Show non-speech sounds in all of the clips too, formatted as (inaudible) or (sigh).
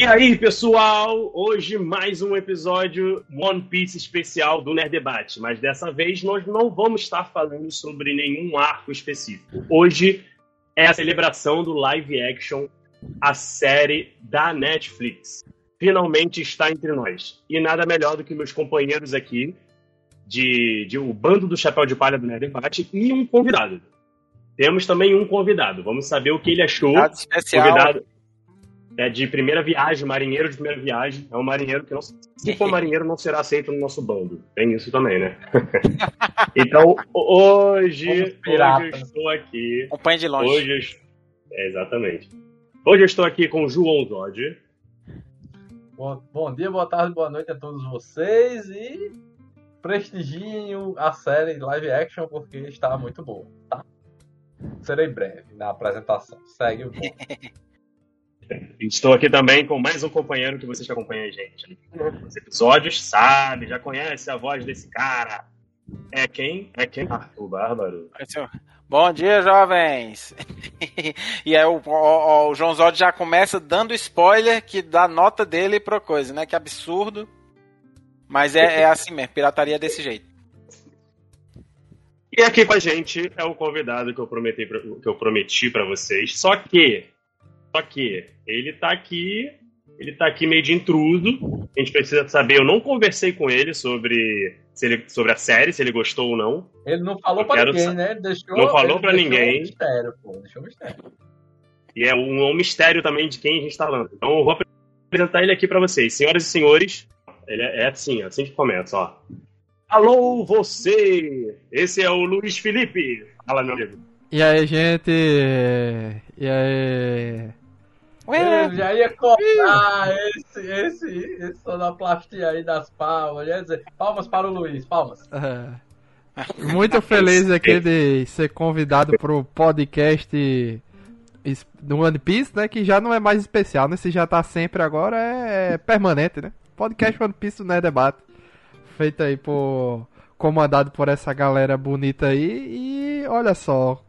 E aí, pessoal? Hoje mais um episódio One Piece especial do Nerd Debate, mas dessa vez nós não vamos estar falando sobre nenhum arco específico. Hoje é a celebração do live action, a série da Netflix. Finalmente está entre nós. E nada melhor do que meus companheiros aqui de, de o bando do Chapéu de Palha do Nerd Debate e um convidado. Temos também um convidado. Vamos saber o que ele achou. Convidado especial. Convidado é de primeira viagem, marinheiro de primeira viagem. É um marinheiro que, não, se for (laughs) marinheiro, não será aceito no nosso bando. Tem isso também, né? (laughs) então, hoje, hoje eu estou aqui. Acompanhe de longe. Hoje, é, exatamente. Hoje eu estou aqui com o João Zod. Bom, bom dia, boa tarde, boa noite a todos vocês e prestigiem a série live action porque está muito boa, tá? Serei breve na apresentação. Segue o bom. (laughs) Estou aqui também com mais um companheiro que vocês acompanham a gente nos episódios, sabe, já conhece a voz desse cara. É quem? É quem? Ah, o Bárbaro. Bom dia, jovens! (laughs) e aí o, o, o João Zod já começa dando spoiler que dá nota dele pra coisa, né? Que absurdo. Mas é, é assim mesmo, pirataria desse jeito. E aqui com a gente é o convidado que eu prometi pra, que eu prometi para vocês. Só que só que ele tá aqui, ele tá aqui meio de intruso. A gente precisa saber. Eu não conversei com ele sobre, se ele, sobre a série, se ele gostou ou não. Ele não falou pra ninguém, né? Deixou, não falou pra ninguém. Um mistério, pô. Deixou um mistério. E é um, um, mistério também de quem a gente tá falando. Então eu vou apresentar ele aqui para vocês. Senhoras e senhores, ele é, é assim, assim que começa, ó. Alô, você! Esse é o Luiz Felipe. Fala, meu amigo. E aí, gente? E aí? Ué? já ia cortar esse, esse, esse sonoplastia aí das palmas. Ia dizer, palmas para o Luiz, palmas. É. Muito feliz (laughs) aqui de ser convidado pro podcast do One Piece, né? Que já não é mais especial, né? Se já tá sempre agora, é, é permanente, né? Podcast One Piece do Nerd Debate. Feito aí por. comandado por essa galera bonita aí. E olha só,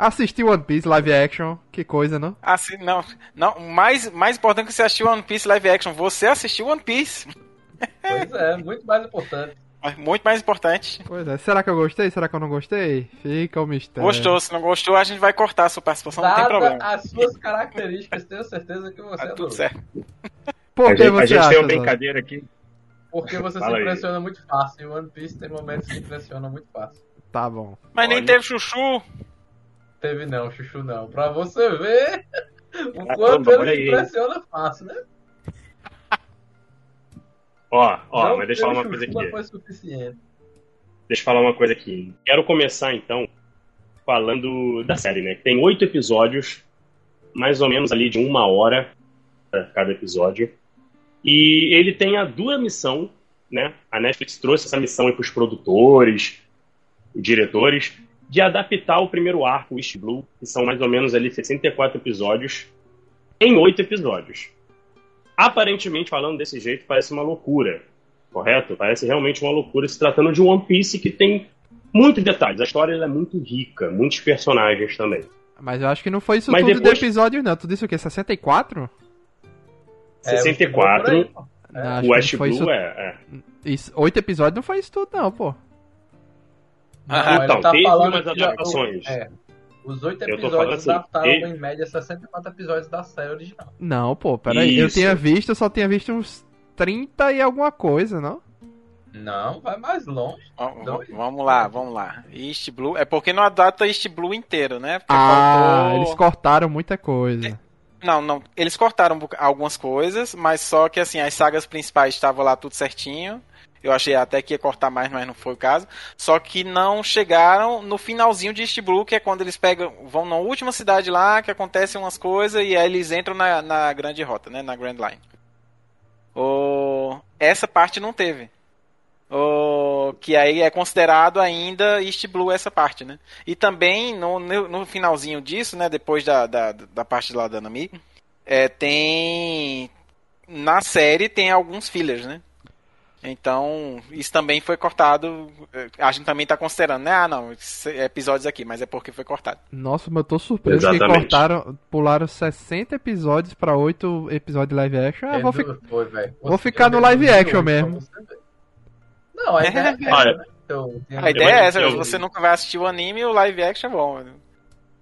Assistiu One Piece live action, que coisa, não? Assim, não, não, mais, mais importante que você assistir One Piece live action, você assistiu One Piece. Pois é, muito mais importante. Muito mais importante. Pois é, será que eu gostei? Será que eu não gostei? Fica o mistério. Gostou, se não gostou, a gente vai cortar a sua participação, Dada não tem problema. as suas características, tenho certeza que você tá tudo certo. Por que a gente, você a gente acha, tem uma brincadeira aqui. Porque você Fala se impressiona aí. muito fácil. E One Piece tem momentos que impressiona muito fácil. Tá bom. Mas Olha. nem teve chuchu. Teve não, Chuchu não. Pra você ver (laughs) o quanto ele impressiona fácil, né? (laughs) Ó, ó, não mas deixa eu falar uma coisa aqui. Foi suficiente. Deixa eu falar uma coisa aqui. Quero começar então falando da série, né? Tem oito episódios, mais ou menos ali de uma hora cada episódio. E ele tem a dura missão, né? A Netflix trouxe essa missão para os produtores, diretores, de adaptar o primeiro arco, East Blue, que são mais ou menos ali 64 episódios, em oito episódios. Aparentemente, falando desse jeito, parece uma loucura, correto? Parece realmente uma loucura se tratando de One Piece que tem muitos detalhes. A história é muito rica, muitos personagens também. Mas eu acho que não foi isso Mas tudo depois... do episódio, não. Tudo isso o quê? 64? É, 64. É, o West Blue isso... é. é. Oito episódios não foi isso tudo, não, pô. Ah, então, tá teve umas adaptações. É, os oito episódios assim, adaptaram ele... em média 64 episódios da série original. Não, pô, peraí. Eu tinha visto, eu só tinha visto uns 30 e alguma coisa, não? Não, vai mais longe. Vamos, vamos lá, vamos lá. East Blue. É porque não adapta East Blue inteiro, né? Porque ah, faltou... eles cortaram muita coisa. Não, não. Eles cortaram algumas coisas, mas só que assim, as sagas principais estavam lá tudo certinho. Eu achei até que ia cortar mais, mas não foi o caso. Só que não chegaram no finalzinho de East Blue, que é quando eles pegam, vão na última cidade lá, que acontecem umas coisas, e aí eles entram na, na grande rota, né? Na Grand Line. O... Essa parte não teve. O... Que aí é considerado ainda East Blue essa parte, né? E também no, no finalzinho disso, né? Depois da, da, da parte lá da Nami, é, tem. Na série tem alguns fillers, né? Então, isso também foi cortado. A gente também tá considerando, né? Ah, não, episódios aqui, mas é porque foi cortado. Nossa, mas eu tô surpreso Exatamente. que cortaram, pularam 60 episódios pra 8 episódios de live action. Ah, vou, fi... foi, vou ficar no live action mesmo. Não, a ideia é, essa, né? então, a ideia é essa, você nunca vai assistir o anime e o live action é bom.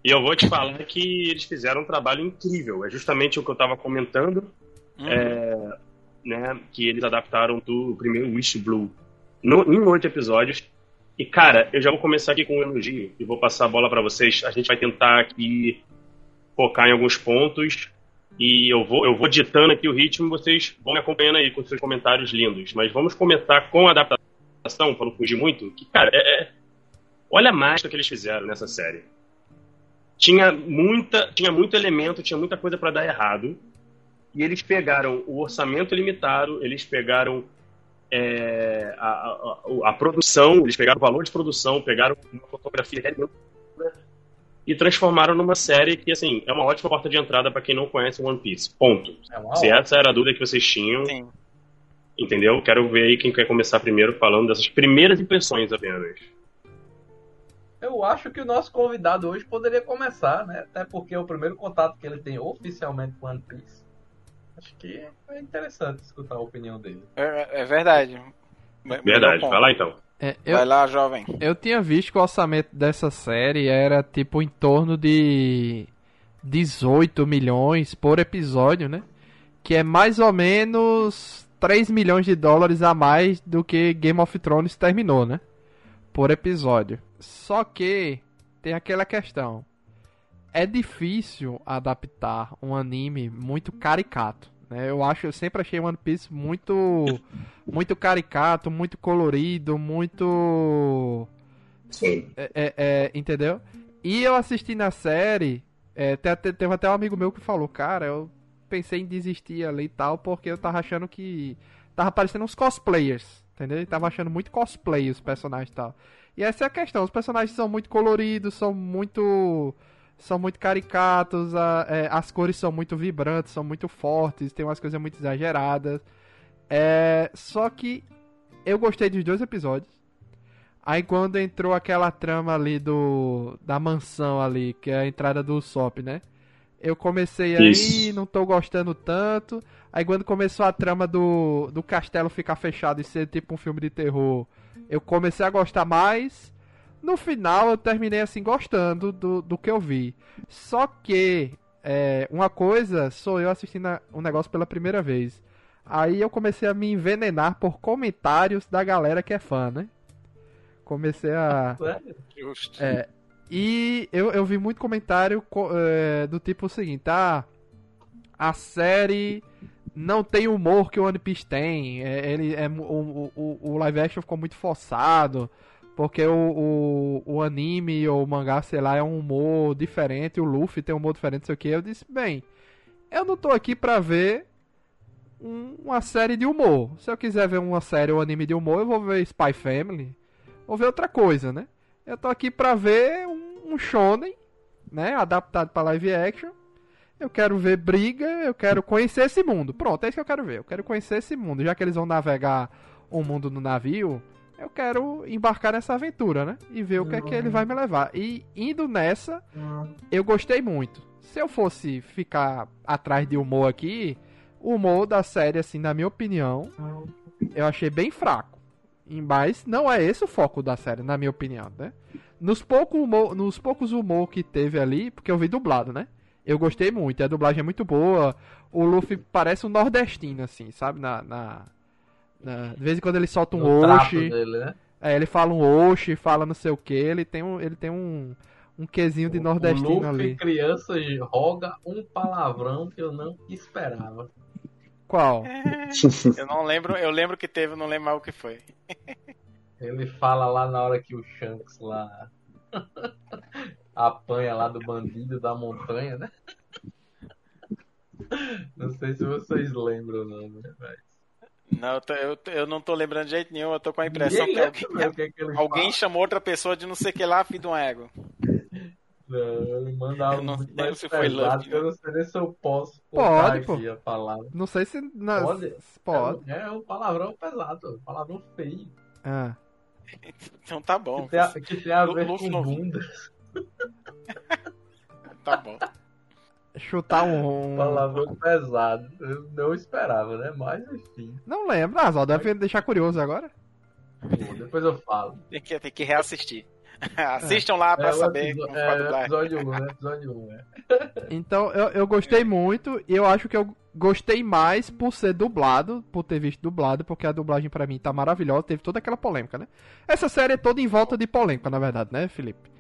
E eu vou te falar que eles fizeram um trabalho incrível. É justamente o que eu tava comentando. Uhum. É né, que eles adaptaram do primeiro Wish Blue no, em oito episódios. E, cara, eu já vou começar aqui com um elogio e vou passar a bola para vocês. A gente vai tentar aqui focar em alguns pontos e eu vou, eu vou ditando aqui o ritmo vocês vão me acompanhando aí com seus comentários lindos. Mas vamos começar com a adaptação, para não fugir muito, que, cara, é, é, olha a mágica que eles fizeram nessa série. Tinha, muita, tinha muito elemento, tinha muita coisa para dar errado, e eles pegaram o orçamento limitado, eles pegaram é, a, a, a, produção, eles pegaram o valor de produção, pegaram uma fotografia e transformaram numa série que, assim, é uma ótima porta de entrada para quem não conhece One Piece. Ponto. É Se essa era a dúvida que vocês tinham, Sim. entendeu? Quero ver aí quem quer começar primeiro falando dessas primeiras impressões apenas. Eu acho que o nosso convidado hoje poderia começar, né? Até porque é o primeiro contato que ele tem oficialmente com One Piece. Acho que é interessante escutar a opinião dele. É, é verdade. Verdade, vai lá então. É, eu, vai lá, jovem. Eu tinha visto que o orçamento dessa série era tipo em torno de 18 milhões por episódio, né? Que é mais ou menos 3 milhões de dólares a mais do que Game of Thrones terminou, né? Por episódio. Só que tem aquela questão é difícil adaptar um anime muito caricato. Né? Eu acho, eu sempre achei One Piece muito, muito caricato, muito colorido, muito, Sim. É, é, é, entendeu? E eu assisti na série, é, teve até um amigo meu que falou, cara, eu pensei em desistir ali e tal, porque eu tava achando que tava parecendo uns cosplayers, entendeu? Eu tava achando muito cosplay os personagens e tal. E essa é a questão, os personagens são muito coloridos, são muito são muito caricatos, a, é, as cores são muito vibrantes, são muito fortes, tem umas coisas muito exageradas. É, só que eu gostei dos dois episódios. Aí quando entrou aquela trama ali do da mansão ali, que é a entrada do Sop, né? Eu comecei aí, não tô gostando tanto. Aí quando começou a trama do, do castelo ficar fechado e ser tipo um filme de terror, eu comecei a gostar mais. No final eu terminei assim gostando do, do que eu vi. Só que é, uma coisa sou eu assistindo um negócio pela primeira vez. Aí eu comecei a me envenenar por comentários da galera que é fã, né? Comecei a. Justo. É, e eu, eu vi muito comentário é, do tipo o seguinte: ah, a série não tem humor que o One Piece tem. É, ele, é, o, o, o live action ficou muito forçado. Porque o, o, o, anime ou o mangá, sei lá, é um humor diferente, o Luffy tem um humor diferente, sei o que. Eu disse, bem, eu não tô aqui pra ver um, uma série de humor. Se eu quiser ver uma série ou anime de humor, eu vou ver Spy Family, vou ver outra coisa, né? Eu tô aqui pra ver um, um shonen, né, adaptado pra live action. Eu quero ver briga, eu quero conhecer esse mundo. Pronto, é isso que eu quero ver. Eu quero conhecer esse mundo. Já que eles vão navegar o mundo no navio, eu quero embarcar nessa aventura, né? E ver o que é que ele vai me levar. E indo nessa, eu gostei muito. Se eu fosse ficar atrás de humor aqui, o humor da série, assim, na minha opinião, eu achei bem fraco. Mas não é esse o foco da série, na minha opinião, né? Nos, pouco humor, nos poucos humor que teve ali, porque eu vi dublado, né? Eu gostei muito, a dublagem é muito boa. O Luffy parece um nordestino, assim, sabe? Na, na, de vez em quando ele solta um oxi. Né? É, ele fala um oxi, fala não sei o que. Ele tem um, ele tem um, um quesinho de nordestino o Luffy, ali. criança roga um palavrão que eu não esperava. Qual? eu não lembro, eu lembro que teve, não lembro mais o que foi. ele fala lá na hora que o Shanks lá (laughs) apanha lá do bandido da montanha, né? (laughs) Não sei se vocês lembram não, né, velho? Não, eu, eu não tô lembrando de jeito nenhum, eu tô com a impressão que alguém, que é que alguém chamou outra pessoa de não sei que lá, filho de um ego. (laughs) Não, mandar Eu não mais se foi Love, que eu não sei nem se eu posso Pode, pô. a palavra. Não sei se. Na... Pode? Pode. É, é um palavrão pesado, um palavrão feio. Ah. Então tá bom. Que tem a, que tem a ver com bunda. (laughs) Tá bom. Chutar um. Palavrão pesado. Eu não esperava, né? Mas enfim. Não lembro. Ah, só deve deixar curioso agora. Pô, depois eu falo. Tem que, tem que reassistir. (laughs) Assistam lá pra é, saber é, episódio 1, né? Episódio 1, né? Então, eu, eu gostei muito. E eu acho que eu gostei mais por ser dublado, por ter visto dublado, porque a dublagem pra mim tá maravilhosa. Teve toda aquela polêmica, né? Essa série é toda em volta de polêmica, na verdade, né, Felipe?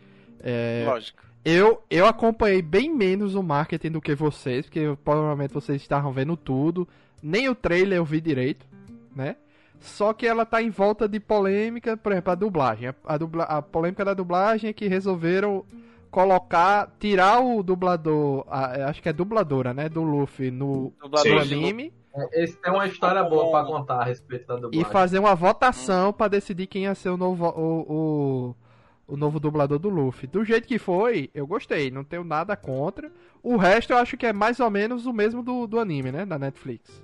É, Lógico. Eu, eu acompanhei bem menos o marketing do que vocês, porque provavelmente vocês estavam vendo tudo. Nem o trailer eu vi direito, né? Só que ela tá em volta de polêmica, por exemplo, a dublagem. A, a dubla- a polêmica da dublagem é que resolveram colocar, tirar o dublador, a- acho que é dubladora, né, do Luffy no, no anime É, Esse tem uma história boa pra contar a respeito da e dublagem. fazer uma votação pra decidir quem ia ser o novo o, o, o novo dublador do Luffy. Do jeito que foi, eu gostei, não tenho nada contra. O resto eu acho que é mais ou menos o mesmo do, do anime, né, da Netflix.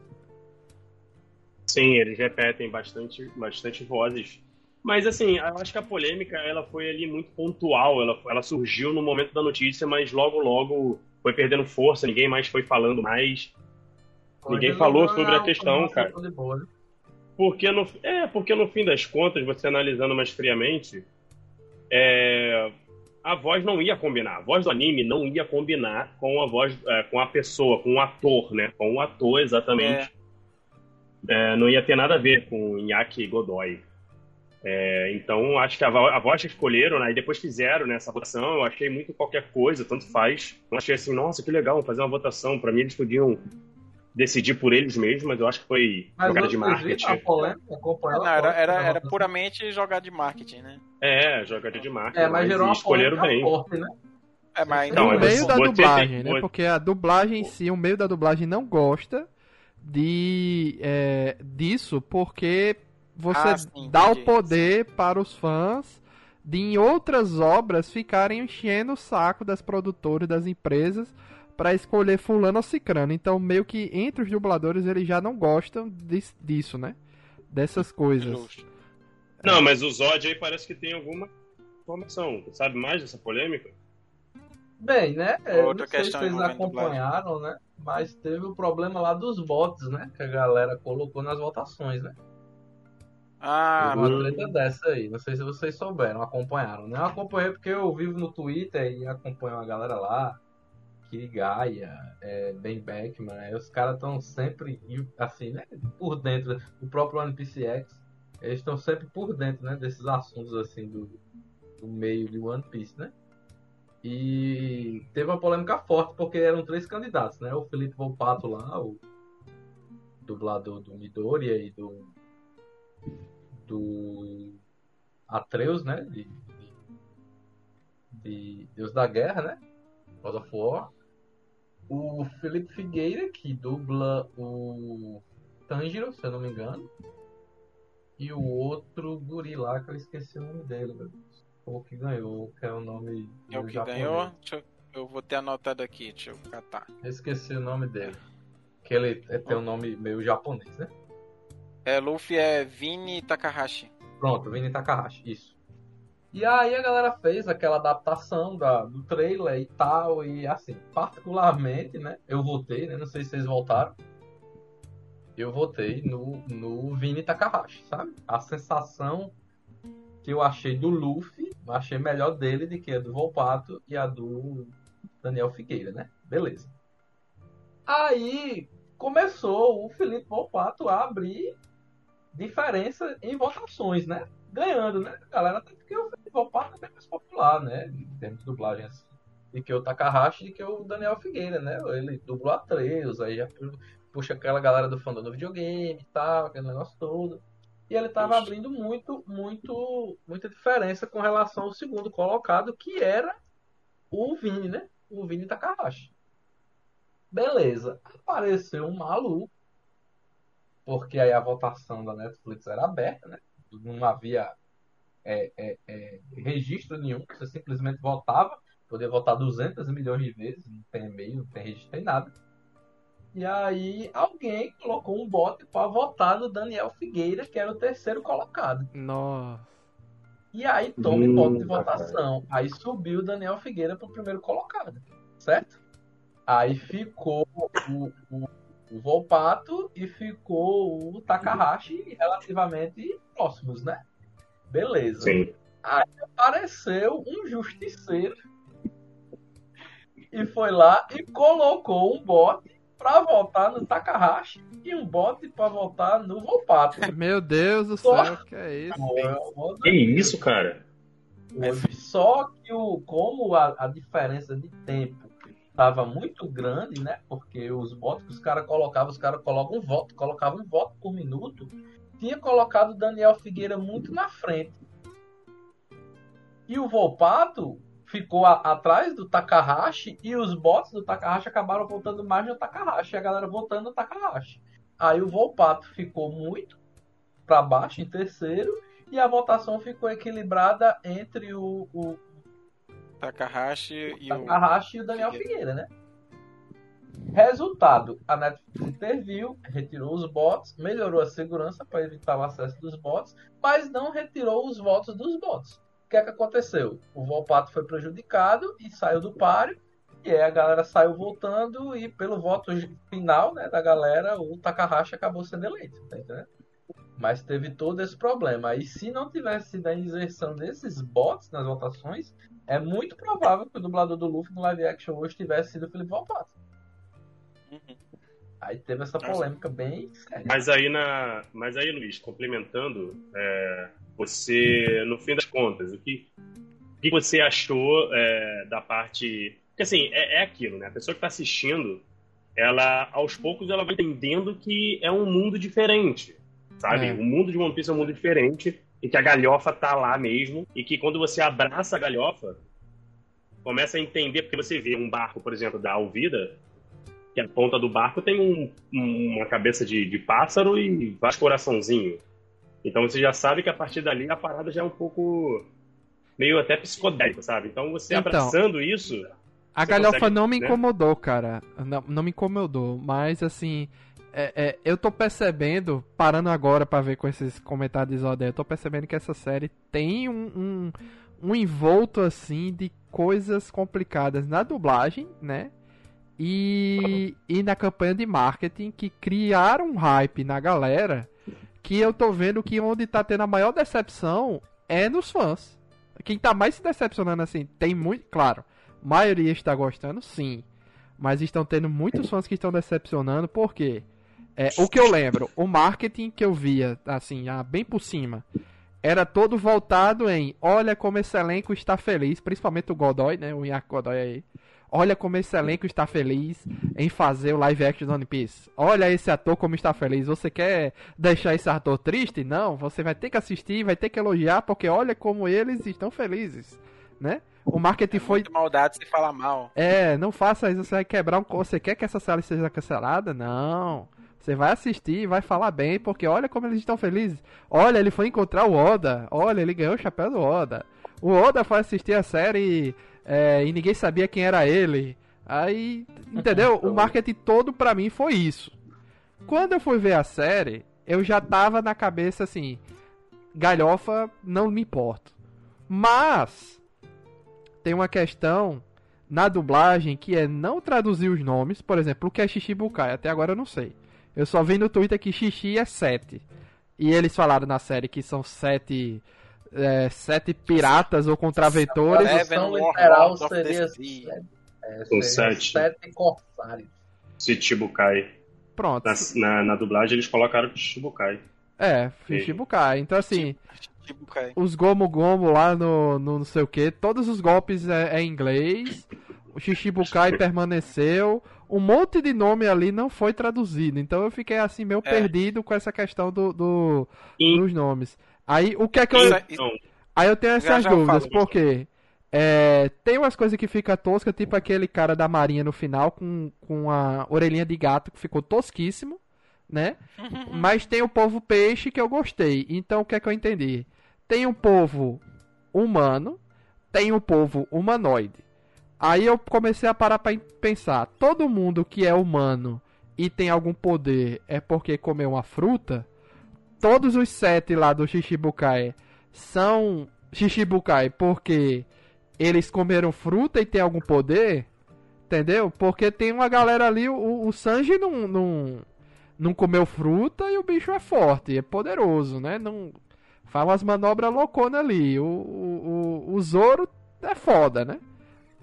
Sim, eles repetem bastante, bastante vozes. Mas assim, eu acho que a polêmica ela foi ali muito pontual. Ela, ela surgiu no momento da notícia, mas logo logo foi perdendo força. Ninguém mais foi falando mais. ninguém falou sobre a questão, cara. né? Porque no, é, porque no fim das contas, você analisando mais friamente, é, a voz não ia combinar. A voz do anime não ia combinar com a voz, é, com a pessoa, com o ator, né? Com o ator exatamente. É, não ia ter nada a ver com o Inaki Godoy. É, então, acho que a, a voz que escolheram, né, e depois fizeram nessa votação, eu achei muito qualquer coisa, tanto faz. Eu achei assim, nossa, que legal, fazer uma votação. Pra mim, eles podiam decidir por eles mesmos, mas eu acho que foi Mas jogada de marketing. polêmica, acompanhou Não, era, era, era puramente jogar de marketing, né? É, jogada de marketing. É, mas gerou uma escolheram bem. forte, né? É, mas Não, no meio da dublagem, tem- né? Porque a dublagem em si, o meio da dublagem não gosta de é, disso, porque você Ah, sim, dá entendi. o poder para os fãs de em outras obras ficarem enchendo o saco das produtoras, das empresas para escolher fulano ou cicrano. Então, meio que entre os dubladores eles já não gostam dis- disso, né? Dessas coisas. Justo. Não, mas o Zod aí parece que tem alguma informação. Sabe mais dessa polêmica? Bem, né? Eu Outra não sei se vocês acompanharam, né? Mas teve o problema lá dos votos, né? Que a galera colocou nas votações, né? Ah, uma Uhum. treta dessa aí. Não sei se vocês souberam, acompanharam. né? Eu acompanhei porque eu vivo no Twitter e acompanho a galera lá. Kirigaya, é, Ben Beckman, aí os caras estão sempre, assim, né? Por dentro. O próprio Piece X, eles estão sempre por dentro, né? Desses assuntos, assim, do, do meio de One Piece, né? E teve uma polêmica forte porque eram três candidatos, né? O Felipe Volpato lá, o dublador do Midoriya e do do Atreus, né? De, de Deus da Guerra, né? God of War. O Felipe Figueira, que dubla o Tanjiro, se eu não me engano. E o outro guri lá, que eu esqueci o nome dele, Deus. O que ganhou, que é o nome. é o que japonês. ganhou. Eu, eu vou ter anotado aqui, deixa eu catar. Eu esqueci o nome dele. Que ele é- tem um nome meio japonês, né? É, Luffy é Vini Takahashi. Pronto, Vini Takahashi, isso. E aí a galera fez aquela adaptação da, do trailer e tal, e assim, particularmente, né? Eu votei, né? Não sei se vocês votaram. Eu votei no, no Vini Takahashi, sabe? A sensação que eu achei do Luffy, eu achei melhor dele do que a do Volpato e a do Daniel Figueira, né? Beleza. Aí começou o Felipe Volpato a abrir diferença em votações, né? Ganhando, né, galera? Até porque o Volpato é bem mais popular, né? Em termos de dublagem assim. E que o Takahashi e que o Daniel Figueira, né? Ele dublou Atreus, aí já puxa aquela galera do fandom do videogame e tal, aquele negócio todo. E ele tava Isso. abrindo muito, muito, muita diferença com relação ao segundo colocado, que era o Vini, né? O Vini Takahashi. Beleza. Apareceu um maluco, porque aí a votação da Netflix era aberta, né? Não havia é, é, é, registro nenhum, você simplesmente votava. Podia votar 200 milhões de vezes, não tem e-mail, não tem registro, não tem nada. E aí alguém colocou um bot para votar no Daniel Figueira, que era o terceiro colocado. Nossa. E aí tome Hum, voto de votação. Aí subiu o Daniel Figueira para o primeiro colocado, certo? Aí ficou o, o, o Volpato e ficou o Takahashi relativamente próximos, né? Beleza. Sim. Apareceu um justiceiro e foi lá e colocou um bot para votar no Takahashi e um bot para votar no Volpato. (laughs) Meu Deus do Só- céu, que é isso? Pô, Que isso, cara? Só que o, como a, a diferença de tempo estava muito grande, né? Porque os votos que os caras colocavam, os caras colocam um voto, colocavam um voto por minuto, tinha colocado o Daniel Figueira muito na frente. E o Volpato ficou a- atrás do Takahashi e os bots do Takahashi acabaram votando mais no Takahashi, e a galera votando no Takahashi. Aí o Volpato ficou muito para baixo em terceiro e a votação ficou equilibrada entre o, o Takahashi e o. Takahashi e o Daniel Figueira, né? Resultado, a Netflix interviu, retirou os bots, melhorou a segurança para evitar o acesso dos bots, mas não retirou os votos dos bots. O que é que aconteceu? O Volpato foi prejudicado e saiu do páreo, e aí a galera saiu votando e pelo voto final né, da galera, o Takahashi acabou sendo eleito, tá? Mas teve todo esse problema. E se não tivesse sido a inserção desses bots nas votações, é muito provável que o dublador do Luffy no live action hoje tivesse sido o Felipe Volpato. Uhum. Aí teve essa polêmica bem séria. Mas aí, na, mas aí Luiz, complementando, é, você, no fim das contas, o que, o que você achou é, da parte. Porque assim, é, é aquilo, né? A pessoa que está assistindo, ela, aos poucos, ela vai entendendo que é um mundo diferente. Sabe? É. O mundo de One Piece é um mundo diferente e que a galhofa tá lá mesmo. E que quando você abraça a galhofa, começa a entender, porque você vê um barco, por exemplo, da Alvida, que a ponta do barco tem um- um- uma cabeça de, de pássaro e vários coraçãozinhos. Então você já sabe que a partir dali a parada já é um pouco meio até psicodélico, sabe? Então você Então, abraçando isso, A galhofa consegue, não me né? incomodou, cara. Não, não me incomodou, mas assim. é- é, eu tô percebendo, parando agora pra ver com esses comentários de Zodé, eu tô percebendo que essa série tem um, um, um envolto assim de coisas complicadas na dublagem, né? E, e na campanha de marketing que criaram um hype na galera que eu tô vendo que onde tá tendo a maior decepção é nos fãs. Quem tá mais se decepcionando assim, tem muito. Claro, maioria está gostando, sim. Mas estão tendo muitos fãs que estão decepcionando, por quê? É, o que eu lembro, o marketing que eu via, assim, ah, bem por cima, era todo voltado em olha como esse elenco está feliz, principalmente o Godoy, né? O Inaki Godoy aí. Olha como esse elenco está feliz em fazer o live action do One Piece. Olha esse ator como está feliz. Você quer deixar esse ator triste? Não, você vai ter que assistir, vai ter que elogiar, porque olha como eles estão felizes, né? O marketing foi Muita maldade se falar mal. é, não faça isso, você vai quebrar um. Você quer que essa série seja cancelada? Não. Você vai assistir e vai falar bem, porque olha como eles estão felizes. Olha, ele foi encontrar o Oda. Olha, ele ganhou o chapéu do Oda. O Oda foi assistir a série é, e ninguém sabia quem era ele. Aí, entendeu? (laughs) O marketing todo pra mim foi isso. Quando eu fui ver a série, eu já tava na cabeça assim: galhofa, não me importo. Mas tem uma questão na dublagem que é não traduzir os nomes. Por exemplo, o que é Shichibukai? Até agora eu não sei. Eu só vi no Twitter que Xixi é 7. E eles falaram na série que são sete, é, sete piratas ou contraventores. A tradução literal seria Sea. é, São seria sete. sete corsários. Chichibukai. Pronto. Na, na, na dublagem eles colocaram Chichibukai. É, Shichibukai. Então assim, os Gomu Gomu lá no, no não sei o que, todos os golpes é, é em inglês. O Shichibukai (laughs) permaneceu. Um monte de nome ali não foi traduzido. Então eu fiquei assim meio É. perdido com essa questão do, do- E- dos nomes. Aí o que é que eu. Então, Aí eu tenho essas dúvidas, porque é, tem umas coisas que fica tosca, tipo aquele cara da marinha no final com, com a orelhinha de gato que ficou tosquíssimo, né? (laughs) Mas tem o povo peixe que eu gostei. Então o que é que eu entendi? Tem um povo humano, tem um povo humanoide. Aí eu comecei a parar pra pensar: todo mundo que é humano e tem algum poder é porque comeu uma fruta? Todos os sete lá do Shichibukai são Shichibukai porque eles comeram fruta e tem algum poder? Entendeu? Porque tem uma galera ali, o, o Sanji não, não, não comeu fruta e o bicho é forte, é poderoso, né? Não, faz umas manobras louconas ali. O, o, o Zoro é foda, né?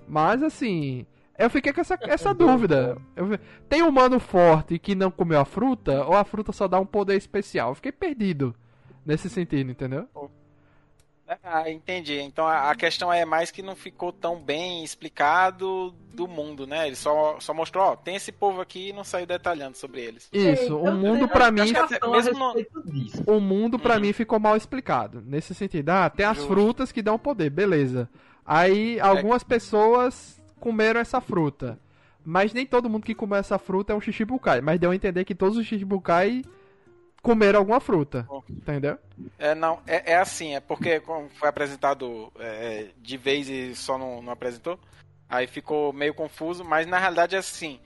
Mas assim, eu fiquei com essa, (laughs) essa dúvida. Eu, tem humano forte que não comeu a fruta ou a fruta só dá um poder especial? Eu fiquei perdido nesse sentido, entendeu? Ah, entendi. Então a, questão é mais que não ficou tão bem explicado do mundo, né? Ele só, só mostrou, ó, tem esse povo aqui e não saiu detalhando sobre eles. Isso, o mundo para mim, mesmo o mundo para uhum. mim ficou mal explicado nesse sentido. Ah, tem as Justo. frutas que dão poder, beleza. Aí algumas é. pessoas comeram essa fruta. Mas nem todo mundo que comeu essa fruta é um Shichibukai. Mas deu a entender que todos os Shichibukai comer alguma fruta. Entendeu? É, não, é, é assim, é porque como foi apresentado é, de vez e só não, não, apresentou, aí ficou meio confuso, mas na realidade é assim.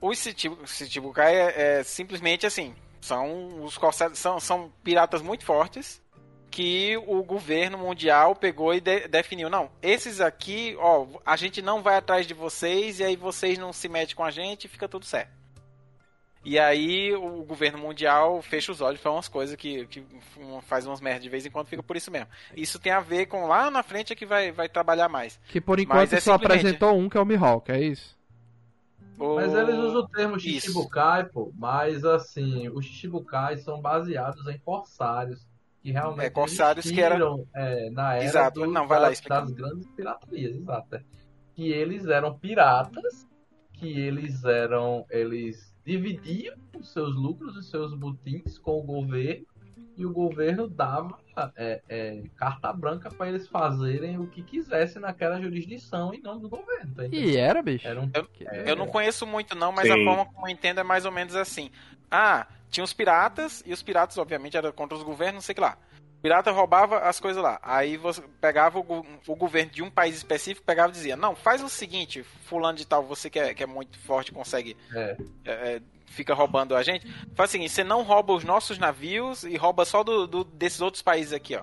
Os Chichibukai é, é simplesmente assim, são os corsários, são, são piratas muito fortes que o governo mundial pegou e de, definiu, não, esses aqui, ó, a gente não vai atrás de vocês e aí vocês não se metem com a gente e fica tudo certo. E aí o governo mundial fecha os olhos para umas coisas que, que faz umas merdas de vez em quando, fica por isso mesmo. Isso tem a ver com lá na frente é que vai, vai trabalhar mais. Que por enquanto é só simplesmente... apresentou um que é o Mihawk, é isso? Mas eles usam o termo Shichibukai, pô, mas assim, os Shichibukai são baseados em corsários que realmente é, corsários que eram é, na era exato. Do, Não, vai lá, das grandes piratarias, exato. É. Que eles eram piratas, que eles eram eles dividiam os seus lucros, os seus botins com o governo e o governo dava é, é, carta branca para eles fazerem o que quisessem naquela jurisdição em nome do governo. Tá e era, bicho. Era um... eu, eu, não conheço muito não, mas Sim. a forma como eu entendo é mais ou menos assim. Ah, tinha os piratas e os piratas obviamente eram contra os governos, não sei o que lá pirata roubava as coisas lá. Aí você pegava o, o, governo de um país específico, pegava e dizia: Não, faz o seguinte, fulano de tal, você que é, que é muito forte, consegue. É. É, é fica roubando a gente. Faz o seguinte: você não rouba os nossos navios e rouba só do, do desses outros países aqui, ó.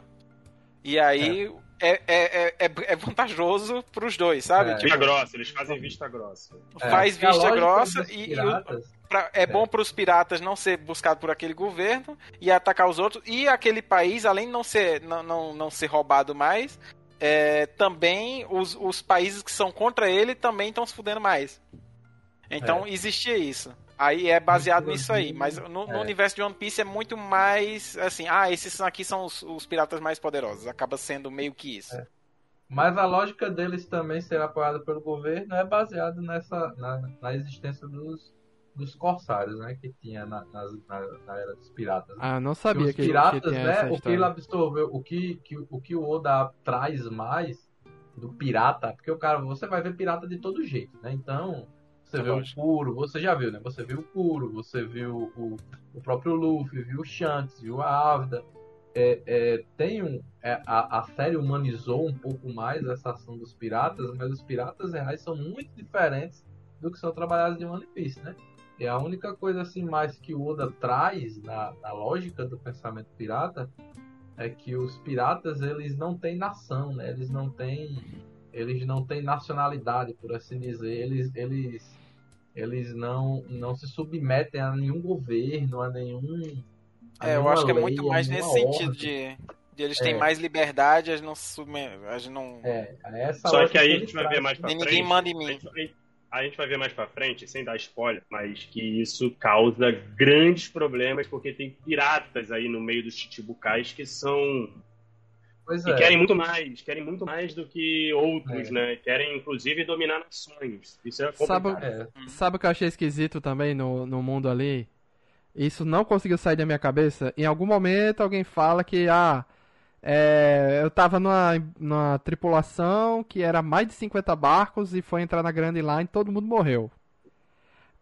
E aí. É, é, é, é, é vantajoso pros dois, sabe? É. Tipo, vista grossa, eles fazem vista grossa. Faz vista grossa e, e o, pra, é, é, bom para os piratas não ser buscado por aquele governo e atacar os outros. E aquele país, além de não ser, não, não, não ser roubado mais, é, também os, os países que são contra ele também estão se fudendo mais. Então é. existia isso. Aí é baseado nisso aí. Mas no, no, é. universo de One Piece é muito mais assim, ah, esses aqui são os, os piratas mais poderosos. Acaba sendo meio que isso. É. Mas a lógica deles também ser apoiada pelo governo é baseada nessa na, na existência dos, dos corsários, né? Que tinha na, na, na era dos piratas. Ah, não sabia os que piratas, que né? O que ele absorveu, o que, que, o que o Oda traz mais do pirata, porque o cara, você vai ver pirata de todo jeito, né? Então, você é vê o Kuro, você já viu, né? Você viu o Kuro, você viu o, o próprio Luffy, viu o Shanks, viu a Ávida. É, é, tem um, é, a, a série humanizou um pouco mais essa ação dos piratas, mas os piratas reais são muito diferentes do que são trabalhados em One Piece, né? E a única coisa assim mais que o Oda traz na, na lógica do pensamento pirata é que os piratas eles não têm nação, né? Eles não têm eles não têm nacionalidade, por assim dizer. Eles eles eles não não se submetem a nenhum governo, a nenhum a É, eu acho que é muito mais nesse ordem. sentido de de eles têm é. mais liberdade, gente não, a gente não... É, essa Só que aí a gente vai ver mais pra frente. Ninguém manda em mim a gente vai ver mais pra frente, sem dar spoiler, mas que isso causa grandes problemas, porque tem piratas aí no meio dos chichibucais que são. Pois que é. querem muito mais, querem muito mais do que outros, é. né? Querem, inclusive, dominar nações. Isso é complicado. Sabe, é. sabe o que eu achei esquisito também no, no mundo ali? Isso não conseguiu sair da minha cabeça. Em algum momento alguém fala que, ah, é, eu tava numa, numa tripulação que era mais de 50 barcos e foi entrar na Grand Line e todo mundo morreu.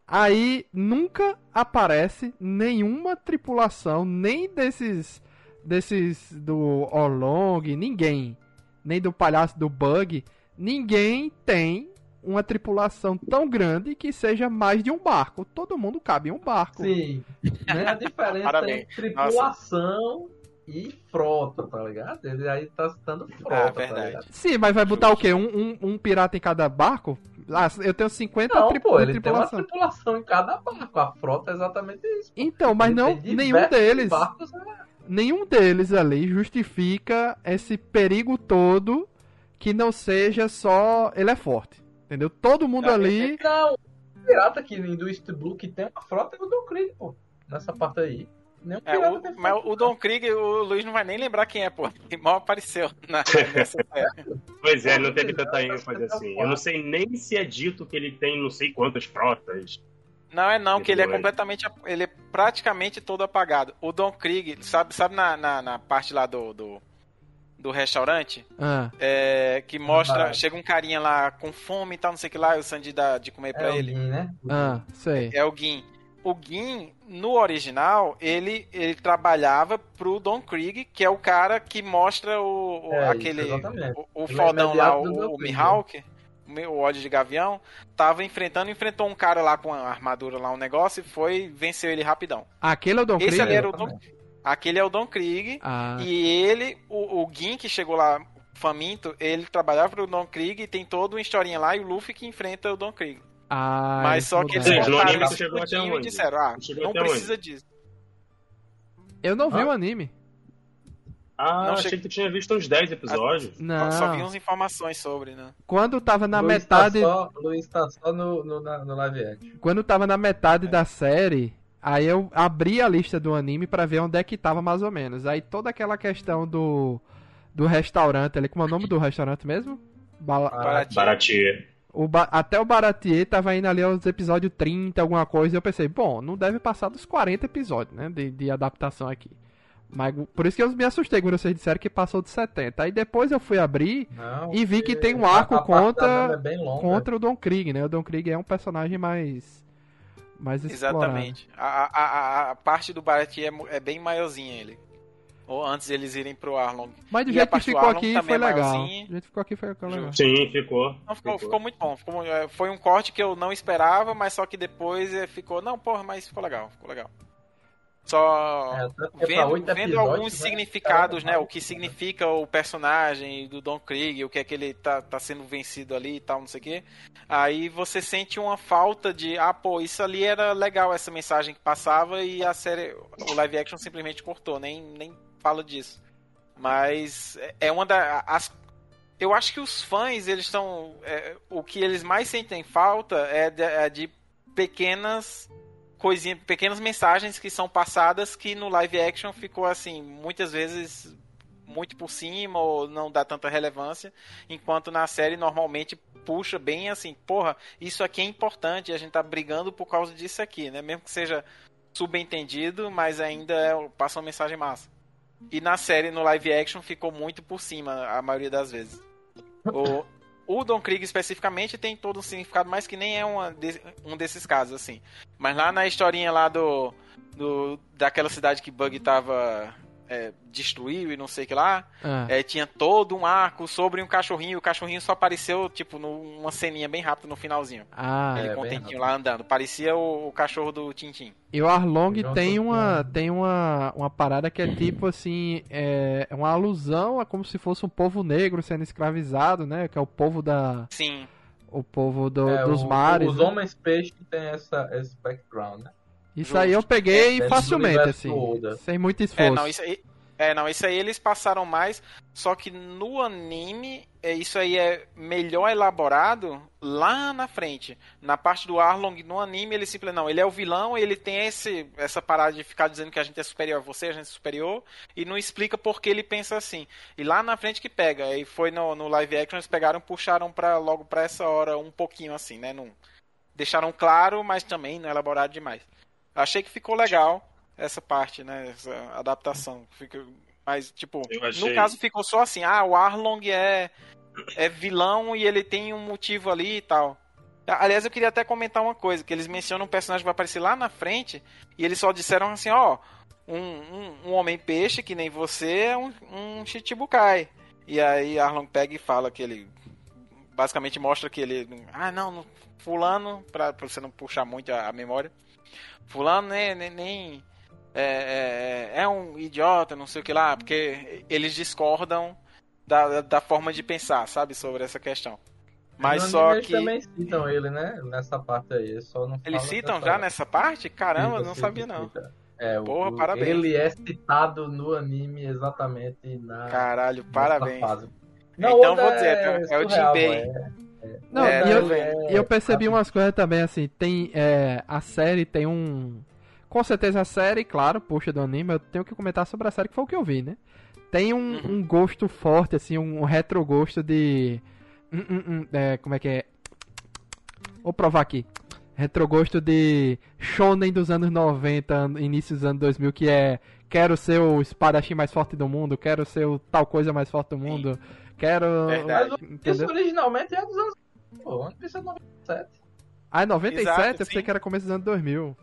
Aí nunca aparece nenhuma tripulação, nem desses desses do Orlong, ninguém, nem do palhaço do Bug, ninguém tem uma tripulação tão grande que seja mais de um barco. Todo mundo cabe em um barco. Sim. Né? A diferença entre tripulação e frota, tá ligado? Ele aí tá citando frota, Ah, tá verdade. ligado? Sim, mas vai botar o quê? Um, um, um pirata em cada barco? Ah, eu tenho 50 Não, tri pô, ele tem uma tripulação. tripulação em cada barco. A frota é exatamente isso. Então, mas Ele não, tem nenhum deles, Barcos, né? nenhum deles ali justifica esse perigo todo que não seja só ele é forte. Entendeu? Todo mundo Ah, ali. Não, pirata aqui do East Blue que tem uma frota é o Don pô. Nessa parte aí. Nenhum É, o, mas o Don Krieg, o Luiz não vai nem lembrar quem é, pô. Ele mal apareceu na, nessa. (laughs) Pois é, não teve tanta ênfase assim. Eu não sei nem se é dito que ele tem não sei quantas frotas. Não é não, que ele é é. completamente. Ele é praticamente todo apagado. O Don Krieg, sabe, sabe na, na, na parte lá do, do, do restaurante? Ah, É, que mostra. barato. Chega um carinha lá com fome e tal, não sei o que lá, e o Sandy dá de comer pra É ele. alguém, né? ah, sei. É o Gin. O Gin, no original, ele, ele trabalhava pro Don Krieg, que é o cara que mostra o, o- É, isso, aquele. exatamente. o, o é fodão lá, o, o Krieg, Mihawk, o meu ódio de gavião, tava enfrentando, enfrentou um cara lá com a armadura lá, um negócio, e foi, venceu ele rapidão. Aquele é o Don Esse Krieg? ali era o Don, aquele é o Don Krieg, Ah, e ele, o, o Gin que chegou lá faminto, ele trabalhava pro Don Krieg e tem toda uma historinha lá, e o Luffy que enfrenta o Don Krieg. Ah, Mas só que eles cortaram anime esse chegou até tudinho e onde? disseram, ah, não precisa disso. Eu não vi Hã? o anime. Ah, Não achei che- que tu tinha visto uns 10 episódios. Não. Só vi umas informações sobre, né? Quando tava na Luiz metade. Tá só, Luiz tá só no, no, na- no live action. Quando tava na metade da série, aí eu abri a lista do anime pra ver onde é que tava mais ou menos. Aí toda aquela questão do do restaurante ali, como é o nome do restaurante mesmo? Bala- Ah. Baratia. O ba- até o Baratier tava indo ali aos episódios 30, alguma coisa, e eu pensei, bom, não deve passar dos 40 episódios, né, de, de adaptação aqui. Mas por isso que eu me assustei quando vocês disseram que passou de 70. Aí depois eu fui abrir Não, E vi que tem um arco contra- é contra o Don Krieg, né? O Don Krieg é um personagem mais mais. Exatamente. A, a, a, a parte do Baratie é, é bem maiorzinha ele. Ou antes deles irem pro Arlong. Mas do E jeito que ficou Arlong aqui foi é legal. Do jeito que ficou aqui foi legal. Sim, ficou. Não, ficou, ficou muito bom. Ficou, é, foi um corte que eu não esperava, mas só que depois é, ficou. Não, porra, mas ficou legal, ficou legal. Só É, vendo, vendo episódios, alguns né, significados, né? O que significa o personagem do Don Krieg, o que é que ele tá, tá sendo vencido ali e tal, não sei o quê. Aí você sente uma falta de, ah, pô, isso ali era legal, essa mensagem que passava, e a série, o live action simplesmente cortou, nem, nem fala disso. Mas é- é uma das. Eu acho que os fãs, eles estão. é, o que eles mais sentem falta é de, é de pequenas coisinhas, pequenas mensagens que são passadas que no live action ficou assim, muitas vezes muito por cima ou não dá tanta relevância, enquanto na série normalmente puxa bem assim, porra, isso aqui é importante, a gente tá brigando por causa disso aqui, né? Mesmo que seja subentendido, mas ainda é, passa uma mensagem massa. E na série, no live action, ficou muito por cima, a maioria das vezes. O, o Don Krieg especificamente tem todo um significado, mas que nem é uma de- um desses casos, assim. Mas lá na historinha lá do. do daquela cidade que Bug tava. É, destruiu e não sei o que lá. Ah, É, tinha todo um arco sobre um cachorrinho. O cachorrinho só apareceu, tipo, numa ceninha bem rápida no finalzinho. ah, Ele é, com o bem dentinho lá andando. Parecia o, o cachorro do Tintin. e o Arlong tem uma tem uma, uma parada que é tipo assim, é é uma alusão a como se fosse um povo negro sendo escravizado, né? Que é o povo da Sim. o povo do- É, dos o- mares. Os né? homens peixes têm essa, esse background, né? Isso aí eu peguei É, facilmente assim, do Oda. sem muito É, esforço. não, isso aí. É, não, isso aí eles passaram mais, só que no anime, é, isso aí é melhor elaborado lá na frente. Na parte do Arlong, no anime, ele simplesmente, não, ele é o vilão, ele tem esse, essa parada de ficar dizendo que a gente é superior a você, a gente é superior, e não explica por que ele pensa assim. E lá na frente que pega, e foi no, no live action, eles pegaram e puxaram pra, logo pra essa hora um pouquinho assim, né, não, deixaram claro, mas também não é elaborado demais. Achei que ficou legal essa parte, né? Essa adaptação. Fica, mas, tipo, achei- no caso ficou só assim, ah, o Arlong é, é vilão e ele tem um motivo ali e tal. Aliás, eu queria até comentar uma coisa, que eles mencionam um personagem que vai aparecer lá na frente, e eles só disseram assim, ó, um, um, um homem-peixe que nem você é um, um Chichibukai. E aí Arlong pega e fala que ele basicamente mostra que ele. Ah, não, não fulano, pra, pra você não puxar muito a, a memória. Fulano nem. nem, nem é, é, é, um idiota, não sei o que lá, porque eles discordam da, da forma de pensar, sabe, sobre essa questão. Mas No só que. Eles também citam ele, né? Nessa parte aí. Só não Eles citam já nessa parte? Caramba, Cita, não sabia não. cita. É, o- Porra, o- parabéns. Ele é citado no anime exatamente na. Caralho, parabéns. fase. Então Oda vou dizer, é o surreal, Jinbei. é. Não, É, e eu, é eu percebi umas coisas também, assim, tem. é, a série tem um. Com certeza a série, claro, puxa do anime, eu tenho que comentar sobre a série que foi o que eu vi, né? Tem um, Uhum. um gosto forte, assim, um retrogosto de. hum, hum, hum, é, como é que é? Vou provar aqui. Retrogosto de Shonen dos anos 90, início dos anos 2000, que é. Quero ser o espadachim mais forte do mundo, quero ser o tal coisa mais forte do mundo, quero. Verdade. Isso Entendeu? originalmente é dos anos. Pô, One Piece é 97. Ah, é 97? Exato, eu pensei sim. que era começo dos anos 2000.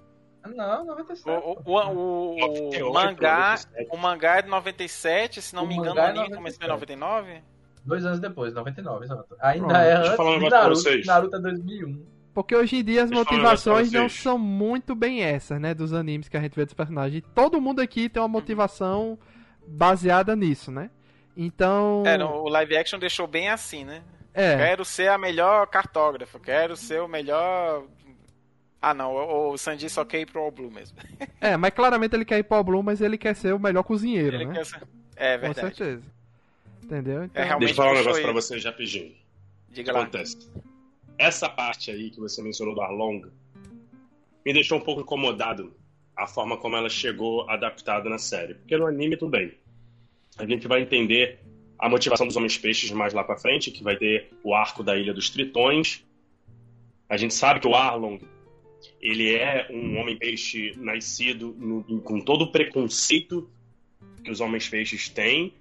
Não, 97. O, o, o, o- o 98, mangá, 97. o mangá é de 97, se não O me engano, o é anime começou em 99. Dois anos depois, 99, exato. Ainda Pronto, é antes falar de negócio pra Naruto. Naruto é 2001. Porque hoje em dia as Deixa motivações não são muito bem essas, né? Dos animes que a gente vê dos personagens. E todo mundo aqui tem uma motivação baseada nisso, né? Então. É, no- o live action deixou bem assim, né? é. Quero ser a melhor cartógrafa, quero ser o melhor. Ah, não, o, o Sanji só quer ir pro All Blue mesmo. (laughs) É, mas claramente ele quer ir pro Blue, mas ele quer ser o melhor cozinheiro, Ele né? quer ser... É Com verdade. certeza. Entendeu? Então, É, realmente Deixa eu falar um negócio pra ele. vocês rapidinho. O que Diga lá. acontece? Essa parte aí que você mencionou do Arlong me deixou um pouco incomodado a forma como ela chegou adaptada na série. Porque no anime, tudo bem. A gente vai entender a motivação dos Homens Peixes mais lá pra frente, que vai ter o arco da Ilha dos Tritões. A gente sabe que o Arlong, ele é um Homem-Peixe nascido no- com todo o preconceito que os Homens-Peixes têm.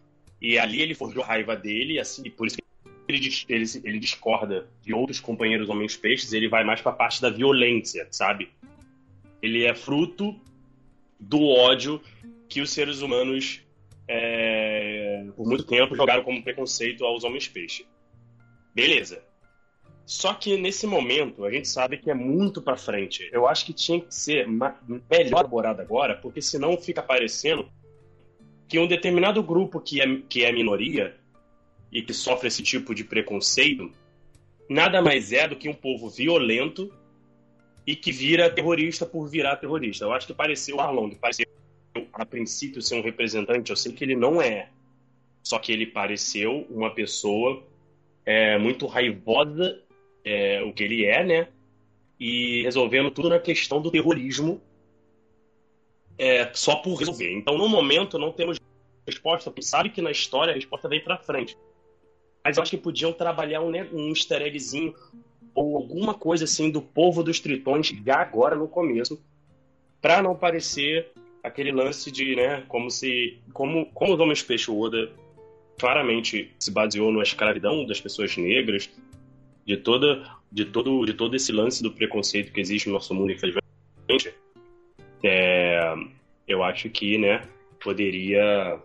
E ali ele forjou a raiva dele, assim, por isso que ele, ele, ele discorda de outros companheiros homens peixes, ele vai mais pra parte da violência, sabe? Ele é fruto do ódio que os seres humanos, é, por muito tempo, jogaram como preconceito aos homens peixes. Beleza. Só que nesse momento, a gente sabe que é muito pra frente. Eu acho que tinha que ser melhor elaborado agora, porque senão fica parecendo que um determinado grupo que é, que é minoria e que sofre esse tipo de preconceito nada mais é do que um povo violento e que vira terrorista por virar terrorista. Eu acho que pareceu o Arlong, pareceu a princípio ser um representante, eu sei que ele não é. Só que ele pareceu uma pessoa é, muito raivosa, é, o que ele é, né? E resolvendo tudo na questão do terrorismo é, só por resolver. Então, no momento, não temos resposta, porque sabe que na história a resposta vem pra frente. Mas eu acho que podiam trabalhar um, né, um easter eggzinho ou alguma coisa assim do povo dos tritões já agora no começo, pra não parecer aquele lance de, né, como se como como os homens peixe Oda claramente se baseou na escravidão das pessoas negras, de toda de todo de todo esse lance do preconceito que existe no nosso mundo, infelizmente. É, eu acho que, né, poderia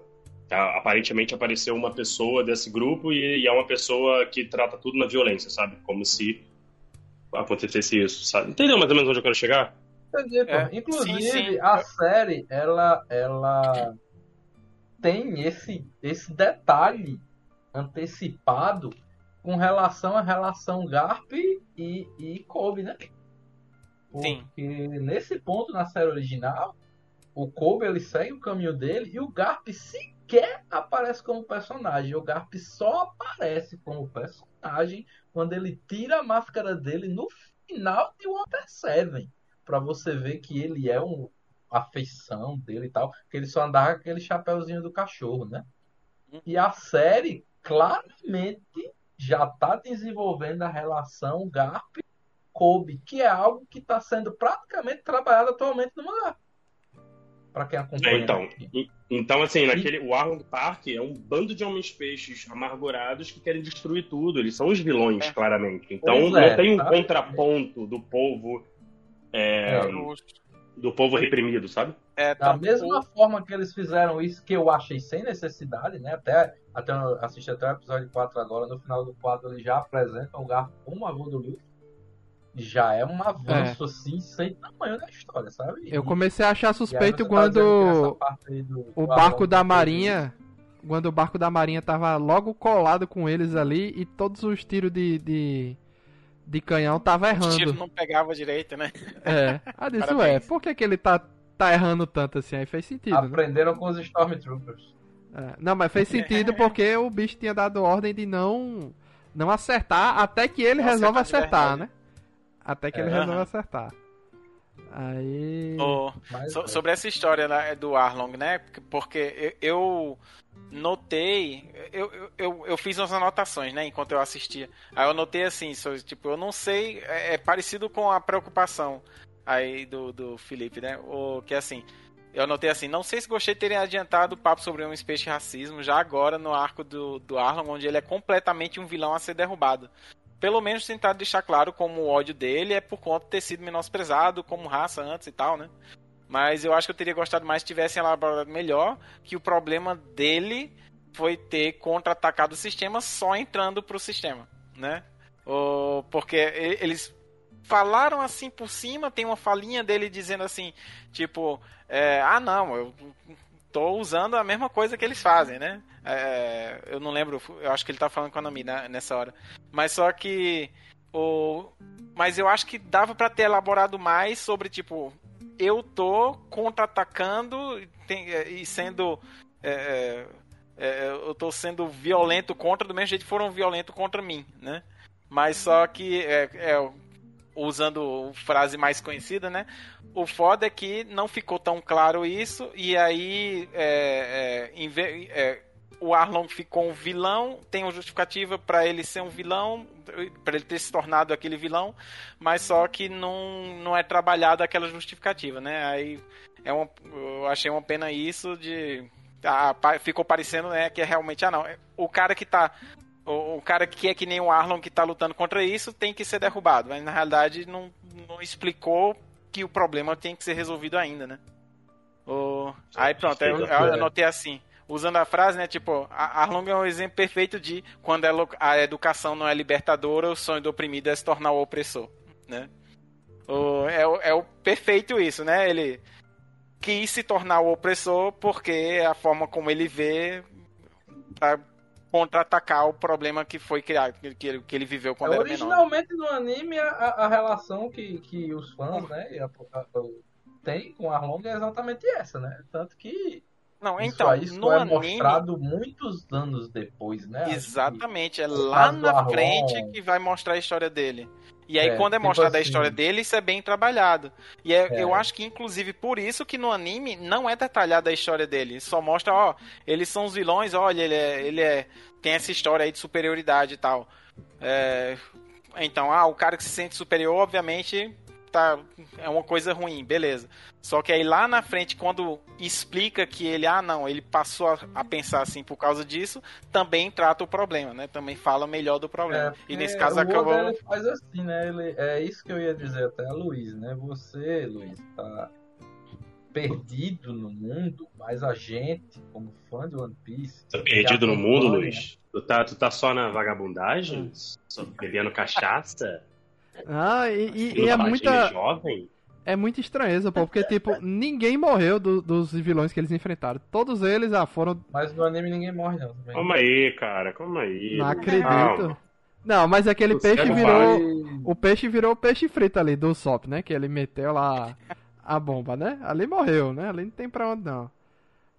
a- aparentemente apareceu uma pessoa desse grupo e, e é uma pessoa que trata tudo na violência, sabe? Como se acontecesse isso, sabe? Entendeu mais ou menos onde eu quero chegar? Entendi, pô. É, Inclusive, sim, sim. a série, ela, ela tem esse, esse detalhe antecipado com relação à relação Garp e, e Kobe, né? Porque Sim. nesse ponto, na série original, o Kobe ele segue o caminho dele e o Garp sequer aparece como personagem. O Garp só aparece como personagem quando ele tira a máscara dele no final de Water Seven. Pra você ver que ele é um a feição dele e tal, que ele só andava com aquele chapéuzinho do cachorro, né? E a série claramente já tá desenvolvendo a relação Garp Kobe, que é algo que está sendo praticamente trabalhado atualmente no mangá. Pra quem acompanha. É, então. aqui. E- Então, assim, naquele, o Arlong Park é um bando de homens peixes amargurados que querem destruir tudo. Eles são os vilões, É. claramente. Então, Pois não é, tem um sabe? contraponto do povo é, É. do povo reprimido, sabe? É, Da tanto mesma forma que eles fizeram isso, que eu achei sem necessidade, né? Até Até, assisti até o episódio 4 agora. No final do quadro ele já apresenta o Garfo como avô do Luffy. Já é um avanço, é. assim, sem tamanho da história, sabe? Eu comecei a achar suspeito quando tá do, o barco da marinha... Quando o barco da marinha tava logo colado com eles ali e todos os tiros de, de, de canhão tava errando. Os tiros não pegava direito, né? É. Ah, disso é. Por que, que ele tá, tá errando tanto assim? Aí fez sentido. Né? Aprenderam né? com os Stormtroopers. É. Não, mas fez sentido (laughs) porque o bicho tinha dado ordem de não não acertar até que ele não resolve acertar, né? Até que é. ele resolve acertar. Aí. Oh, so, sobre essa história né, do Arlong, né? Porque eu, notei. Eu, eu, eu fiz umas anotações, né? Enquanto eu assistia. Aí eu notei assim: tipo, eu não sei. É, é parecido com a preocupação aí do, do Felipe, né? O, que é assim. Eu anotei assim, não sei se gostei de terem adiantado o papo sobre um espécie de racismo já agora no arco do, do Arlong, onde ele é completamente um vilão a ser derrubado. Pelo menos tentar deixar claro como o ódio dele é por conta de ter sido menosprezado como raça antes e tal, né? Mas eu acho que eu teria gostado mais se tivessem elaborado melhor que o problema dele foi ter contra-atacado o sistema só entrando pro sistema, né? porque eles falaram assim por cima, tem uma falinha dele dizendo assim, tipo, é, ah não, eu tô usando a mesma coisa que eles fazem, né? É, eu não lembro, eu acho que ele tá falando com a Nami né, nessa hora. Mas só que o mas eu acho que dava para ter elaborado mais sobre tipo eu tô contra-atacando e sendo é, é, é, eu tô sendo violento contra do mesmo jeito que foram violentos contra mim, né? Mas só que é, é usando frase mais conhecida, né? O foda é que não ficou tão claro isso, e aí é, é, é, o Arlong ficou um vilão, tem uma justificativa para ele ser um vilão, para ele ter se tornado aquele vilão, mas só que não, não é trabalhado aquela justificativa, né? Aí é uma, eu achei uma pena isso de. Ah, ficou parecendo né, que é realmente. Ah, não. O cara que tá o, o, cara que é que nem o Arlon que tá lutando contra isso tem que ser derrubado. Mas na realidade não, não explicou que o problema tem que ser resolvido ainda, né? O... Aí pronto, eu, eu anotei assim. Usando a frase, né? Tipo, Arlong é um exemplo perfeito de quando a educação não é libertadora, o sonho do oprimido é se tornar o opressor, né? O, é, é o perfeito isso, né? Ele quis se tornar o opressor porque a forma como ele vê contra-atacar o problema que foi criado, que ele, que ele viveu quando é, era originalmente menor. no anime, a, a relação que, que os fãs, né, a, a, tem com Arlong é exatamente essa, né? Tanto que não, então, isso, isso no é anime... mostrado muitos anos depois, né? Exatamente, é lá na frente que vai mostrar a história dele. E aí, é, quando é mostrada a história dele, isso é bem trabalhado. E é, é. eu acho que, inclusive, por isso que no anime não é detalhada a história dele. Só mostra, ó, eles são os vilões, olha, ele é. Ele é tem essa história aí de superioridade e tal. É, então, ah, o cara que se sente superior, obviamente, tá, é uma coisa ruim, beleza. Só que aí lá na frente, quando explica que ele, ah, não, ele passou a, a pensar assim por causa disso, também trata o problema, né? Também fala melhor do problema. É, e nesse caso o acabou. Ele faz assim, né? Ele, é isso que eu ia dizer até a Luiz, né? Você, Luiz, tá perdido no mundo, mas a gente, como fã de One Piece. Tá perdido no mundo, Luiz? Tu tá, tu tá só na vagabundagem? Hum. Só bebendo cachaça? Ah, e, e, e é muita. Jovem? É muita estranheza, pô, porque, tipo, ninguém morreu do, dos vilões que eles enfrentaram. Todos eles ah, foram. Mas no anime ninguém morre, não. Também. Calma aí, cara, calma aí. Não acredito. Calma. Não, mas aquele Você peixe virou. Vai... O peixe virou peixe frito ali do Sop, né? Que ele meteu lá a bomba, né? Ali morreu, né? Ali não tem pra onde não.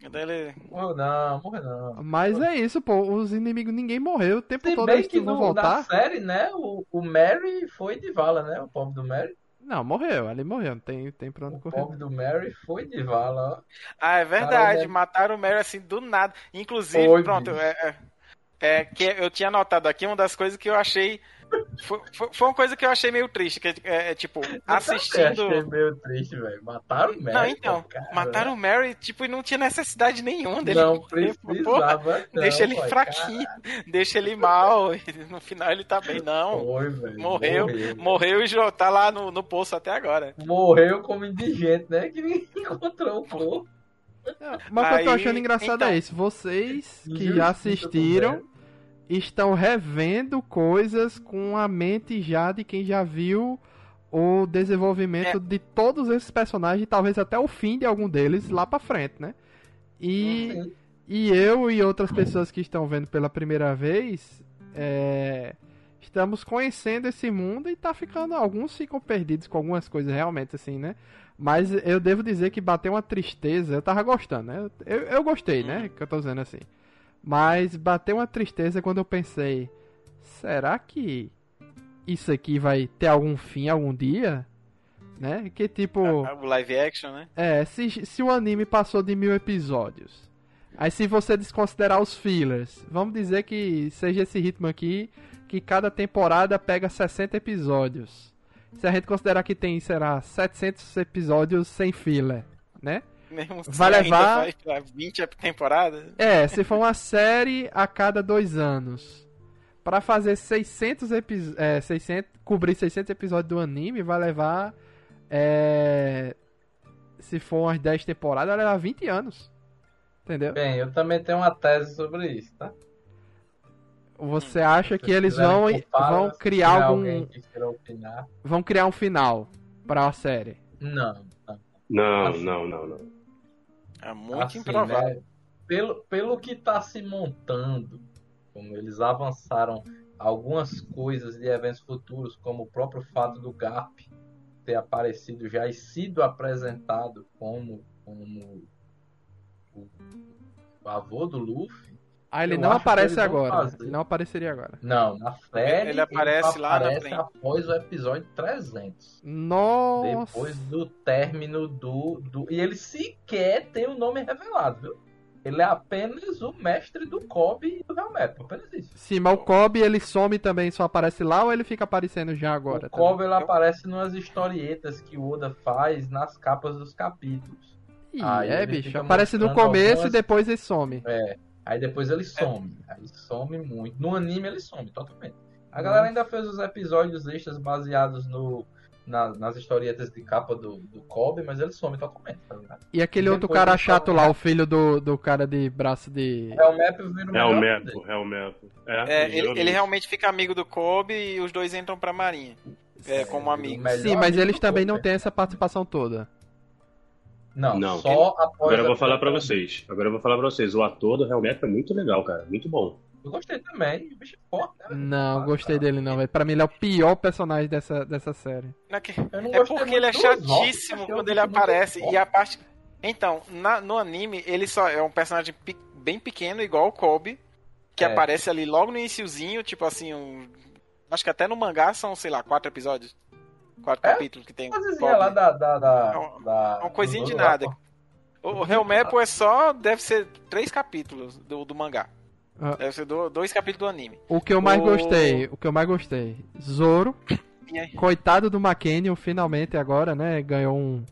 Ele... Morreu não, morreu não. Mas é isso, pô. Os inimigos, ninguém morreu. O tempo Se todo eles que vão no, voltar. Na série, né? O, o Mary foi de vala, né? O pobre do Mary. Não, morreu. Ali morreu. Não tem, tem pra onde o correr. O pobre do Mary foi de vala, ó. Ah, é verdade. Mataram o Mary assim do nada. Inclusive, foi, pronto. É, é, é, que eu tinha anotado aqui uma das coisas que eu achei foi, foi, uma coisa que eu achei meio triste, que é, é tipo, eu assistindo. Eu achei meio triste, velho. Mataram o Mary. Não, então, cara, mataram o Mary, tipo, e não tinha necessidade nenhuma dele. Não precisava, não, Deixa ele fraquinho, cara. deixa ele mal, e (laughs) no final ele tá bem, não. Foi, velho. Morreu, morreu, morreu e tá lá no, no poço até agora. Morreu como indigente, né? Que ninguém (laughs) encontrou o corpo. Mas o que eu tô achando engraçado então. é isso. Vocês que assistiram. Estão revendo coisas com a mente já de quem já viu o desenvolvimento É. de todos esses personagens, talvez até o fim de algum deles lá pra frente, né? E, Sim. e eu e outras pessoas que estão vendo pela primeira vez, é, estamos conhecendo esse mundo e tá ficando. Alguns ficam perdidos com algumas coisas realmente, assim, né? Mas eu devo dizer que bateu uma tristeza. Eu tava gostando, né? Eu, eu gostei, né? Que eu tô dizendo assim. Mas bateu uma tristeza quando eu pensei: será que isso aqui vai ter algum fim algum dia? Né? Que tipo. O live action, né? É, se, se o anime passou de mil episódios. Aí se você desconsiderar os fillers, vamos dizer que seja esse ritmo aqui, que cada temporada pega 60 episódios. Se a gente considerar que tem, será, 700 episódios sem filler, né? Mesmo Vai ainda levar- vai pra 20 temporadas. É, se for uma série a cada dois anos. Pra fazer 600 episódios, é, 600, cobrir 600 episódios do anime, vai levar, é, se for umas 10 temporadas, vai levar 20 anos. Entendeu? Bem, eu também tenho uma tese sobre isso, tá? Você acha que eles vão, culpar, vão criar algum, vão criar um final para a série? Não, não. Não, não, não, não. É muito Assim, improvável. né, Pelo, pelo que está se montando, como eles avançaram algumas coisas de eventos futuros, como o próprio fato do Garp ter aparecido já e sido apresentado como, como o, o avô do Luffy. Ah, ele Eu não aparece agora. fazer. Ele não apareceria agora. Não, na série Ele aparece lá na aparece frente. após o episódio 300. Nossa. Depois do término do, do. E ele sequer tem o nome revelado, viu? Ele é apenas o mestre do Kobe e do Helmepo, apenas isso. Sim, mas o Kobe ele some também, só aparece lá ou ele fica aparecendo já agora? o? Kobe ele aparece nas historietas que o Oda faz nas capas dos capítulos. Ih, Aí é, ele bicho. Aparece no começo algumas- e depois ele some. Aí depois ele some. Aí some muito. No anime ele some totalmente. A galera ainda fez os episódios extras baseados no, na- nas historietas de capa do, do Kobe, mas ele some totalmente, tá ligado? E aquele Depois outro cara chato lá, o filho do, do cara de braço de. Vira o É o. Mepo, é o Mepo. É, É, ele, ele realmente fica amigo do Kobe e os dois entram pra marinha. É, como amigos. Sim, mas eles também não Kobe. têm essa participação toda. Não, Não. só após. Agora eu vou falar pra temporada. vocês. Agora eu vou falar pra vocês. O ator do Helmet é muito legal, cara. Muito bom. Eu gostei também. O bicho é forte, né? Não, Ah, gostei tá. dele não, velho. Pra mim ele é o pior personagem dessa, dessa série. Não é que- Eu não É gostei porque ele é chatíssimo quando ele aparece. E a parte. Então, na- no anime, ele só é um personagem pe- bem pequeno, igual o Kobe, que É. aparece ali logo no iniciozinho, tipo assim, um. Acho que até no mangá são, sei lá, quatro episódios. Quatro É? capítulos que tem. o Coisinha lá da. da, da, É um- da é uma coisinha de lá, nada. O Helmepo é só. Deve ser três capítulos do, do mangá. Ah. Deve ser do- dois capítulos do anime. O que eu mais O- gostei, o que eu mais gostei, Zoro, coitado do McKenny, finalmente agora, né, ganhou um,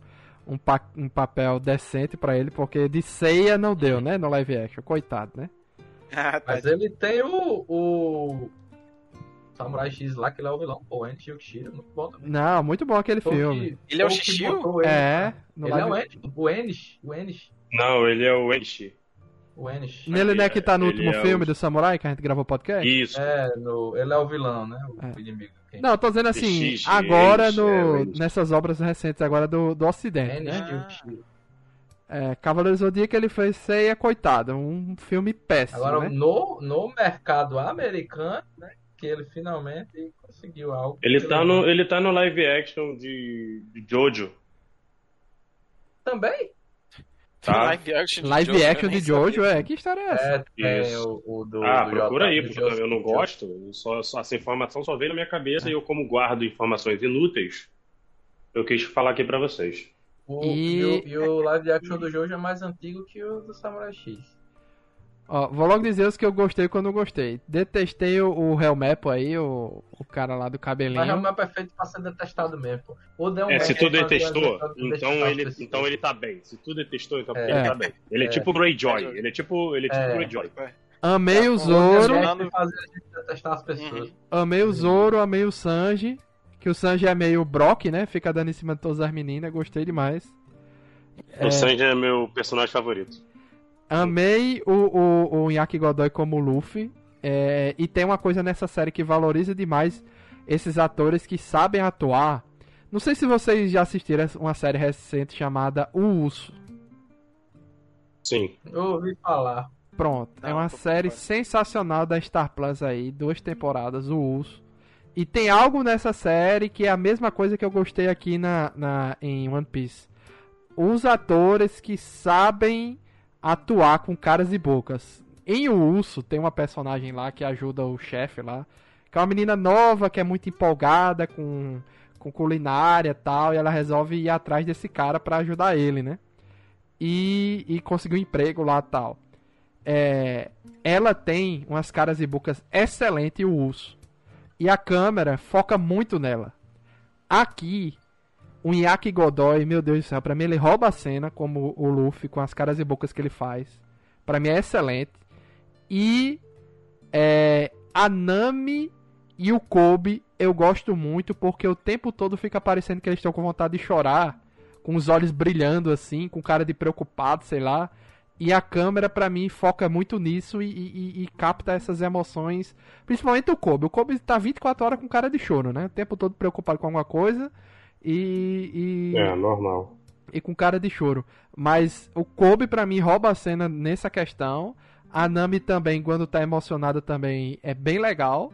um, pa- um papel decente pra ele, porque de ceia não deu, né, no live action, coitado, né? (laughs) Ah. Mas ele tem o. o Samurai X lá, que ele é o vilão. Pô, o Enichi Yukishiro, muito bom também. Não, muito bom aquele Foi filme. que- Ele é o foi Shishio? botou ele, É, né? no Ele é o live... Enichi. O Enichi. O. Não, ele é o Enchi. O Enichi. Nele não é que tá no Ele último é filme o- do Samurai, que a gente gravou o podcast? Isso. É, no, ele é o vilão, né? O É. inimigo. Quem? Não, eu tô dizendo assim, X, agora no, é, nessas obras recentes agora do, do Ocidente, né? Enichi Yukishiro. É, Cavaleiro do Zodíaco ele fez Ceia, coitado, um filme péssimo, Agora, né? no, no mercado americano, né? Que ele finalmente conseguiu algo. Ele tá, no, ele tá no live action de, de Jojo. Também? Tá? Live action de Live Jojo, action de Jojo, é, que história é essa? É, Isso. o, o do. ah, do procura Jota- aí, porque Joseph eu não gosto. Só, só essa informação só veio na minha cabeça e eu, como guardo informações inúteis, eu quis falar aqui pra vocês. O, E- e... o, e o live action do Jojo é mais antigo que o do Samurai X. Ó, vou logo dizer os que eu gostei e quando não gostei. Detestei o, o Helmepo aí, o, o cara lá do cabelinho. Mas é o meu perfeito pra ser detestado mesmo. O Del É, se tu fazia detestou, então ele, então ele tá bem. Se tu detestou, então É. ele tá bem. Ele é, É. tipo Greyjoy. Ele é tipo, ele é tipo É. Greyjoy. Amei o O Del Zoro. Uhum. amei o Zoro, amei o Sanji. Que o Sanji é meio Brock, né? Fica dando em cima de todas as meninas, gostei demais. O Sanji é meu personagem favorito. Amei o, o, o Yaki Godoy como Luffy. É, e tem uma coisa nessa série que valoriza demais esses atores que sabem atuar. Não sei se vocês já assistiram uma série recente chamada O Urso. Sim. Eu ouvi falar. Pronto, é Não, uma tô por série fora. sensacional da Star Plus aí, duas temporadas, O Urso. E tem algo nessa série que é a mesma coisa que eu gostei aqui na, na, em One Piece. Os atores que sabem atuar com caras e bocas. Em O Urso tem uma personagem lá que ajuda o chefe lá, que é uma menina nova, que é muito empolgada com, com culinária e tal, e ela resolve ir atrás desse cara pra ajudar ele, né? E, e conseguir um emprego lá tal. É, ela tem umas caras e bocas excelentes, o urso. E a câmera foca muito nela. Aqui, o Yaki Godoy, meu Deus do céu, pra mim ele rouba a cena, como o Luffy, com as caras e bocas que ele faz. Pra mim é excelente. E é, a Nami e o Kobe eu gosto muito, porque o tempo todo fica parecendo que eles estão com vontade de chorar, com os olhos brilhando assim, com cara de preocupado, sei lá. E a câmera, pra mim, foca muito nisso e, e- e capta essas emoções. Principalmente o Kobe. O Kobe tá 24 horas com cara de choro, né? O tempo todo preocupado com alguma coisa e. e É, normal. e com cara de choro. Mas o Kobe, pra mim, rouba a cena nessa questão. A Nami também, quando tá emocionada, também é bem legal.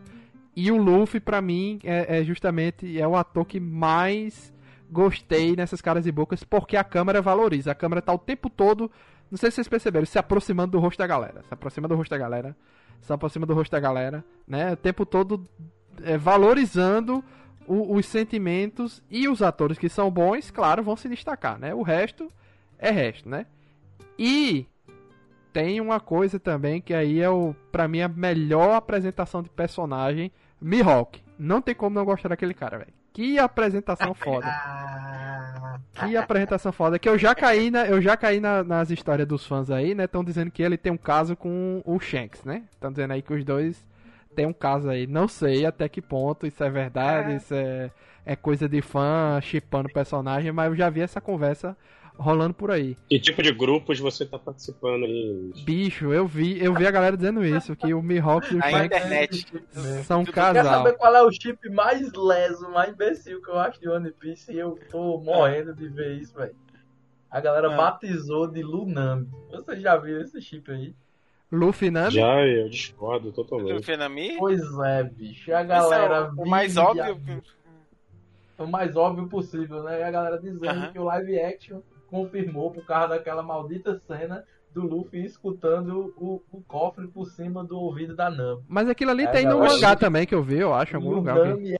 E o Luffy, pra mim, é, é justamente é o ator que mais gostei nessas caras e bocas, porque a câmera valoriza. A câmera tá o tempo todo, não sei se vocês perceberam, se aproximando do rosto da galera. Se aproxima do rosto da galera. Se aproxima do rosto da galera, né? O tempo todo é, valorizando o- os sentimentos e os atores que são bons, claro, vão se destacar, né? O resto é resto, né? E tem uma coisa também que aí é o para mim a melhor apresentação de personagem, Mihawk. Não tem como não gostar daquele cara, velho. Que apresentação (laughs) foda. Ah, Que apresentação foda. Que eu já caí, na, eu já caí na- nas histórias dos fãs aí, né? Estão dizendo que ele tem um caso com o Shanks, né? Estão dizendo aí que os dois têm um caso aí. Não sei até que ponto isso é verdade, É. isso é, é coisa de fã chipando personagem, mas eu já vi essa conversa rolando por aí. Que tipo de grupos você tá participando aí? Bicho, eu vi, eu vi a galera dizendo isso, que o Mihawk e o Shanks internet. são um Quer casal. saber qual é o chip mais leso, mais imbecil que eu acho de One Piece e eu tô morrendo de ver isso, velho. A galera Ah. batizou de Lunami. Você já viu esse chip aí? Luffy Nami? Já eu discordo totalmente. Do Fenami? Pois é, bicho. A Esse galera. é o, mais óbvio. O mais óbvio possível, né? E a galera dizendo Aham. que o live action confirmou por causa daquela maldita cena do Luffy escutando o, o cofre por cima do ouvido da Nami. Mas aquilo ali É, tem no mangá também, que eu vi, eu acho, em algum lugar. Nami é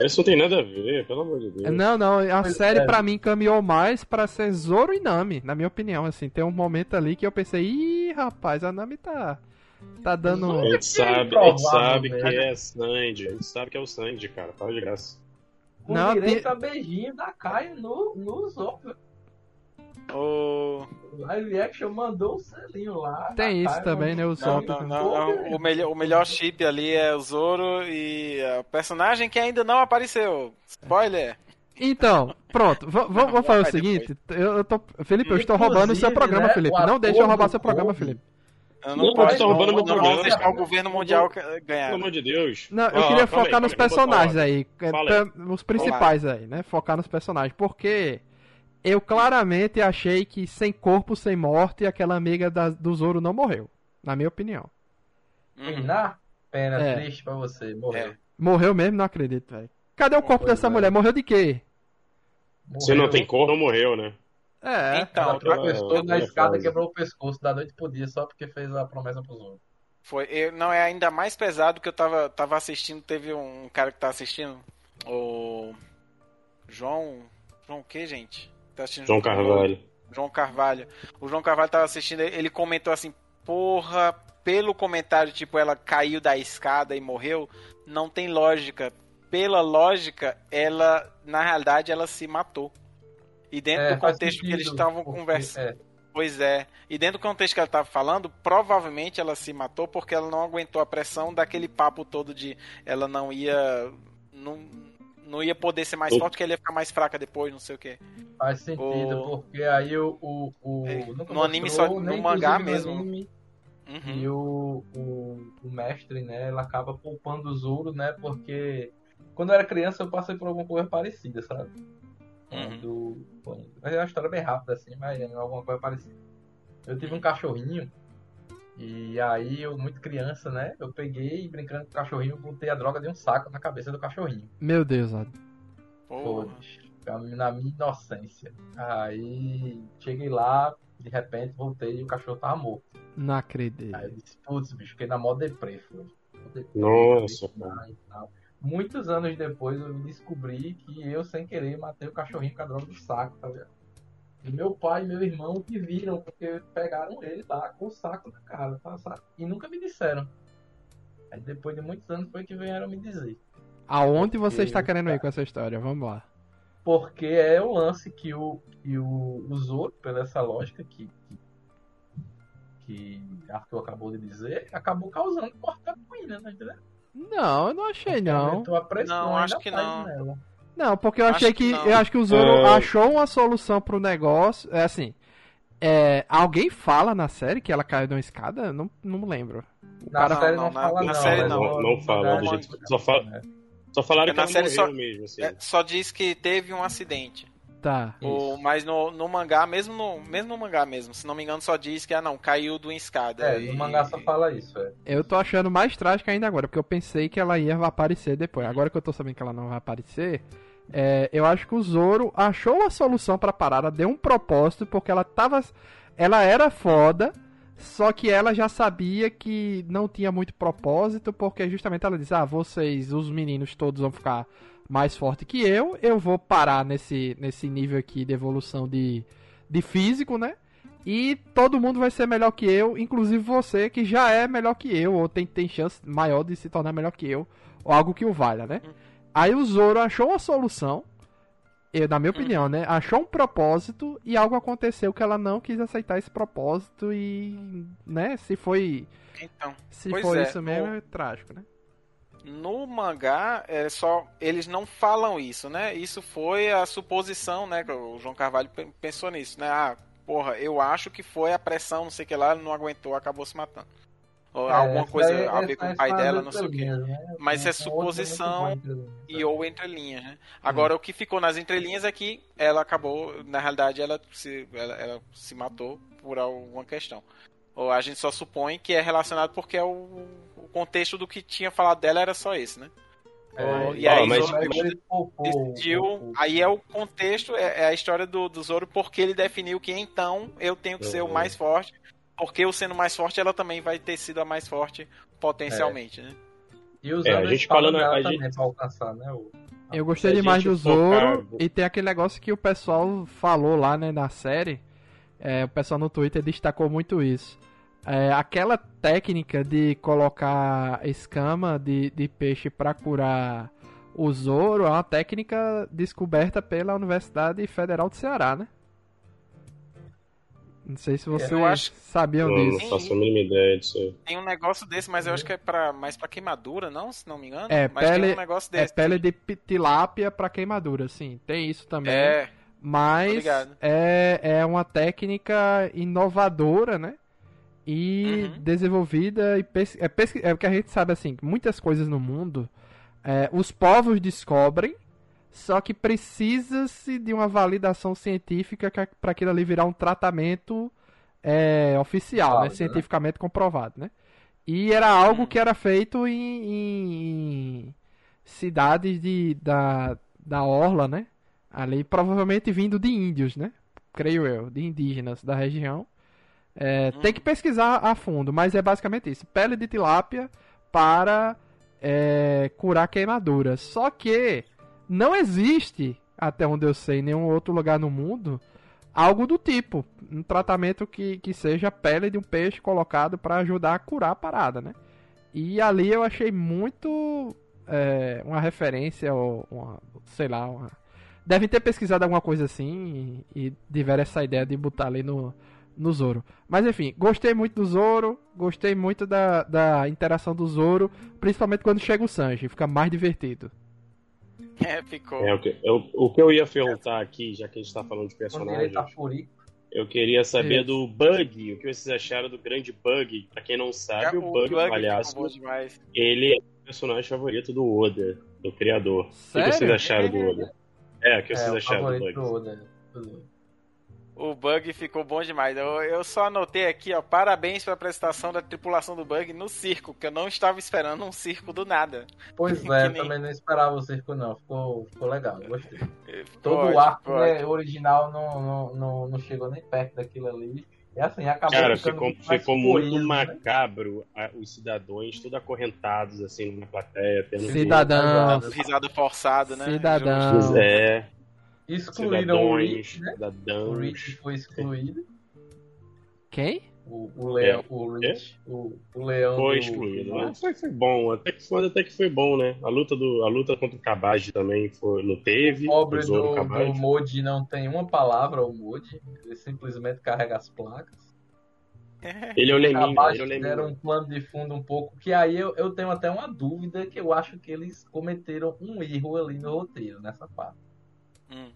Isso não tem nada a ver, pelo amor de Deus. Não, não, a Pois série é. pra mim caminhou mais pra ser Zoro e Nami, na minha opinião, assim, tem um momento ali que eu pensei, ih, rapaz, a Nami tá tá dando A gente sabe, a gente sabe né? que é Sandy. A gente sabe que é o Sandy, cara. Para de graça. Não, direito tem- a beijinho da Caio no, no Zoro. O... O live action mandou o selinho lá. Tem isso também, né, o Não, Zoro. não, não, não. O, melhor, o melhor chip ali é o Zoro e a personagem que ainda não apareceu. Spoiler. Então, pronto, vamos fazer o seguinte, eu, eu tô, Felipe, eu estou roubando o seu Inclusive, programa, né, Felipe, o não deixa eu roubar seu programa, Felipe. Eu Não, não, pode estar roubando não, meu não programa, vou deixar o governo mundial Pelo ganhar. amor de Deus. Não, eu Ó, queria focar aí, nos aí, personagens aí, é, pra- os principais aí, né, focar nos personagens, porque eu claramente achei que sem corpo, sem morte, aquela amiga da- do Zoro não morreu, na minha opinião. Uhum. Na pena, É. triste pra você. Morreu. É. Morreu mesmo? Não acredito, velho. Cadê o corpo dessa é. mulher? Morreu de quê? Você não tem cor, não morreu, né? É. Então, Ela tropeçou É, na escada e fase. quebrou o pescoço da noite pro dia só porque fez a promessa pros outros. Foi, eu- não, é ainda mais pesado que eu tava, tava assistindo, teve um cara que tá assistindo, o João, João o que, gente? Tá assistindo João Carvalho. João Carvalho. O João Carvalho tava assistindo, ele comentou assim, porra, pelo comentário, tipo, ela caiu da escada e morreu, não tem lógica. Pela lógica, ela, na realidade, ela se matou. E dentro É, do contexto que eles sentido, estavam conversando. é. Pois é. E dentro do contexto que ela estava falando, provavelmente ela se matou porque ela não aguentou a pressão daquele papo todo de ela não ia. Não, não ia poder ser mais O- forte, que ele ia ficar mais fraca depois, não sei o quê. Faz sentido, O- porque aí o. o, o É, no anime mostrou, só- no mangá mesmo. anime, Uhum. E o, o, o mestre, né, ele acaba poupando o Zoro, né, porque quando eu era criança eu passei por alguma coisa parecida, sabe? Quando, quando- mas é uma história bem rápida assim, mas é alguma coisa parecida. Eu tive um cachorrinho e aí eu, muito criança, né, eu peguei brincando com o cachorrinho, botei a droga de um saco na cabeça do cachorrinho. Meu Deus. Porra. Todos. Na minha inocência. Aí cheguei lá, de repente voltei e o cachorro tava morto. Não acredito. Aí eu disse, putz, bicho, fiquei na mó deprê, foi. Nossa. Muitos anos depois eu descobri que eu, sem querer, matei o cachorrinho com a droga do saco, tá ligado? E meu pai e meu irmão que viram, porque pegaram ele lá com o saco na cara, tá, sabe? E nunca me disseram. Aí depois de muitos anos foi que vieram me dizer. Aonde você está querendo ir cara, com essa história? Vamos lá. Porque é o lance que o, que o, o Zoro, pela essa lógica que, que, que Arthur acabou de dizer, acabou causando morte da Queen, né? Entendeu? Não, eu não achei não. A Não, acho que não. nela. Não, porque eu Acho achei que que, não. eu acho que o Zoro É. achou uma solução pro negócio. É assim, é, alguém fala na série que ela caiu de uma escada? Não, não lembro. O Na série não, não, fala na não. série não. no- Não no fala, mangá do é jeito- muito só fala- né? Só falaram que Na ela série morreu só- mesmo, assim. É, só diz que teve um acidente. tá. O, mas no, no mangá, mesmo no, mesmo no mangá mesmo, se não me engano, só diz que ah não, caiu de uma escada. É, e- no mangá só fala isso, é. Eu tô achando mais trágico ainda agora, porque eu pensei que ela ia aparecer depois. Agora que eu tô sabendo que ela não vai aparecer, é, eu acho que o Zoro achou a solução pra parada, deu um propósito, porque ela tava. Ela era foda, só que ela já sabia que não tinha muito propósito, porque justamente ela disse: Ah, vocês, os meninos todos vão ficar mais fortes que eu, eu vou parar nesse, nesse nível aqui de evolução de, de físico, né? E todo mundo vai ser melhor que eu, inclusive você, que já é melhor que eu, ou tem, tem chance maior de se tornar melhor que eu, ou algo que o valha, né? Aí o Zoro achou uma solução, eu, na minha opinião, né? Achou um propósito e algo aconteceu que ela não quis aceitar esse propósito e, né? Se foi, Então, se foi é, isso mesmo, no- é trágico, né? no mangá, é só eles não falam isso, né? Isso foi a suposição, né? que O João Carvalho pe- pensou nisso, né? Ah, porra, eu acho que foi a pressão, não sei o que lá, ele não aguentou, acabou se matando. Ou É, alguma coisa daí- a ver com o aí pai dela, não sei o que. linhas, né? Mas é suposição linhas. E ou entre linhas, né? Agora o que ficou nas entrelinhas é que ela acabou, na realidade, ela se, ela, ela se matou por alguma questão. Ou a gente só supõe que é relacionado porque é o, o contexto do que tinha falado dela era só esse, né? É, e aí, mas- Zoro poupou- decidiu. Aí é o contexto, é, é a história do, do Zoro, porque ele definiu que então eu tenho que ser o mais forte. Porque eu sendo mais forte, ela também vai ter sido a mais forte potencialmente, né? E usando É, a gente falando- a gente- pra alcançar, né? O... Eu gostei demais do focar- Zoro e tem aquele negócio que o pessoal falou lá, né, na série. É, o pessoal no Twitter destacou muito isso. É, aquela técnica de colocar escama de, de peixe pra curar o Zoro é uma técnica descoberta pela Universidade Federal do Ceará, né? Não sei se vocês Eu acho- sabiam Não, não disso. faço a mínima ideia disso aí. Tem um negócio desse, mas eu acho que é pra, mais pra queimadura, não? Se não me engano. É, mas pele- tem um negócio É desse. pele de pi- tilápia pra quemadura, sim. Tem isso também. É, Mas é, é uma técnica inovadora, né? E Uhum. desenvolvida e pes é, pesqui- é o que a gente sabe assim, muitas coisas no mundo é, os povos descobrem, só que precisa-se de uma validação científica para aquilo ali virar um tratamento é, oficial, né? Válido, né? Cientificamente comprovado, né? E era algo Hum. que era feito em, em cidades de, da, da Orla, né? Ali, provavelmente vindo de índios, né? Creio eu, de indígenas da região. É, Tem que pesquisar a fundo, mas é basicamente isso: pele de tilápia para é, curar queimaduras. Só que não existe, até onde eu sei, nenhum outro lugar no mundo, algo do tipo. Um tratamento que, que seja pele de um peixe colocado para ajudar a curar a parada, né? E ali eu achei muito é, uma referência, ou uma, sei lá, uma... devem ter pesquisado alguma coisa assim e, e tiveram essa ideia de botar ali no, no Zoro. Mas enfim, gostei muito do Zoro, gostei muito da, da interação do Zoro, principalmente quando chega o Sanji, fica mais divertido. (laughs) É, ficou. É, o, que, eu, o que eu ia perguntar aqui, já que a gente tá falando de personagens, furico. eu queria saber Isso. do Bug, o que vocês acharam do grande Bug. Pra quem não sabe, o, Bug, o palhaço, ficou bom demais. ele é o personagem favorito do Oda, do criador. O que Sério? vocês acharam do Oda? É, o que vocês É, o acharam do favorito Bug? do Oda. O Bug ficou bom demais. Eu, eu só anotei aqui, ó, parabéns pela apresentação da tripulação do Bug no circo, que eu não estava esperando um circo do nada. Pois (laughs) é, nem- também não esperava o circo, não. Ficou, ficou legal, gostei. Ficou Todo ótimo, o arco né, original não, não, não, não chegou nem perto daquilo ali. E assim, acabou Cara, ficando ficou, muito ficou muito né? macabro os cidadãos, tudo acorrentados, assim, numa plateia, tendo que- Cidadãos. Risada forçada, né? Cidadão. Pois é, Excluíram o Rich, cidadãos, né? O cidadãos. Rich foi excluído. Quem? O, o leão, o Rich, o, o leão Foi do- excluído. do- Mas foi, foi bom, até que foi, até que foi bom, né? A luta, do, a luta contra o Kabaj também foi, não teve. O pobre o do, do Modi não tem uma palavra, o Modi. Ele simplesmente carrega as placas. (laughs) Ele é o Leminho, Abaixo é o Leminho. um plano de fundo um pouco, que aí eu, eu tenho até uma dúvida que eu acho que eles cometeram um erro ali no roteiro, nessa parte. Hum.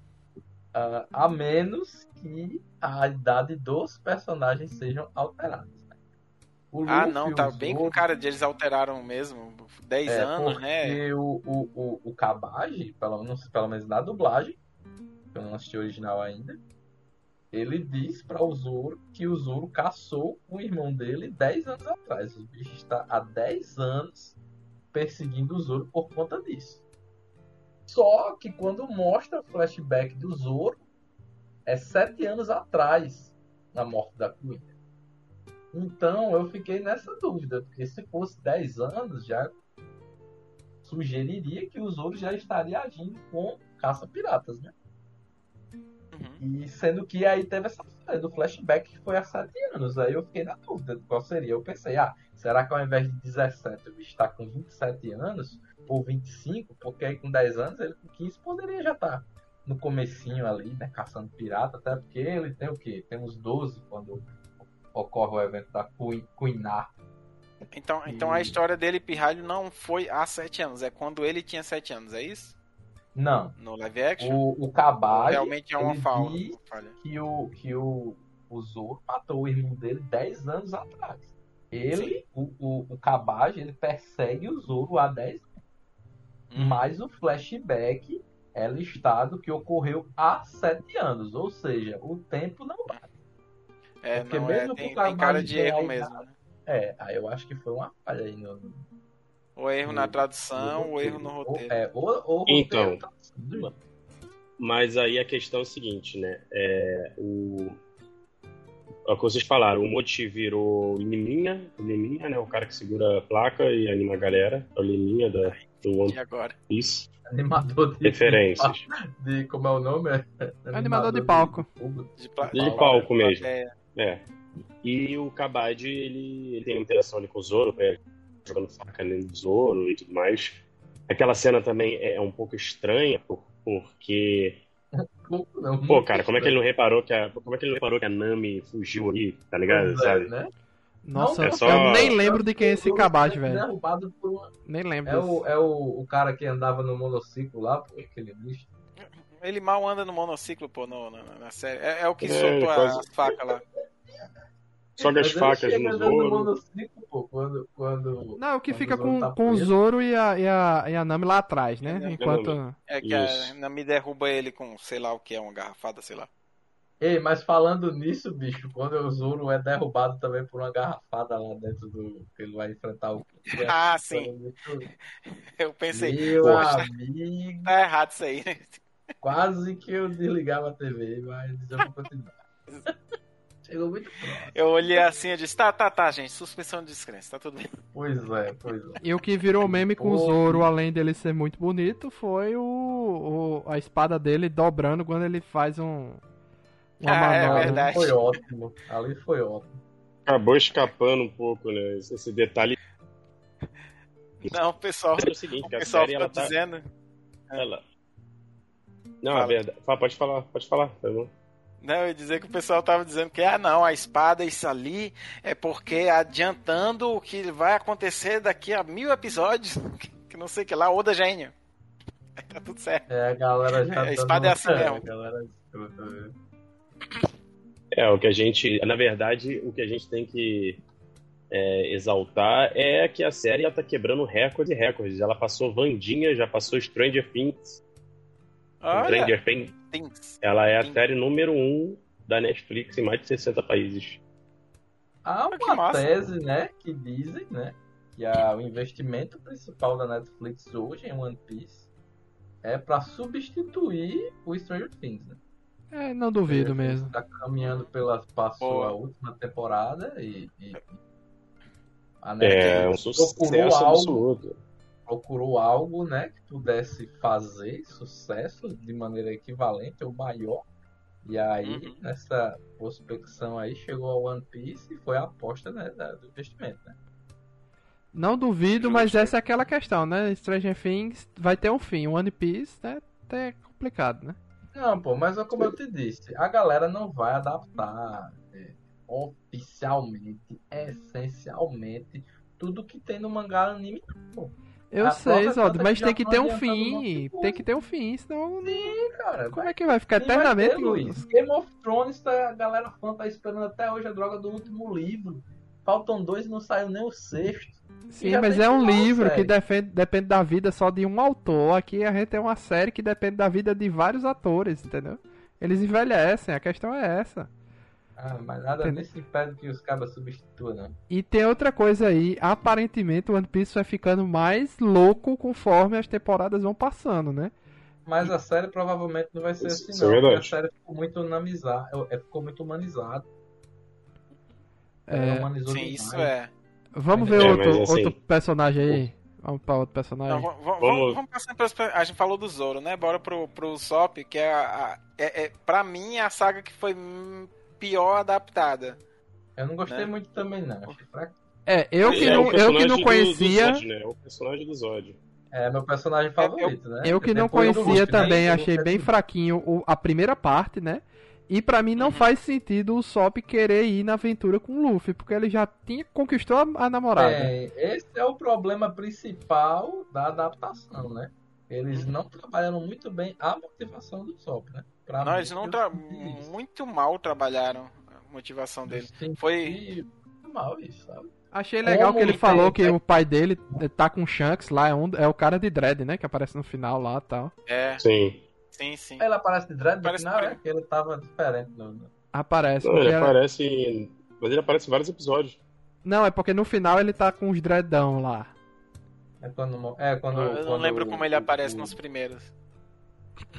Ah, a menos que a idade dos personagens sejam alteradas. né? Ah, não, tá bem com Zoro, cara de eles alteraram mesmo. 10 é, anos, né? porque o, o, o, o pelo menos, pelo menos na dublagem, que eu não assisti original ainda, ele diz para o Zoro que o Zoro caçou o irmão dele 10 anos atrás. O bicho está há 10 anos perseguindo o Zoro por conta disso. Só que quando mostra o flashback do Zoro, é 7 anos atrás na morte da Queen. Então eu fiquei nessa dúvida, porque se fosse 10 anos, já sugeriria que o Zoro já estaria agindo com caça-piratas, né? Uhum. E sendo que aí teve essa do flashback que foi há 7 anos. Aí eu fiquei na dúvida de qual seria. Eu pensei, ah, será que ao invés de 17 o bicho está com 27 anos? Ou 25? Porque aí com 10 anos ele com 15 poderia já estar no comecinho ali, né? Caçando pirata. Até porque ele tem o quê? Tem uns 12 quando ocorre o evento da Queenar. Então, então a E- história dele, Pirralho, não foi há 7 anos, é quando ele tinha 7 anos, é isso? Não. No live action? O, o Kabaj Realmente é uma falha. que o, que o, o Zoro matou o irmão dele 10 anos atrás. Ele, o, o, o Kabaj, ele persegue o Zoro há 10 anos. Uhum. Mas o flashback é listado que ocorreu há 7 anos. Ou seja, o tempo não bate. É, porque não, mesmo é, tem, com o tem cara de erro aí mesmo. na- né? É, aí eu acho que foi uma falha aí no. O erro na no- tradução, no o erro no Ou- roteiro. É, ou, ou Então. roteiro tá Mas aí a questão é o seguinte, né? É, o, é o que vocês falaram, o Moti virou o Liminha, o Liminha, né? O cara que segura a placa e anima a galera. É o Liminha da, do One E agora? Piece. Animador de. Referências. (laughs) De, como é o nome? É, Animador de palco. De, pla- De palco mesmo. É, É. E o Kabad, ele, ele tem uma interação ali com o Zoro, né? jogando faca no Zoro e tudo mais. Aquela cena também é um pouco estranha, por- porque Pouco não, Pô, cara, como é que ele não reparou que a, como é que ele reparou que a Nami fugiu ali, tá ligado? É, Sabe? né? Nossa, Não, É só- eu nem lembro de quem é esse O- Kabaj, o- velho. derrubado por uma- Nem lembro. É, o, é o, o cara que andava no monociclo lá, pô, aquele bicho. ele mal anda no monociclo, pô, no, na, na série. É, é o que É, soltou quase- facas lá. Soga as facas no Zoro. monociclo, pô, quando. quando Não, o que quando fica o com, tá com o. Zoro e a, e, a, e a Nami lá atrás, né? É, Enquanto. É que Isso. a Nami derruba ele com, sei lá o que é, uma garrafada, sei lá. Ei, mas falando nisso, bicho, quando o Zoro é derrubado também por uma garrafada lá dentro do. que ele vai enfrentar o. (laughs) Ah, sim. Eu pensei, Meu poxa, amigo, tá errado isso aí, né? quase que eu desligava a TV, mas eu vou continuar. (laughs) Chegou muito próximo. Eu olhei assim e disse, tá, tá, tá, gente, suspensão de descrença, tá tudo bem. Pois é, pois é. E o que virou meme com o Zoro, além dele ser muito bonito, foi o, o- a espada dele dobrando quando ele faz um. Uma Ah, é manobra. verdade. Foi ótimo. Ali foi ótimo. Acabou escapando um pouco, né? Esse, detalhe. Não, pessoal, É o seguinte, o pessoal série tá. dizendo. Ela... Não, Fala. é verdade. Fala, pode falar, pode falar. tá bom? Não, eu ia dizer que o pessoal tava dizendo que, ah, não, a espada, isso ali, é porque adiantando o que vai acontecer daqui a mil episódios, (laughs) que não sei o que lá, Oda Gênio. (laughs) tá tudo certo. É, a galera já. (laughs) A espada é assim mesmo. A galera é velho. É, o que a gente. Na verdade, o que a gente tem que é, exaltar é que a série ela tá quebrando recordes e recordes. Ela passou Vandinha, já passou Stranger Things. Olha, Stranger Things. Things. Ela é a Things. série número um da Netflix em mais de 60 países. Há Ah, que uma tese, né, que dizem, né, que a- o investimento principal da Netflix hoje em One Piece é pra substituir o Stranger Things, né? É, não duvido mesmo. Tá caminhando pela passou Boa. a última temporada e, e- a É Netflix um procurou sucesso algo, absoluto. Procurou algo, né, que pudesse fazer sucesso de maneira equivalente ou maior. E aí, Uhum. nessa prospecção aí, chegou a One Piece e foi a aposta, né, da- do investimento, né? Não duvido, mas essa é aquela questão, né? Stranger Things vai ter um fim. One Piece, né? É complicado, né? Não, pô, mas é como eu te disse, a galera não vai adaptar é, oficialmente, essencialmente, tudo que tem no mangá anime. Pô. Eu sei, Zod, mas que tem que ter um fim. Tem que ter um fim, senão. não- Sim, cara. Como vai- é que vai ficar nem vai eternamente? ter, Luiz. Game of Thrones, tá, a galera fã tá esperando até hoje a droga do último livro. Faltam dois e não saiu nem o sexto. Sim, mas é um livro que sério. defende, depende da vida só de um autor. Aqui a gente tem uma série que depende da vida de vários atores, entendeu? Eles envelhecem, a questão é essa. Ah, mas nada Tem- nesse impede que os cabas substituam, não. E tem outra coisa aí, aparentemente o One Piece vai ficando mais louco conforme as temporadas vão passando, né? Mas a série provavelmente não vai ser Isso- assim, isso é não. porque verdade. a série ficou muito humanizada. é, Ficou muito humanizada. É, humanizou Sim, demais. isso é. Vamos ver É, outro, assim- outro personagem aí. Vamos pra outro personagem. Não, vamos, vamos, Vamos- vamos passar pelos. A gente falou do Zoro, né? Bora pro, pro Sop, que é, a, a- é, é. Pra mim, é a saga que foi hum, pior adaptada. Eu não gostei Né? muito também, não. Achei fraco. É, eu que, É não, o eu que não do- conhecia. Do, Zod, né? É o personagem do Zod. É meu personagem favorito, né? Eu que não Depois do conhecia né? também, Eu achei bem fraquinho o- a primeira parte, né? E pra mim não Uhum. faz sentido o Sop querer ir na aventura com o Luffy, porque ele já tinha conquistou a, a namorada. É, esse é o problema principal da adaptação, né? Eles não trabalharam muito bem a motivação do Sop, né? Pra Não, eles não eu tra... muito mal trabalharam a motivação Eu dele. Foi- mal isso, sabe? Achei legal Como que ele tem- falou que o pai dele tá com o Shanks lá, é, um, é o cara de Dread, né? Que aparece no final lá e tal. É, Sim. sim, sim. Ele aparece de dread no Parece final, é que ele tava diferente. No, no- Aparece. Não, porque ele era- aparece. em- Mas ele aparece em vários episódios. Não, é porque no final ele tá com os dreadão lá. É quando, é quando, Eu não quando lembro como ele o- aparece o- nos primeiros.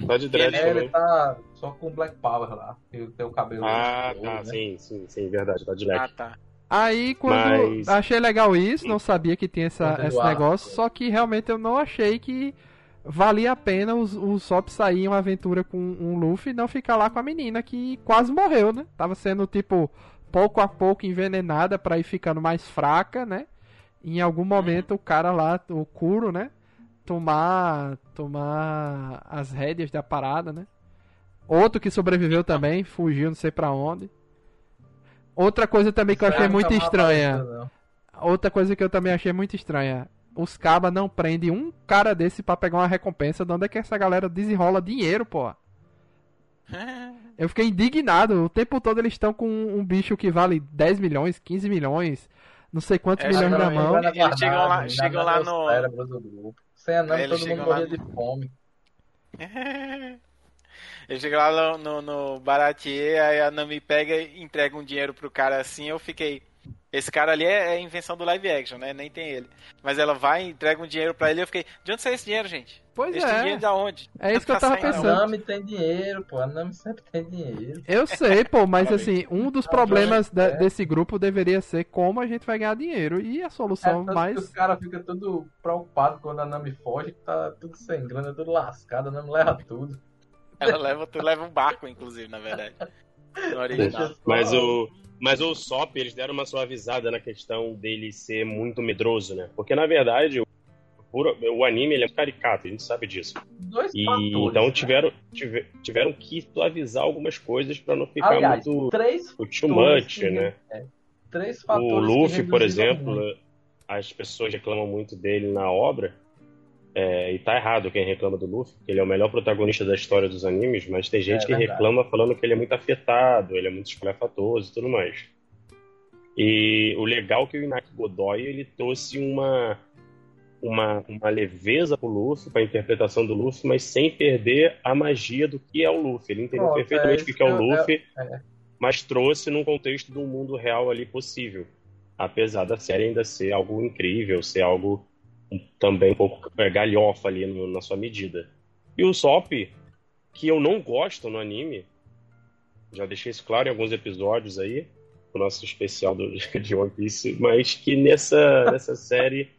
Tá de dread ele- É, também. tá só com Black Power lá. Tem o cabelo. Ah, tá, né? sim, sim, sim, verdade, tá de Ah, leque. tá. Aí quando. Mas- Achei legal isso, não sabia que tinha essa, Quando esse negócio, arca. só que realmente eu não achei que valia a pena o, o Sop sair em uma aventura com um Luffy e não ficar lá com a menina que quase morreu, né? Tava sendo tipo pouco a pouco envenenada pra ir ficando mais fraca, né? Em algum momento o cara lá, o Kuro, né? Tomar, tomar as rédeas da parada, né? Outro que sobreviveu também, fugiu não sei pra onde. Outra coisa também que eu achei muito estranha. Outra coisa que eu também achei muito estranha. Os cabas não prendem um cara desse pra pegar uma recompensa. De onde é que essa galera desenrola dinheiro, pô? (laughs) Eu fiquei indignado. O tempo todo eles estão com um bicho que vale 10 milhões, 15 milhões, não sei quantos É, milhões na mão. Eles chegam lá- chegam lá no- Sem aname, todo mundo morria no- de fome. (laughs) Ele chega lá no, no, no Baratier, aí a Nami pega e entrega um dinheiro pro cara assim, eu fiquei. Esse cara ali é, é invenção do live action, né? Nem tem ele. Mas ela vai entrega um dinheiro pra ele e eu fiquei, de onde saiu esse dinheiro, gente? Pois Esse é. dinheiro da onde? É isso que eu Tá tava saindo, A pensando. Nami tem dinheiro, pô. A Nami sempre tem dinheiro. Eu sei, pô, (laughs) mas assim, um dos Ah, problemas é. desse grupo deveria ser como a gente vai ganhar dinheiro. E a É, solução que mais. os caras ficam tudo preocupados quando a Nami foge, que tá tudo sem grana, tudo lascado, a Nami leva tudo. Ela leva, tu leva um barco, inclusive, na verdade. No (laughs) original. Mas o, mas o Sop, eles deram uma suavizada na questão dele ser muito medroso, né? Porque, na verdade, o, o anime ele é caricato, a gente sabe disso. Dois E fatores, então né? tiveram, tive- tiveram que suavizar algumas coisas pra não ficar Aliás, muito três o too much, que- né? é, três fatores O Luffy, por exemplo, muito. as pessoas reclamam muito dele na obra, É, e tá errado quem reclama do Luffy, ele é o melhor protagonista da história dos animes, mas tem gente É que verdade. reclama falando que ele é muito afetado, ele é muito espalhafatoso e tudo mais. E o legal é que o Inaki Godoy ele trouxe uma, uma, uma leveza pro Luffy, pra interpretação do Luffy, mas sem perder a magia do que é o Luffy. Ele entendeu perfeitamente é o que é o Luffy, é. mas trouxe num contexto do mundo real ali possível. Apesar da série ainda ser algo incrível, ser algo também um pouco é, galhofa ali no- na sua medida. E o Sop, que eu não gosto no anime, já deixei isso claro em alguns episódios aí, o nosso especial do, (laughs) de One Piece, mas que nessa, nessa (laughs) série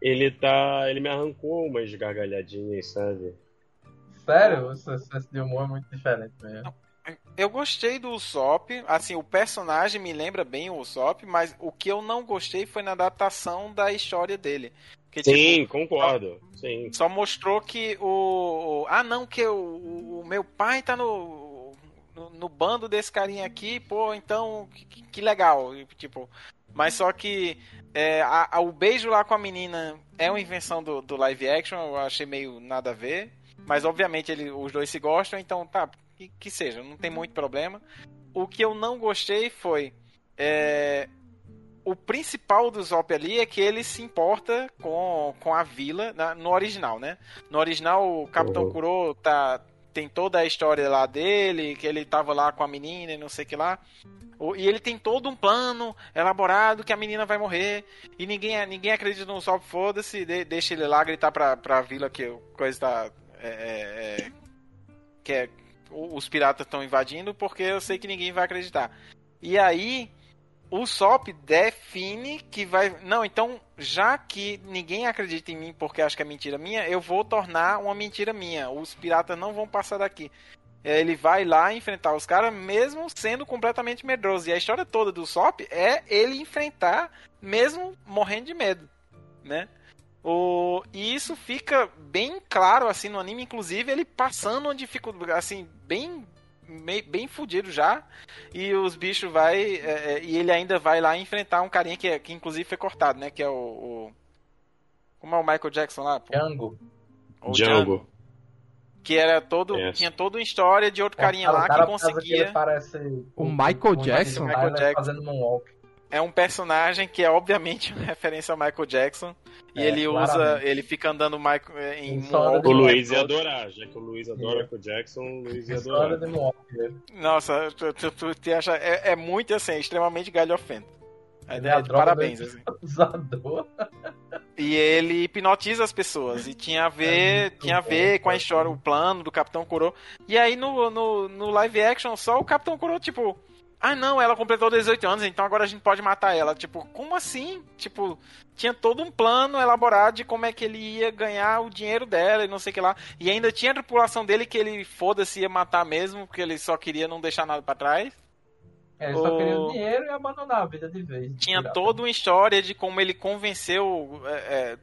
ele tá. ele me arrancou umas gargalhadinhas, sabe? Sério, o seu senso de humor é muito diferente mesmo. Eu gostei do Usopp, assim, o personagem me lembra bem o Usopp, mas o que eu não gostei foi na adaptação da história dele. Que, tipo, Sim, concordo. Sim. Só mostrou que o. o- Ah, não, que o, o meu pai tá no, no. no bando desse carinha aqui, pô, então. Que, que legal. Tipo. Mas só que. é, a- a- o beijo lá com a menina é uma invenção do, do live action, eu achei meio nada a ver. Mas obviamente ele, os dois se gostam, então tá, que, que seja, não tem muito problema. O que eu não gostei foi. é, o principal do Zop ali é que ele se importa com, com a vila na- no original, né? No original, o Capitão Uhum. Kuro tá, tem toda a história lá dele, que ele tava lá com a menina e não sei o que lá. E ele tem todo um plano elaborado que a menina vai morrer. E ninguém, ninguém acredita no Zop, foda-se, de- deixa ele lá gritar pra, pra vila que coisa tá. é, é, é, que é, os piratas estão invadindo, porque eu sei que ninguém vai acreditar. E aí, o Sop define que vai. Não, então, já que ninguém acredita em mim porque acha que é mentira minha, eu vou tornar uma mentira minha. Os piratas não vão passar daqui. É, Ele vai lá enfrentar os caras, mesmo sendo completamente medroso. E a história toda do Sop é ele enfrentar, mesmo morrendo de medo, né? O... E isso fica bem claro assim no anime, inclusive ele passando uma dificuldade, assim, bem meio- bem fudido já. E os bichos vai. é, é, e ele ainda vai lá enfrentar um carinha que, é- que inclusive foi cortado, né? Que é o. o- como é o Michael Jackson lá? Django. O Django. Que era todo. Yes. Tinha toda uma história de outro carinha É, o lá que conseguia. ele parece O Michael Jackson? Michael Michael Jackson. fazendo moonwalk. É um personagem que é obviamente (laughs) uma referência ao Michael Jackson. E É, ele usa. claramente. Ele fica andando Michael, é, em só anda moonwalk O Luiz ia adorar, já que o Luiz adora o Jackson, o Luiz ia adorar. Nossa, tu, tu, tu te acha. É, é muito assim, extremamente galhofento. É, Ele é é, parabéns, assim. (laughs) E ele hipnotiza as pessoas. E tinha a É ver, muito tinha a ver bom, com a cara. história, o plano do Capitão Kuro. E aí no, no, no live action, só o Capitão Kuro, tipo. Ah não, ela completou 18 anos, então agora a gente pode matar ela. Tipo, como assim? Tipo, tinha todo um plano elaborado de como é que ele ia ganhar o dinheiro dela e não sei o que lá. E ainda tinha a tripulação dele que ele foda-se ia matar mesmo, porque ele só queria não deixar nada pra trás. É, Ele só queria o dinheiro e abandonar a vida de vez. tinha toda uma história de como ele convenceu é, é,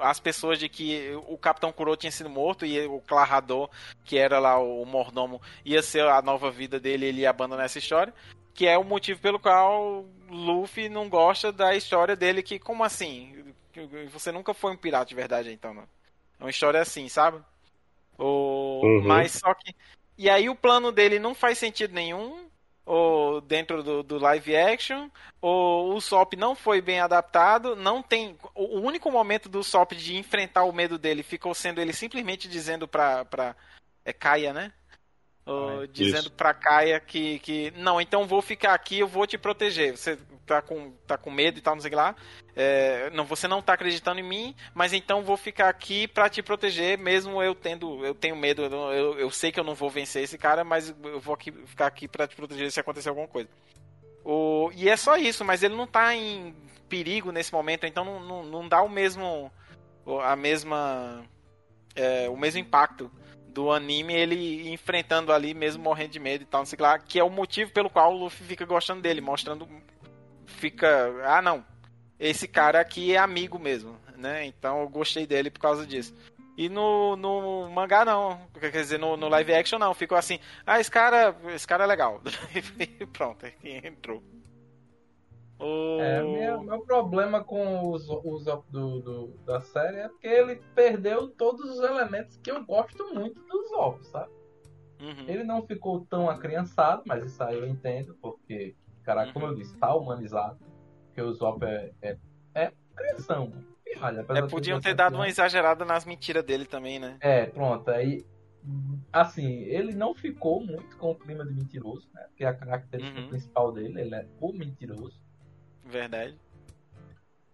as pessoas de que o Capitão Kuro tinha sido morto e o Clarrador, que era lá o mordomo, ia ser a nova vida dele ele ia abandonar essa história. Que é o motivo pelo qual Luffy não gosta da história dele, que como assim? Você nunca foi um pirata de verdade, então, não. É uma história assim, sabe? O... Uhum. Mas só que. E aí o plano dele não faz sentido nenhum. Ou dentro do, do live action, ou o Sop não foi bem adaptado, não tem. O único momento do Sop de enfrentar o medo dele ficou sendo ele simplesmente dizendo pra. pra é Kaia, né? Ou Ah, dizendo isso. pra Kaia que, que. Não, então vou ficar aqui, eu vou te proteger. Você tá com, tá com medo e tal, não sei o que lá. É, não, você não tá acreditando em mim, mas então vou ficar aqui pra te proteger, mesmo eu tendo, eu tenho medo, eu, eu, sei que eu não vou vencer esse cara, mas eu vou aqui, ficar aqui pra te proteger se acontecer alguma coisa. O, e é só isso, mas ele não tá em perigo nesse momento, então não, não, não dá o mesmo, a mesma, é, o mesmo impacto do anime ele enfrentando ali mesmo morrendo de medo e tal, não sei lá, que é o motivo pelo qual o Luffy fica gostando dele, mostrando, fica, ah não, esse cara aqui é amigo mesmo, né? Então eu gostei dele por causa disso. E no, no mangá não, quer dizer, no, no live action não, ficou assim, ah, esse cara, esse cara é legal. e (laughs) pronto, entrou. O... É, meu, meu problema com os, os do, do, da série é porque ele perdeu todos os elementos que eu gosto muito dos Zop, sabe? Uhum. Ele não ficou tão acriançado, mas isso aí eu entendo, porque, cara, como eu disse, tá humanizado. Porque o Zop é, é, é mano. Pirralha, É, podiam ter dado uma exagerada nas mentiras dele também, né? É, pronto, aí. Assim, ele não ficou muito com o clima de mentiroso, né? Porque a característica Uhum. principal dele, ele é o mentiroso. Verdade.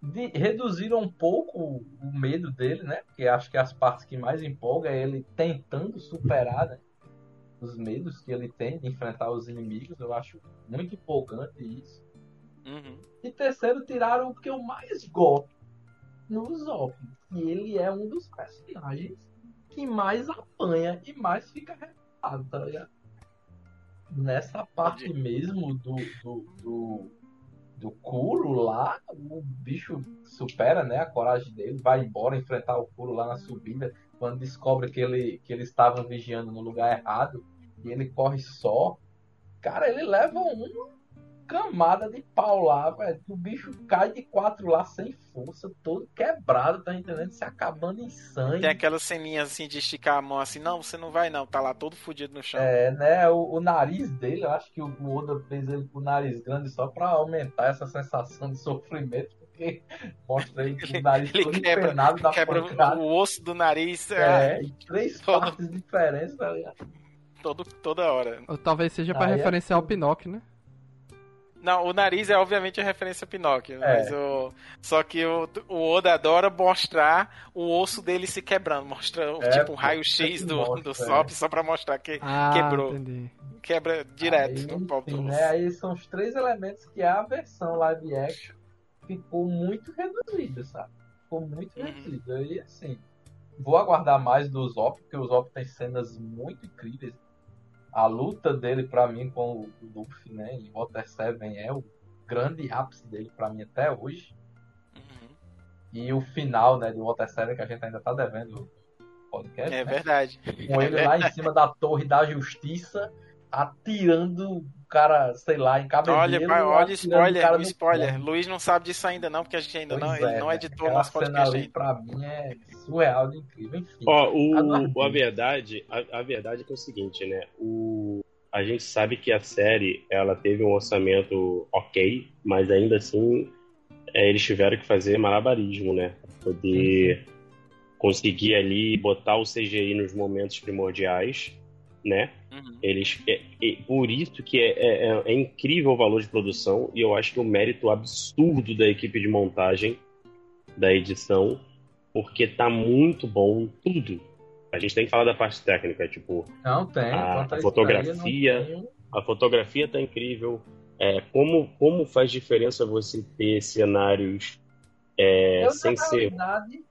de- reduziram um pouco o, o medo dele, né? Porque acho que as partes que mais empolga é ele tentando superar né? Os medos que ele tem de enfrentar os inimigos. Eu acho muito empolgante isso. Uhum. E terceiro, tiraram o que eu mais gosto no Zop. E ele é um dos personagens que mais apanha e mais fica revoltado, tá ligado? Nessa parte mesmo do, do, do, do Kuro lá, o bicho supera né, a coragem dele, vai embora enfrentar o Kuro lá na subida, quando descobre que, ele, que eles estavam vigiando no lugar errado e ele corre só. Cara, ele leva uma camada de pau lá, velho. O bicho cai de quatro lá sem força, todo quebrado, tá entendendo? Se acabando em sangue. Tem aquelas ceninhas assim de esticar a mão assim, não, você não vai não, tá lá todo fudido no chão. É, né? O, o nariz dele, eu acho que o Oda fez ele com o nariz grande só pra aumentar essa sensação de sofrimento, porque (laughs) mostra ele com o nariz ele todo quebra- empenado da Quebra pancada. o osso do nariz É, é, três Todo- partes diferentes, tá ligado? Todo, toda hora. Ou talvez seja pra Ah, é? referenciar o Pinóquio, né? Não, o nariz é obviamente a referência a Pinóquio, É. mas o. Só que o, o Oda adora mostrar o osso dele se quebrando. Mostra É, tipo um pô, raio-x do, mostra, do é. Sop só pra mostrar que Ah, quebrou. entendi. Quebra direto Aí, no pau do né? Aí são os três elementos que a versão live action ficou muito reduzida, sabe? Ficou muito Uhum. reduzida. E assim, vou aguardar mais do Zop, porque o Zop tem cenas muito incríveis. A luta dele pra mim com o Luffy, né, em Water 7 é o grande ápice dele pra mim até hoje. Uhum. E o final, né, do Water 7 que a gente ainda tá devendo o podcast, É né? verdade. com ele lá em (laughs) cima da torre da justiça, atirando cara, sei lá, em cabelo. Olha, pai, olha spoiler, o spoiler. Luiz Luiz não sabe disso ainda não, porque a gente ainda não, ele não editou aquela nosso podcast ainda. pra mim é surreal de incrível, enfim. Ó, o, o- a verdade, a, a verdade é que é o seguinte, né? O, a gente sabe que a série ela teve um orçamento ok, mas ainda assim é, eles tiveram que fazer malabarismo, né? Pra poder conseguir ali botar o CGI nos momentos primordiais, né? Uhum. Eles, é, é por isso que é, é- é- é incrível o valor de produção e eu acho que o mérito absurdo da equipe de montagem da edição, porque tá muito bom tudo. A gente tem que falar da parte técnica, tipo, Não tem. a isso fotografia- a fotografia tá incrível, é, como, como faz diferença você ter cenários é, Eu, sem na ser realidade,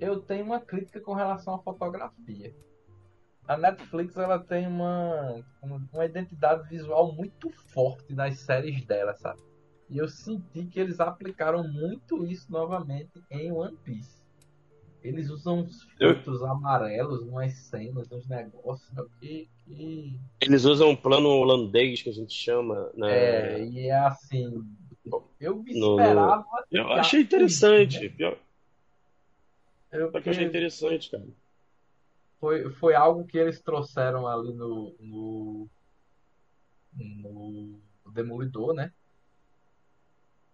eu tenho uma crítica com relação à fotografia. A Netflix ela tem uma, uma identidade visual muito forte nas séries dela, sabe? E eu senti que eles aplicaram muito isso novamente em One Piece. Eles usam uns Eu- filtros amarelos, umas cenas, uns negócios que, que Eles usam um plano holandês que a gente chama, né? é, e é assim. Eu me No- esperava. Eu achei interessante. Pior- Eu, Só que eu achei interessante, cara. Foi, foi algo que eles trouxeram ali no, no, no Demolidor, né?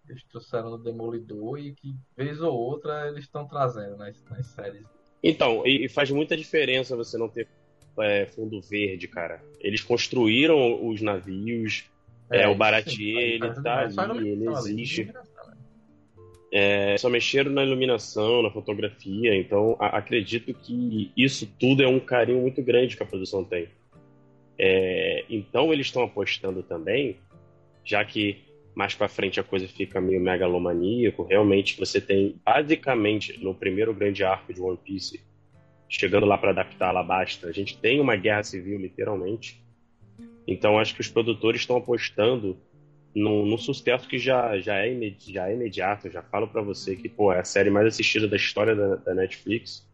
Eles trouxeram no Demolidor e que, vez ou outra, eles estão trazendo nas, nas séries. Então, e, e faz muita diferença você não ter é, fundo verde, cara. Eles construíram os navios, É, o Baratier, ele tá ali, ele existe. É, só mexeram na iluminação, na fotografia. Então, a- acredito que isso tudo é um carinho muito grande que a produção tem. É, então, eles estão apostando também, já que mais pra frente a coisa fica meio megalomaníaco. Realmente, você tem basicamente no primeiro grande arco de One Piece, chegando lá pra adaptar Alabasta, a gente tem uma guerra civil, literalmente. Então, acho que os produtores estão apostando num, num sucesso que já, já, é imedi- já é imediato. Já falo pra você que pô, é a série mais assistida da história da, da Netflix.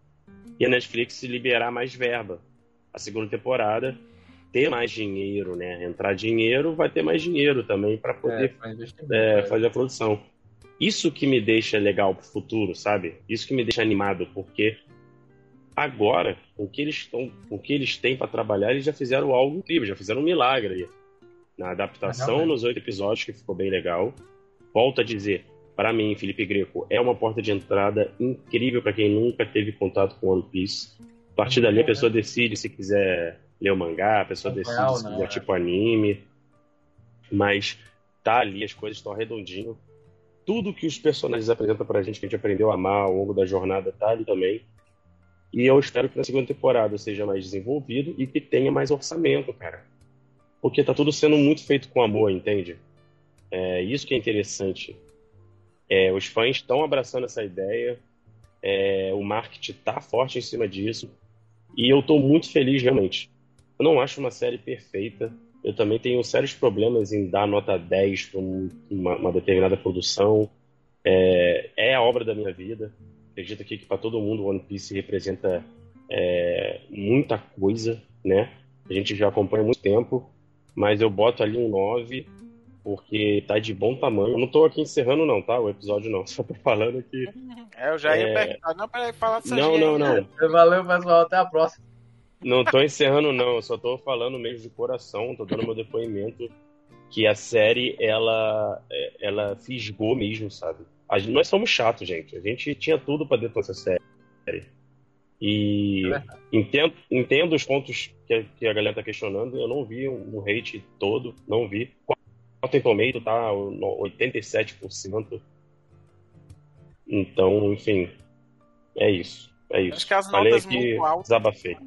E a Netflix liberar mais verba. A segunda temporada ter mais dinheiro, né? Entrar dinheiro, vai ter mais dinheiro também para poder é, é, fazer a produção. Isso que me deixa legal pro futuro, sabe? Isso que me deixa animado, porque agora, o que eles estão, o que eles têm para trabalhar, eles já fizeram algo incrível, já fizeram um milagre na adaptação nos oito episódios, que ficou bem legal. Volto a dizer, para mim, Felipe Greco é uma porta de entrada incrível para quem nunca teve contato com One Piece. A partir dali, a pessoa decide se quiser ler o mangá, a pessoa decide se quiser tipo anime. Mas tá ali, as coisas estão redondinho. Tudo que os personagens apresentam pra gente, que a gente aprendeu a amar ao longo da jornada, tá ali também. E eu espero que na segunda temporada seja mais desenvolvido e que tenha mais orçamento, cara. Porque tá tudo sendo muito feito com amor, entende? É isso que é interessante. É, os fãs estão abraçando essa ideia, é, o marketing tá forte em cima disso, e eu tô muito feliz realmente. Eu não acho uma série perfeita. Eu também tenho sérios problemas em dar nota 10 para uma, uma, determinada produção. É, é, a obra da minha vida. Acredito aqui que para todo mundo One Piece representa é, muita coisa, né? A gente já acompanha há muito tempo, mas eu boto ali um 9 porque tá de bom tamanho. Eu não tô aqui encerrando não, tá? O episódio não, (laughs) só tô falando que... É, eu já ia é... perguntar, não, peraí, falar dessa Não, não, não. Valeu, pessoal, até a próxima. Não tô encerrando, não. Eu só tô falando mesmo de coração, tô dando meu depoimento que a série, ela, é, ela fisgou mesmo, sabe? Gente, nós somos chatos, gente. A gente tinha tudo para dentro dessa série. E é entendo, entendo os pontos que a, que a galera tá questionando. Eu não vi um, um hate todo, não vi. Rotten Tomato tá 87%. Então, enfim, é isso. É isso. Acho que as Falei notas muito altas. Desabafei.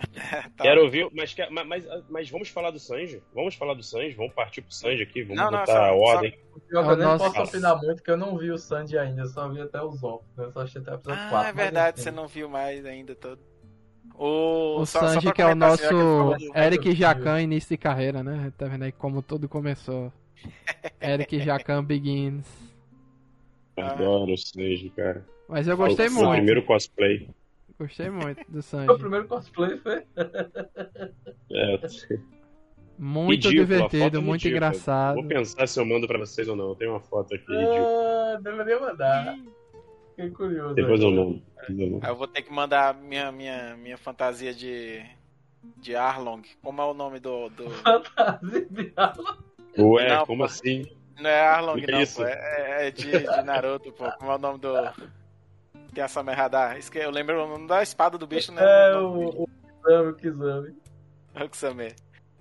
(laughs) tá. Quero ouvir, mas, mas, mas, vamos falar do Sanji? Vamos falar do Sanji? Vamos partir pro Sanji aqui? Vamos não, botar não, só, a ordem. Só... Eu, nem posso opinar muito, porque eu não vi o Sanji ainda, eu só vi até os ovos. Né? Eu só achei até o episódio ah, 4. é verdade, você não viu mais ainda todo. O, o só, Sanji, só que é o nosso Eric Jacan início de carreira, né? Tá vendo aí como tudo começou. (laughs) Eric Jacan Begins. Adoro o Sanji, cara. Mas eu gostei o, muito. O primeiro cosplay. Gostei muito do Sanji. o primeiro cosplay foi. é, muito ridículo, divertido, muito ridícula. engraçado. Vou pensar se eu mando pra vocês ou não. Eu tenho uma foto aqui. Ah, deveria mandar. Fiquei curioso. Depois eu mando. Eu vou ter que mandar minha, minha, minha fantasia de. De Arlong. Como é o nome do. do... Fantasia de Arlong? Ué, não, como pô. assim? Não é Arlong, não, isso? pô. É, é de, de Naruto, pô. Como é o nome do tem a Samerradar. Eu lembro o nome da espada do bicho, né? É, o, o Kisame, o Kisame.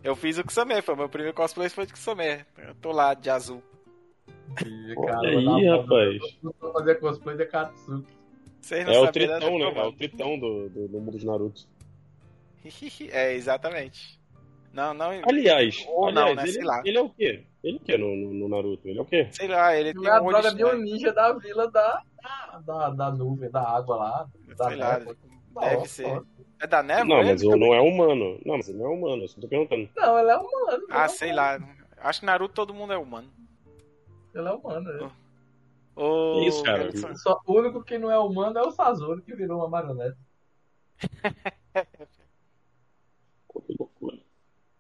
Eu fiz o Kisame, foi meu primeiro cosplay foi de Kisame. Eu tô lá de azul. E, cara, aí, rapaz. Vou fazer cosplay de Katsuki. É o tritão, né? É o tritão do, do, do mundo de Naruto. (laughs) é, exatamente. Não, não. Aliás, ou aliás não, né? ele, Sei lá. ele é o quê? Ele é o quê no, no, Naruto? Ele é o quê? Sei lá, ele, ele tem é um a droga de um ninja da vila da, da, da nuvem, da água lá. Da Sei lá, deve ser. É da névoa? Não, mas ele não é humano. Não, mas ele não é humano, eu só tô perguntando. Não, ele é humano. Ah, é sei humano. lá. Acho que Naruto todo mundo é humano. Ele é humano, é. Oh, Isso, cara. Só, o único que não é humano é o Sazori, que virou uma marionete. (laughs)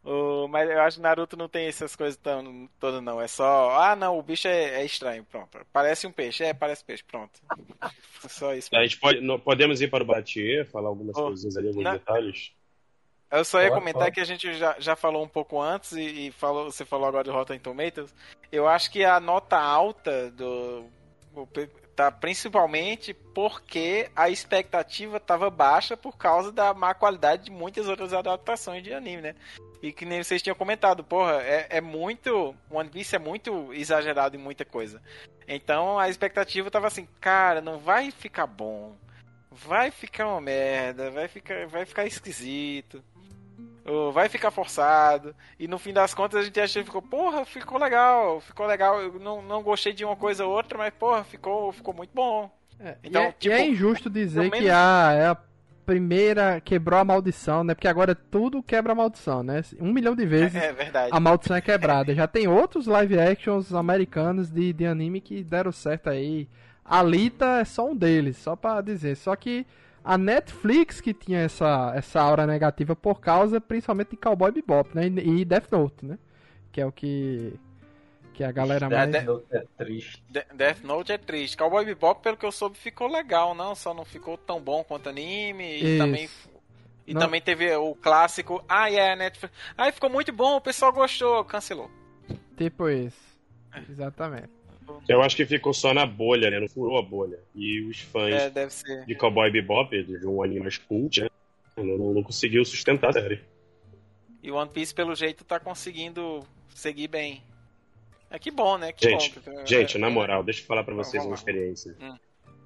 O, mas eu acho que Naruto não tem essas coisas tão todas, não. É só, ah, não, o bicho é, é, estranho, pronto. Parece um peixe, é, parece peixe, pronto. só isso. A gente pode, podemos ir para o Batier, falar algumas oh, coisas ali, alguns detalhes. Eu só ia comentar que a gente já, já falou um pouco antes e, e, falou, você falou agora do Rotten Tomatoes. Eu acho que a nota alta do tá principalmente porque a expectativa estava baixa por causa da má qualidade de muitas outras adaptações de anime, né? E que nem vocês tinham comentado, porra, é, é muito. One Piece é muito exagerado em muita coisa. Então a expectativa tava assim, cara, não vai ficar bom. Vai ficar uma merda, vai ficar, vai ficar esquisito. Vai ficar forçado. E no fim das contas a gente achou ficou, porra, ficou legal, ficou legal. Eu não, não gostei de uma coisa ou outra, mas porra, ficou, ficou muito bom. É, então, e é, tipo, e é injusto dizer que a, é a primeira quebrou a maldição, né? Porque agora tudo quebra a maldição, né? Um milhão de vezes é, é a maldição é quebrada. Já tem outros live actions americanos de, de anime que deram certo aí. Alita é só um deles, só para dizer. Só que a Netflix que tinha essa, essa aura negativa por causa principalmente de Cowboy Bebop, né? E, e Death Note, né? Que é o que que a galera mais Death Note é triste. De- Death Note é triste. Cowboy Bebop, pelo que eu soube, ficou legal, não? Só não ficou tão bom quanto anime. E Isso. também. E Não- também teve o clássico. Ah, é, Netflix. Ai, ficou muito bom, o pessoal gostou. Cancelou. tipo isso. Exatamente. Eu acho que ficou só na bolha, né? Não furou a bolha. E os fãs É, de Cowboy Bebop, de um anime mais cult, né? Não, não- conseguiu sustentar a série. E One Piece, pelo jeito, tá conseguindo seguir bem. É que bom, né? Que Gente, bom. gente, É, na é, moral, deixa eu falar pra vocês uma experiência. Hum.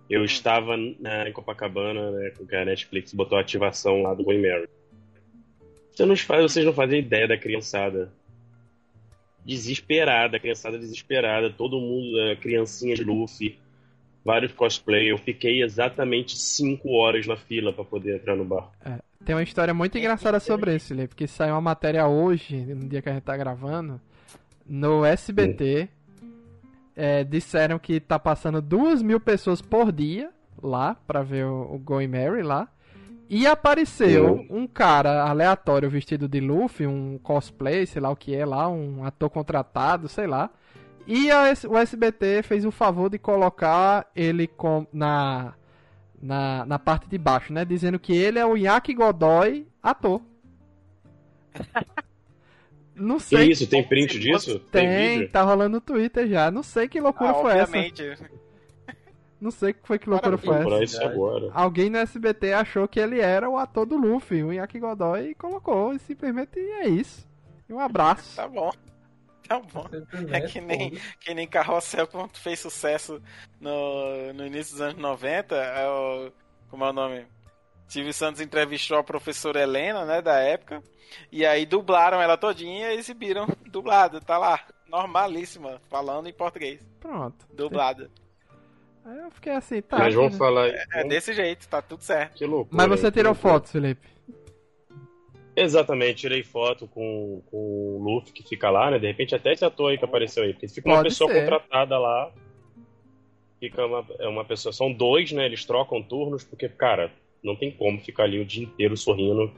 Eu Hum. estava na, em Copacabana, né, com a Netflix botou a ativação lá do Going Mary. Vocês não, fazem, vocês não fazem ideia da criançada. Desesperada, a criançada desesperada, todo mundo, eh, criancinha de Luffy, vários cosplay. Eu fiquei exatamente 5 horas na fila pra poder entrar no bar. Tem uma história muito engraçada sobre isso, Felipe, que saiu uma matéria hoje, no dia que a gente tá gravando, no SBT. É, disseram que tá passando duas mil pessoas por dia lá pra ver o, o Going Mary lá. E apareceu Uhum. um cara aleatório vestido de Luffy, um cosplay, sei lá o que é lá, um ator contratado, sei lá. E a S- o SBT fez o favor de colocar ele com, na, na, na parte de baixo, né? Dizendo que ele é o Yaki Godoy ator. (laughs) Não Que sei. isso? Tem print disso? Tem, vídeo? tá rolando no Twitter já. Não sei que loucura Ah, foi essa. obviamente. Não sei que foi que loucura foi essa. Alguém no SBT achou que ele era o ator do Luffy, o Yaki Godoy, e colocou. E simplesmente é isso. E um abraço. (laughs) Tá bom. Tá bom. É que nem, que nem Carrossel quando fez sucesso no, no início dos anos 90. É o, como é o nome? Silvio Santos entrevistou a professora Helena, né, da época. E aí dublaram ela todinha e exibiram dublada. Tá lá, normalíssima, falando em português. Pronto. Dublada. Aí eu fiquei assim, tá. Mas vamos né? falar. É vamos- desse jeito, tá tudo certo. Que loucura. Mas você tirou fotos, Felipe. Exatamente, tirei foto com, com o Luffy que fica lá, né? De repente até esse ator aí que apareceu aí. Porque fica uma Pode pessoa ser. contratada lá. Fica uma, é uma pessoa. São dois, né? Eles trocam turnos, porque, cara, não tem como ficar ali o dia inteiro sorrindo,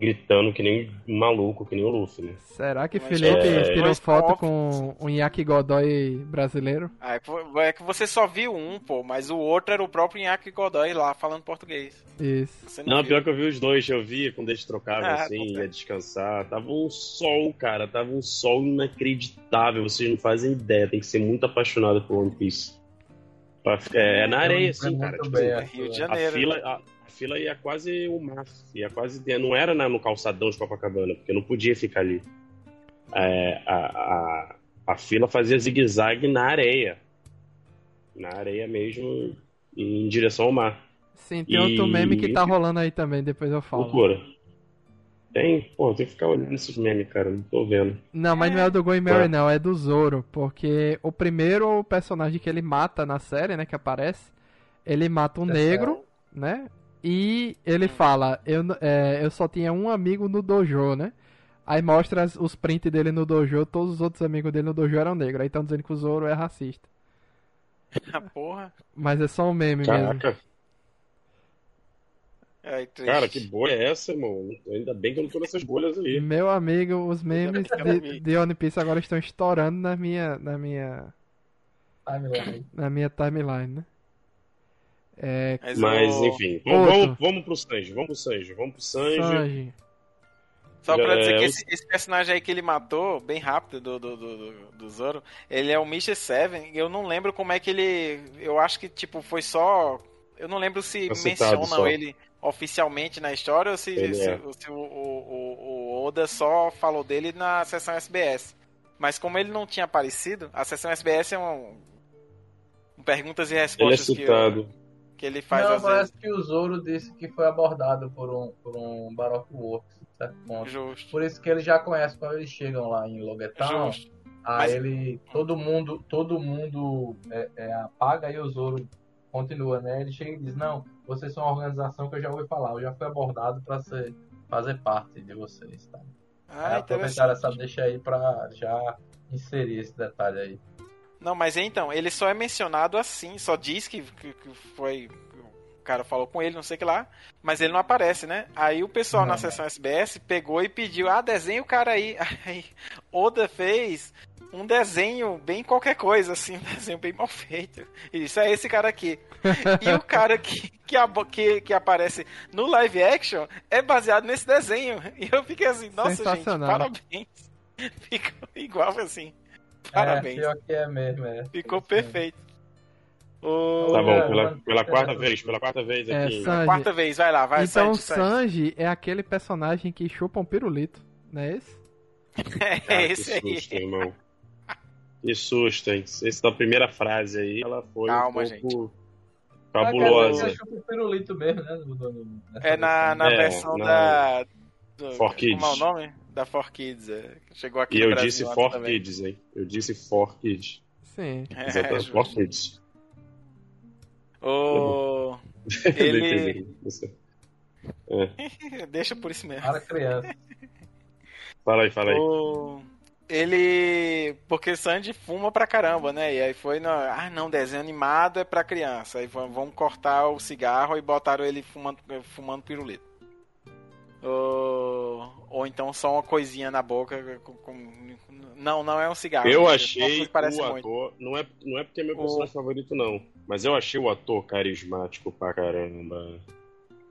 gritando que nem um maluco, que nem o Luffy, né? Será que Mas Felipe é- tirou foto com um Yaki Godoy brasileiro? Ah, é que- é que você só viu um, pô, mas o outro era o próprio Inaki Godoy lá falando português. Isso. Você não, Não, pior que eu vi os dois, eu vi quando eles trocavam Ah, assim, ia descansar. Tava um sol, cara, tava um sol inacreditável, vocês não fazem ideia, tem que ser muito apaixonado por One Piece. É, é na areia, assim, cara. Tipo bem, assim, Rio de a Janeiro. fila, a, a fila ia quase o mar, ia quase, não era na- no calçadão de Copacabana, porque não podia ficar ali. É, a, a, a fila fazia zigue-zague na areia. Na areia mesmo, em direção ao mar. Sim, tem outro E- meme que tá rolando aí também, depois eu falo. Loucura. Tem, pô, tem que ficar olhando esses memes, cara. Não tô vendo. Não, mas não é o do Going Mary, É. não, é do Zoro. Porque o primeiro personagem que ele mata na série, né, que aparece, ele mata um É negro, né? E ele fala, eu, é, eu só tinha um amigo no dojo, né? Aí mostra os prints dele no dojo, todos os outros amigos dele no dojo eram negros. Aí estão dizendo que o Zoro é racista. (laughs) Ah, porra. Mas é só um meme mesmo. Caraca, Ai, cara, que bolha é essa, irmão? Ainda bem que eu não tô nessas bolhas aí. Meu amigo, os memes de, de One Piece agora estão estourando na minha, na minha, Timeline. na minha timeline, né? É, Mas, o- enfim, vamos, vamos, vamos pro Sanji, vamos pro Sanji, vamos pro Sanji. Sanji. Só pra É, dizer que eu- esse, esse personagem aí que ele matou, bem rápido, do, do, do, do- Zoro, ele é o Mr. Seven. Eu não lembro como é que ele. Eu acho que, tipo, foi só. Eu não lembro se citado mencionam só. ele oficialmente na história ou se, se, é. se o, o, o- o Oda só falou dele na sessão SBS. Mas como ele não tinha aparecido, a sessão SBS é um. um perguntas e Ele é respostas que, eu- citado. Que ele faz Não, parece vezes. que o Zoro disse que foi abordado por um, por um Baroque Works, certo ponto. Justo. Por isso que ele já conhece quando eles chegam lá em Loguetown. Justo. Aí Mas- ele. Todo mundo, todo mundo é, é, apaga e o Zoro continua, né? Ele chega e diz, não, vocês são uma organização que eu já ouvi falar, eu já fui abordado pra ser, fazer parte de vocês, tá? Ah, aproveitaram interessante. essa deixa aí pra já inserir esse detalhe aí. Não, mas então, ele só é mencionado assim, só diz que, que, que foi. O cara falou com ele, não sei o que lá, mas ele não aparece, né? Aí o pessoal Não, na sessão SBS pegou e pediu, ah, desenha o cara aí. (laughs) Aí Oda fez um desenho bem qualquer coisa, assim, um desenho bem mal feito. E disse, é esse cara aqui. (laughs) e o cara que, que, que, que aparece no live action é baseado nesse desenho. E eu fiquei assim, nossa, gente, parabéns. (laughs) Ficou igual assim. É, Parabéns. pior que é mesmo, é. Ficou perfeito. Ô, Tá bom, pela, pela quarta é, vez, pela quarta vez É, aqui. Sanji. Quarta vez, vai lá, vai, então, Sanji, Sanji. Sanji é aquele personagem que chupa um pirulito, não é esse? (laughs) É esse que aí. susto, irmão. Que susto, hein? Esse da primeira frase aí, ela foi Calma, um pouco Ah, cara, fabulosa. Ele chupa o pirulito mesmo, né? É na, na É, versão na- da. Do, For Kids. Como é o nome? Da For Kids. é, Chegou aqui E eu disse for também. kids, hein? Eu disse for kids. Sim. (laughs) É, Exatamente, justo. for kids. O... (laughs) Ele- Não sei. (laughs) Deixa por isso mesmo. Para criança. Fala aí, fala aí. O... Ele. Porque Sandy fuma pra caramba, né? E aí foi no. Ah, não, desenho animado é pra criança. Aí vamos vamos cortar o cigarro e botaram ele fumando, fumando pirulito. Ou... Ou então só uma coisinha na boca. Com, com- Não, não é um cigarro. Eu Só achei parece o muito. ator. Não é, não é porque é meu O- personagem favorito, não. Mas eu achei o ator carismático pra caramba.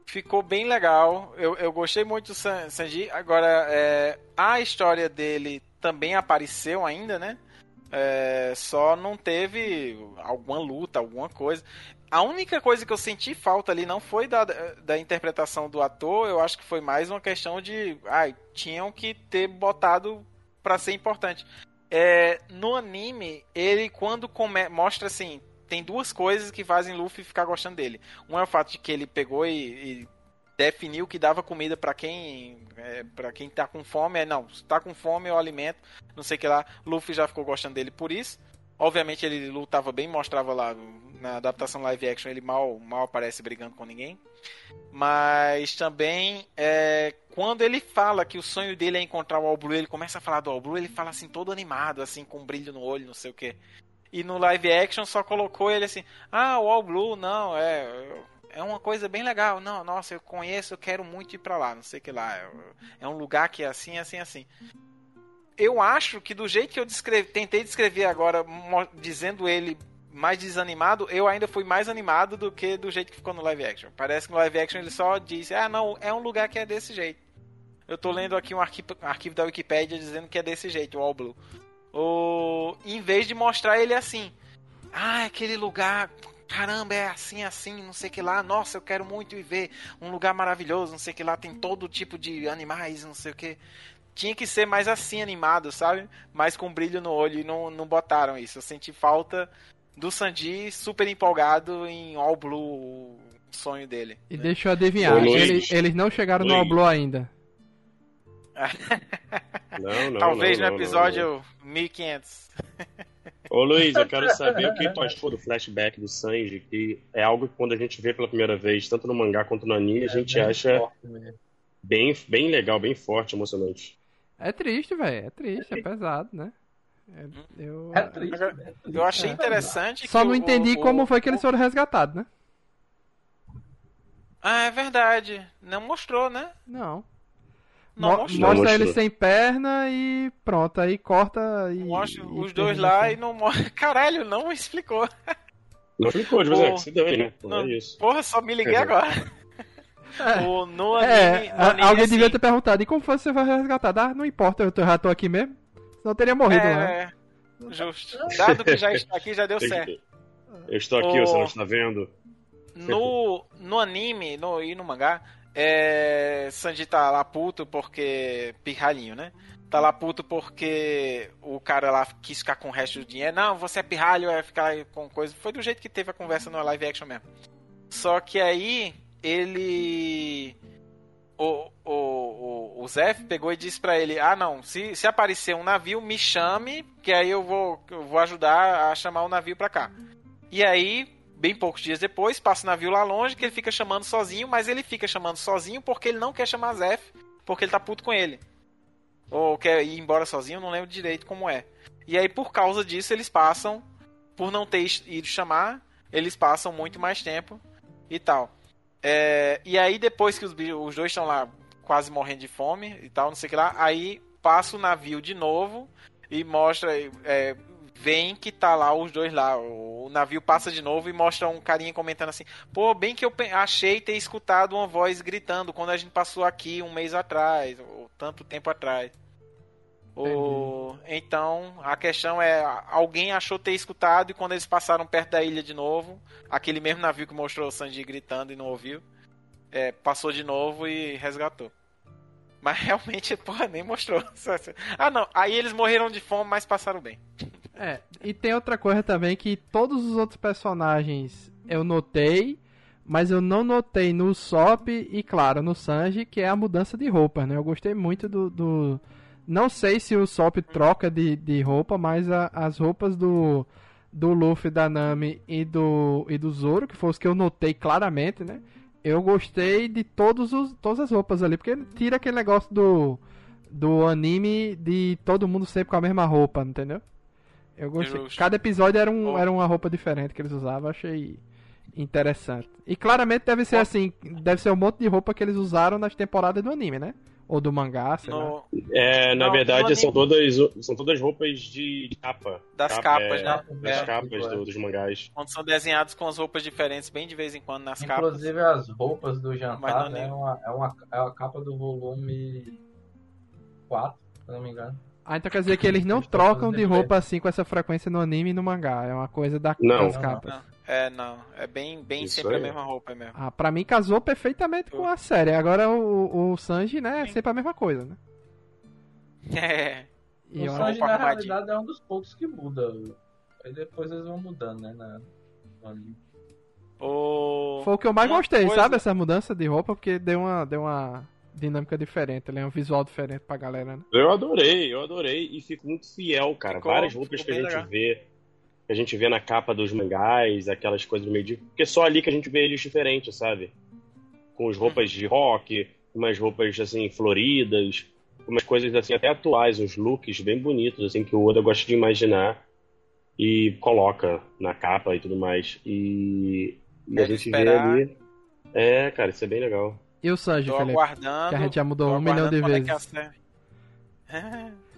Ficou bem legal. Eu, eu gostei muito do San- Sanji. Agora, é, a história dele também apareceu ainda, né? É, só não teve alguma luta, alguma coisa. A única coisa que eu senti falta ali não foi da, da interpretação do ator, eu acho que foi mais uma questão de. Ai, tinham que ter botado pra ser importante. É, no anime, ele quando come, mostra assim. Tem duas coisas que fazem Luffy ficar gostando dele. Um é o fato de que ele pegou e, e definiu que dava comida pra quem é, para quem tá com fome. É, não, se tá com fome eu alimento, não sei que lá. Luffy já ficou gostando dele por isso. Obviamente ele lutava bem, mostrava lá na adaptação live action, ele mal, mal aparece brigando com ninguém. Mas também, é, quando ele fala que o sonho dele é encontrar o All Blue, ele começa a falar do All Blue, ele fala assim, todo animado, assim, com um brilho no olho, não sei o que. E no live action só colocou ele assim, ah, o All Blue, não, é. É uma coisa bem legal. Não, nossa, eu conheço, eu quero muito ir pra lá, não sei o que lá. É- É um lugar que é assim, assim, assim. Eu acho que do jeito que eu descrevi, tentei descrever agora, dizendo ele mais desanimado, eu ainda fui mais animado do que do jeito que ficou no live action. Parece que no live action ele só disse, ah, não, é um lugar que é desse jeito. Eu tô lendo aqui um arquivo, arquivo da Wikipedia dizendo que é desse jeito, o All Blue. O... Em vez de mostrar ele assim, ah, aquele lugar, caramba, é assim, assim, não sei que lá, nossa, eu quero muito ir ver um lugar maravilhoso, não sei que lá, tem todo tipo de animais, não sei o que. Tinha que ser mais assim animado, sabe? Mais com brilho no olho e não, não botaram isso. Eu senti falta do Sanji super empolgado em All Blue, o sonho dele. E né? deixa eu adivinhar, eles, eles não chegaram no Luiz. Oblo ainda. (laughs) Não, não. Talvez não, no não, episódio 1500. não. (laughs) Ô Luiz, eu quero (laughs) saber o que tu achou do flashback do Sanji, que é algo que quando a gente vê pela primeira vez, tanto no mangá quanto no anime, a gente É bem acha forte mesmo. bem, bem legal, bem forte, emocionante. É triste, velho. É triste, é pesado, né? É- eu É triste. É Eu achei triste. interessante só que não o- entendi o- como foi que eles foram resgatados, né? Ah, é verdade. Não mostrou, né? Não. Não Mo- mostrou. Não mostra mostrou. ele sem perna e pronto, aí corta e. Mostra e os dois termina lá assim. e não mostra. (laughs) Caralho, não explicou. Não explicou, de Pô. é que se dane, né? Não. É isso. Porra, só me liguei É. agora. É. O, no anime, É, no anime, alguém assim, devia ter perguntado, e como foi que você foi resgatado? Ah, não importa, eu já tô aqui mesmo. Senão eu teria morrido lá. É, justo. Dado que já está aqui, já deu certo. Eu estou aqui, Ô. você não está vendo? No, no anime no, e no mangá, é, Sanji tá lá puto porque. Pirralhinho, né? Tá lá puto porque o cara lá quis ficar com o resto do dinheiro. Não, você é pirralho, é ficar com coisa. Foi do jeito que teve a conversa no live action mesmo. Só que aí ele. O, o, o, o Zef pegou e disse pra ele: Ah, não, se, se aparecer um navio, me chame, que aí eu vou, eu vou ajudar a chamar o navio pra cá. E aí, bem poucos dias depois, passa o navio lá longe, que ele fica chamando sozinho, mas ele fica chamando sozinho porque ele não quer chamar Zef, porque ele tá puto com ele. Ou quer ir embora sozinho, não lembro direito como é. E aí, por causa disso, eles passam, por não ter ido chamar, eles passam muito mais tempo e tal. É, e aí, depois que os, os dois estão lá quase morrendo de fome e tal, não sei o que lá, aí passa o navio de novo e mostra. É, vem que tá lá os dois lá. O navio passa de novo e mostra um carinha comentando assim: pô, bem que eu achei ter escutado uma voz gritando quando a gente passou aqui um mês atrás, ou tanto tempo atrás. O... Então, a questão é: alguém achou ter escutado e quando eles passaram perto da ilha de novo, aquele mesmo navio que mostrou o Sanji gritando e não ouviu, é, passou de novo e resgatou. Mas (laughs) realmente, porra, nem mostrou. (laughs) Ah, não. Aí eles morreram de fome, mas passaram bem. É, e tem outra coisa também que todos os outros personagens eu notei, mas eu não notei no Sop e, claro, no Sanji, que é a mudança de roupa, né? Eu gostei muito do. do... Não sei se o Sop troca de, de roupa, mas a, as roupas do, do Luffy, da Nami e do, e do Zoro, que foram os que eu notei claramente, né? Eu gostei de todos os, todas as roupas ali, porque tira aquele negócio do, do anime de todo mundo sempre com a mesma roupa, entendeu? Eu gostei. Cada episódio era, um, era uma roupa diferente que eles usavam, achei interessante. E claramente deve ser assim, deve ser um monte de roupa que eles usaram nas temporadas do anime, né? Ou do mangá, sei no... lá. É, na Não, verdade são todas, são todas roupas de capa. Das capa, capas, é, né? Das é, capas do, dos mangás. Quando são desenhados com as roupas diferentes, bem de vez em quando nas Inclusive, capas. Inclusive as roupas do jantar, né? É uma, é, uma, é a capa do volume 4, se não me engano. Ah, então quer dizer que eles não trocam de roupa assim com essa frequência no anime e no mangá. É uma coisa da, não. das capas. Não, é, não. É bem, bem sempre a mesma roupa mesmo. Ah, pra mim casou perfeitamente com a série. Agora o, o Sanji, né, é sempre a mesma coisa, né? (laughs) É. E o Sanji, na realidade, é um dos poucos que muda. Aí depois eles vão mudando, né, na. O... Foi o que eu mais gostei, coisa... sabe? Essa mudança de roupa, porque deu uma, deu uma dinâmica diferente, ele é um visual diferente pra galera, né? Eu adorei, eu adorei e fico muito fiel, cara. Ficou, Várias roupas que a gente legal. vê, que a gente vê na capa dos mangás, aquelas coisas do meio de. Porque é só ali que a gente vê eles diferentes, sabe? Com as roupas de rock, umas roupas assim, floridas, umas coisas assim, até atuais, uns looks bem bonitos, assim, que o Oda gosta de imaginar e coloca na capa e tudo mais. E, e a gente esperar... vê ali. É, cara, isso é bem legal. E o Sanji, Felipe? aguardando. Que a gente já mudou um milhão de é vezes. (laughs) É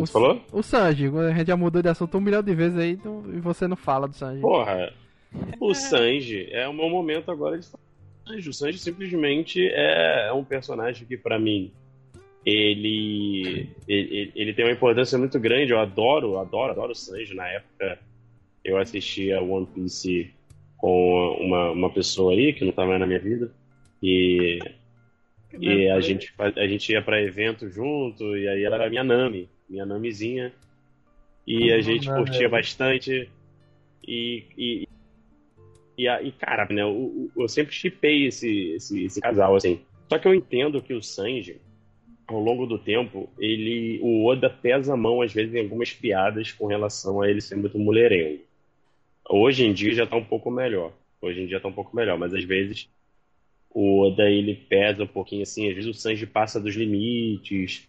o que você falou? O Sanji, a gente já mudou de assunto um milhão de vezes aí e você não fala do Sanji. Porra, o Sanji é o meu momento agora de falar. O Sanji simplesmente é um personagem que, para mim, ele, ele, ele tem uma importância muito grande. Eu adoro, adoro, adoro o Sanji. Na época, eu assistia One Piece com uma, uma pessoa aí que não estava mais na minha vida. E, e a, gente, a gente ia para evento junto, e aí ela era minha Nami, minha Namizinha. E a gente curtia bastante. E, e, e, e cara, né, eu, eu sempre chipei esse, esse, esse casal, assim. Só que eu entendo que o Sanji, ao longo do tempo, ele o Oda pesa a mão, às vezes, em algumas piadas com relação a ele ser muito mulherengo. Hoje em dia já tá um pouco melhor. Hoje em dia tá um pouco melhor, mas às vezes o Oda ele pesa um pouquinho assim, às vezes o Sanji passa dos limites.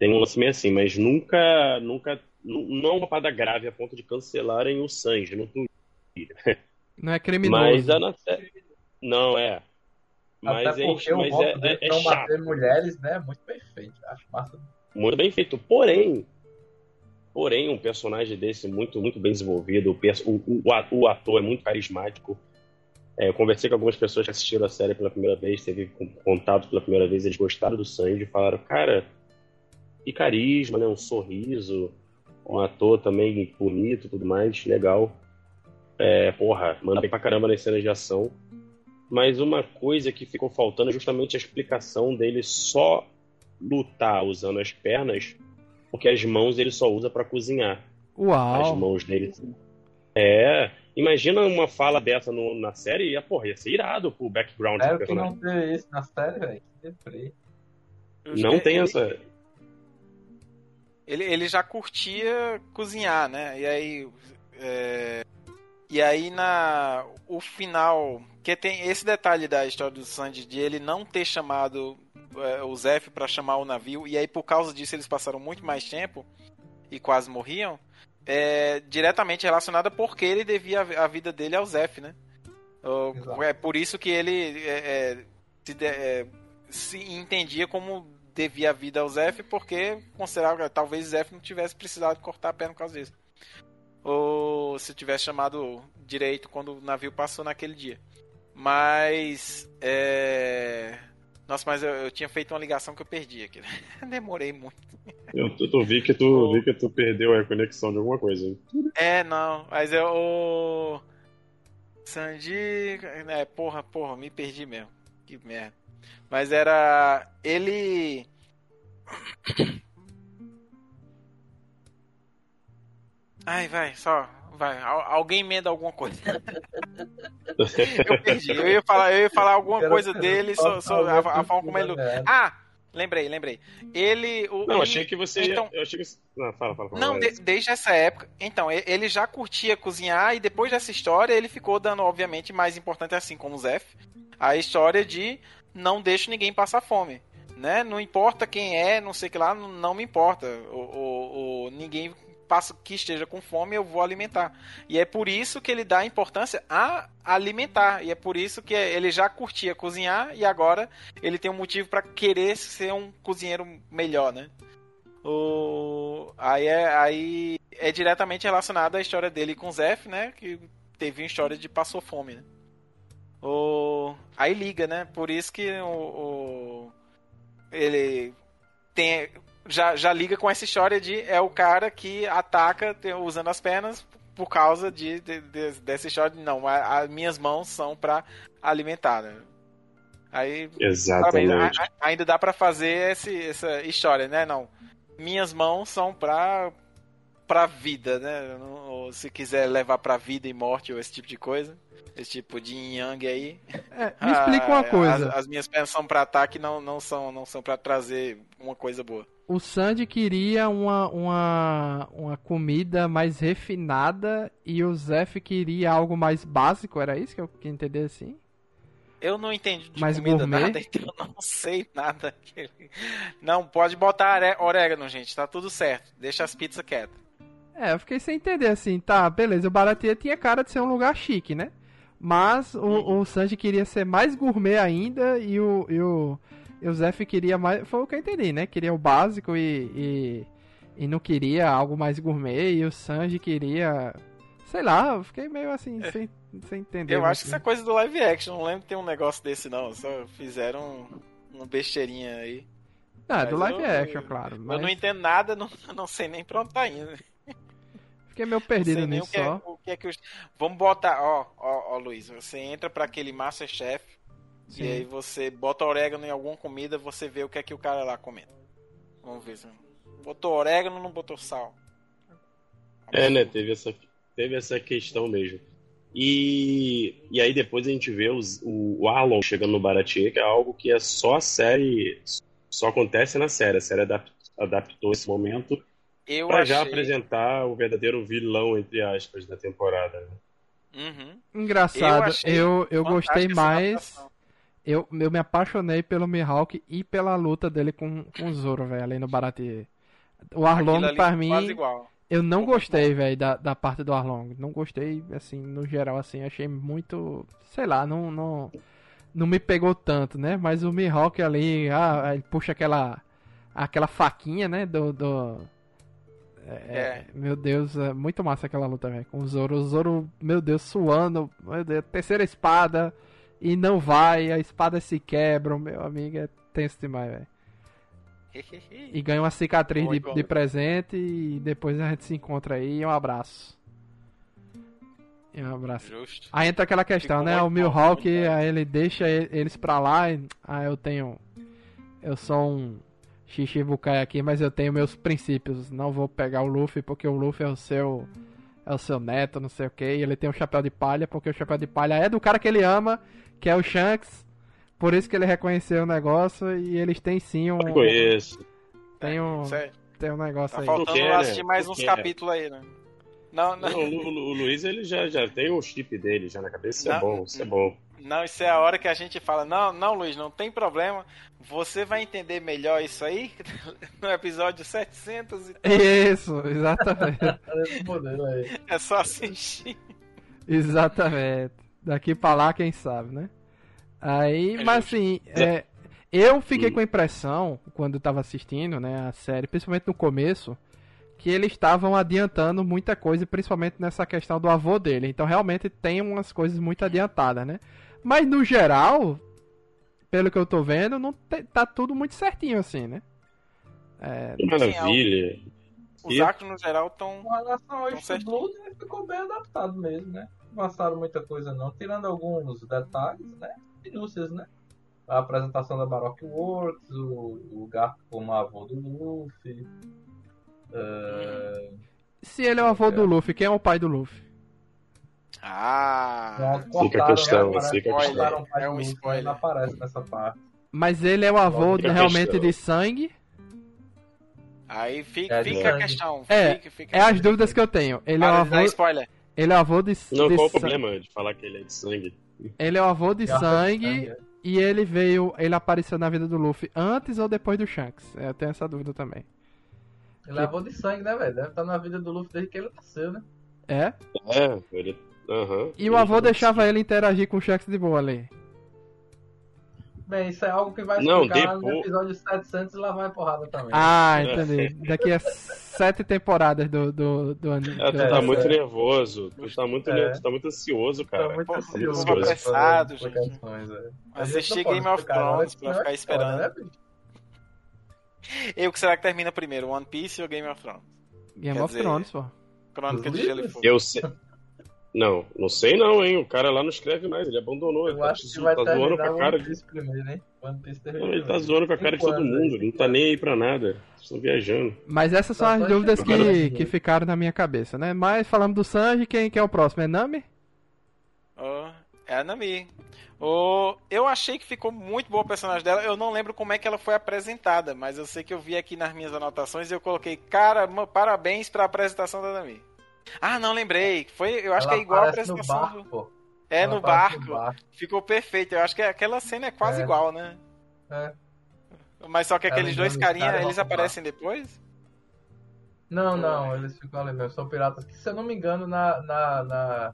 Tem um lance meio assim, mas nunca, nunca, não uma parada grave a ponto de cancelarem o Sanji no Twitter. (laughs) Não é criminoso. Mas a na série. Não, é. Mas Até porque é, o mas voto é, é, é não chato. bater mulheres, né? Muito bem feito. Acho massa. Muito bem feito. Porém, porém, um personagem desse muito, muito bem desenvolvido, o, o, o, o ator é muito carismático. É, eu conversei com algumas pessoas que assistiram a série pela primeira vez, teve contato pela primeira vez, eles gostaram do Sanji e falaram, cara, que carisma, né? Um sorriso, um ator também bonito e tudo mais, legal. É, porra, manda bem pra caramba nas cenas de ação. Mas uma coisa que ficou faltando é justamente a explicação dele só lutar usando as pernas, porque as mãos ele só usa pra cozinhar. As Uau! mãos dele. É. Imagina uma fala dessa no- na série, ia, porra, ia ser irado pro background do Espero que personagem. não teve isso na série, velho. Que deprê. Não tem ele, essa. Ele, ele já curtia cozinhar, né? E aí. é, E aí na. O final. Que tem esse detalhe da história do Sanji de ele não ter chamado é, o Zef pra chamar o navio. E aí por causa disso eles passaram muito mais tempo e quase morriam. É diretamente relacionada porque ele devia a a vida dele ao Zef, né? O, é por isso que ele é, é, se, é, se, entendia como devia a vida ao Zef, porque considerava que talvez Zef não tivesse precisado cortar a perna por causa disso. Ou se tivesse chamado direito quando o navio passou naquele dia. Mas. É... Nossa, mas eu, eu, tinha feito uma ligação que eu perdi aqui. (laughs) Demorei muito. Eu, eu, vi que tu vi que tu perdeu a conexão de alguma coisa. É, não. Mas eu. O... Sandy. É, porra, porra, me perdi mesmo. Que merda. Mas era. Ele. Ai, vai, só. Vai, alguém emenda alguma coisa. (laughs) eu perdi. Eu ia falar, eu ia falar alguma coisa dele, só, só a, a, forma como ele. Ah! Lembrei, lembrei. Ele. O, não, ele, achei que você. Então, ia, eu achei que. Não, fala, fala. fala não, de, desde essa época. Então, ele já curtia cozinhar e depois dessa história ele ficou dando, obviamente, mais importante assim como o Zef, a história de não deixa ninguém passar fome. Né? Não importa quem é, não sei que lá, não, me importa. O, ninguém passa que esteja com fome, eu vou alimentar. E é por isso que ele dá importância a alimentar. E é por isso que ele já curtia cozinhar e agora ele tem um motivo para querer ser um cozinheiro melhor, né? O... Aí, é, aí é diretamente relacionado à história dele com o Zef, né? Que teve uma história de passou fome, né? O... Aí liga, né? Por isso que o... ele tem já, já liga com essa história de é o cara que ataca usando as pernas por causa de, de, de dessa história de não, as minhas mãos são para alimentar, né? Aí Exatamente. ainda dá para fazer esse, essa história, né? Não, minhas mãos são para para vida, né? Ou se quiser levar para vida e morte ou esse tipo de coisa, esse tipo de yin yang aí. É, me explica uma coisa. As, as minhas pernas são para ataque, não não são não são para trazer uma coisa boa o Sandy queria uma, uma, uma comida mais refinada e o Zef queria algo mais básico, era isso que eu queria entender assim? Eu não entendi de mais comida gourmet? nada, (laughs) então eu não sei nada. Não, pode botar orégano, gente, tá tudo certo. Deixa as pizzas quietas. É, eu fiquei sem entender assim, tá, beleza, o Baratia tinha cara de ser um lugar chique, né? Mas o, uhum. o Sanji queria ser mais gourmet ainda e o, e o e o Zef queria mais. Foi o que eu entendi, né? Queria o básico e, e, e não queria algo mais gourmet. E o Sanji queria. Sei lá, eu fiquei meio assim, é. sem, sem entender. Eu acho que isso é coisa do live action. Não lembro de ter um negócio desse, não. Só fizeram uma besteirinha aí. Não, é do live eu, action, claro. Mas... Eu não entendo nada, (laughs) não, não sei nem pra onde tá indo. Fiquei meio perdido nisso o que é, só. O que é que os... Vamos botar, ó, ó, ó, Luiz, você entra para aquele Masterchef Sim. E aí você bota orégano em alguma comida, você vê o que é que o cara lá comendo. Vamos ver se botou orégano, não botou sal. É, né? Teve essa, teve essa questão mesmo. E, e aí depois a gente vê os, o, o Arlon chegando no Baratie, que é algo que é só a série. Só acontece na série. A série adapt, adaptou esse momento para achei... já apresentar o verdadeiro vilão, entre aspas, da temporada. Né? Uhum. Engraçado, eu, eu, eu gostei mais eu, eu me apaixonei pelo Mihawk e pela luta dele com, com o Zoro, velho, ali no Baratie. O Arlong, pra mim, eu não gostei, velho, da, da parte do Arlong. Não gostei, assim, no geral, assim, achei muito, sei lá, não, não, não me pegou tanto, né? Mas o Mihawk ali, ah, ele puxa aquela, aquela faquinha, né, do... do é, é. Meu Deus, é muito massa aquela luta, velho. Com o Zoro. O Zoro, meu Deus, suando. Meu Deus, terceira espada e não vai, a espada se quebra, meu amigo, é tenso demais, velho. (laughs) e ganha uma cicatriz de, de, presente e depois a gente se encontra aí. Um abraço. E um abraço. Justo. Aí entra aquela questão, Ficou né? O Mihawk, aí ele deixa eles pra lá e. Ah, eu tenho. Eu sou um Shichibukai aqui, mas eu tenho meus princípios. Não vou pegar o Luffy porque o Luffy é o seu. É o seu neto, não sei o que. E ele tem um chapéu de palha porque o chapéu de palha é do cara que ele ama que é o Shanks. Por isso que ele reconheceu o negócio e eles têm sim um. Eu conheço. Tem um. Tem um negócio tá aí. Faltando quer, assistir mais uns capítulos aí, né? Não, não. não o, o, Luiz ele já, já tem o chip dele já na cabeça. Isso é bom, isso é bom. Não, isso é a hora que a gente fala, não, não, Luiz, não tem problema. Você vai entender melhor isso aí (laughs) no episódio 700 e Isso, exatamente. (laughs) é só assistir. Exatamente. Daqui pra lá, quem sabe, né? Aí, É mas assim, é, eu fiquei Hum. com a impressão, quando eu tava assistindo, né, a série, principalmente no começo, que eles estavam adiantando muita coisa, principalmente nessa questão do avô dele. Então, realmente, tem umas coisas muito adiantadas, né? Mas, no geral, pelo que eu tô vendo, não te- tá tudo muito certinho, assim, né? É, Que maravilha. Os E- arcos no geral estão. Com relação ao. Blood, ele ficou bem adaptado mesmo, né? Não passaram muita coisa não, tirando alguns detalhes, né? Minúcias, né? A apresentação da Baroque Works, o, o Garp como avô do Luffy. é, se ele é o avô do Luffy, quem é o pai do Luffy? Ah! Fica a questão, né? Fica que a questão. É um spoiler. Não aparece nessa parte. Mas ele é o avô Fica realmente de sangue? Aí fica, É, fica a sangue. questão. É, fica, fica É as dúvidas que eu tenho. Ele é o de avô, dar spoiler. ele é o avô de, Não, de qual o problema de falar que ele é de sangue? Ele é o avô de sangue é. e ele veio, ele apareceu na vida do Luffy antes ou depois do Shanks? Eu tenho essa dúvida também. Ele é avô de sangue, né, velho? Deve estar na vida do Luffy desde que ele nasceu, né? É? É, ele. Aham. E o avô deixava ele interagir com o Shanks de boa ali. Bem, isso é algo que vai Não, explicar no depois- episódio 700 e lá vai porrada também. Ah, É. entendi. Daqui a sete temporadas do, do, do anime. É, tu tá É, muito é. nervoso. Tu tá muito, É. tu tá muito ansioso, cara. Tá muito Pô, ansioso fazer apressado, é. Gente Assisti não pode Game of agora, Thrones pra não é ficar história, esperando. né, bicho? Eu que será que termina primeiro, One Piece ou Game of Thrones? Game Quer of dizer, Thrones, pô. Crônica de Gelo e? Fogo. Eu sei. Não, não sei não, hein? O cara lá não escreve mais, ele abandonou. Eu ele tá, acho que vai tá zoando com a cara de. Primeiro, hein? Não, ele tá zoando com a cara de todo mundo, ele não tá nem aí pra nada. Estão viajando. Mas essas são Só as dúvidas que, que ficaram na minha cabeça, né? Mas falando do Sanji, quem, quem é o próximo? É Nami? Oh, é a Nami. Oh, eu achei que ficou muito bom o personagem dela. Eu não lembro como é que ela foi apresentada, mas eu sei que eu vi aqui nas minhas anotações e eu coloquei, cara, parabéns pra apresentação da Nami. Ah, não lembrei. Foi, eu acho Ela que é igual a aparece no apresentação barco, do. É, Ela no aparece barco. Ficou perfeito. Eu acho que aquela cena é quase É. igual, né? É. Mas só que Ela aqueles dois engana os carinha, caras, eles aparecem depois? Não, não, eles ficam ali mesmo. São piratas que, se eu não me engano, na, na, na-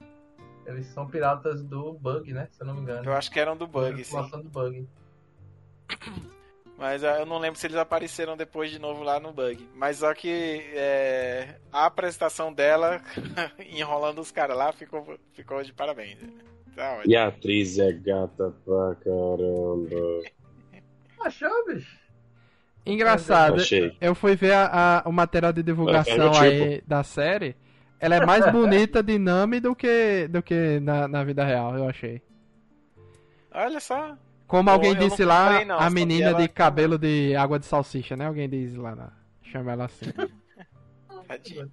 Eles são piratas do Bug, né? Se eu não me engano. Eu acho que eram do Bug, sim. Do Bug. Mas ah, eu não lembro se eles apareceram depois de novo lá no Bug. Mas só que é, a apresentação dela, (laughs) enrolando os caras lá, ficou, ficou de parabéns. Tá. E a atriz é gata pra caramba. (laughs) Achou, bicho? Engraçado, Achei. eu fui ver a- a- o material de divulgação É, é tipo. aí da série. Ela é mais bonita de Nami do que, do que na, na vida real, eu achei. Olha só. Como alguém eu disse lá, comprei, não, a menina ela- de cabelo de água de salsicha, né? Alguém diz lá, na... chama ela assim. (laughs) Tadinha.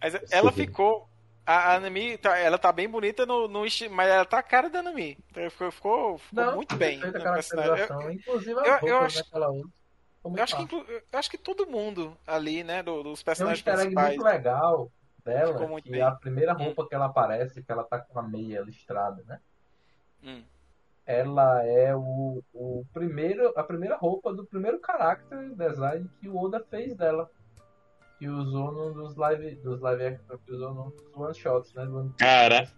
Mas ela ficou. A, a Nami, tá- ela tá bem bonita no, no mas ela tá a cara da Nami. Então, Ficou, ficou, ficou Não, muito bem. Eu. Inclusive as eu- acho- né, eu acho que, eu acho que todo mundo ali, né, do- dos Tem um personagens easter egg principais. muito legal dela, que bem. Hum. a primeira roupa que ela aparece, que ela tá com a meia listrada, né? Hum. Ela é o, o primeiro, a primeira roupa do primeiro character design que o Oda fez dela. Que usou num dos live, dos live action, que usou num dos one shots, né? Do Cara-.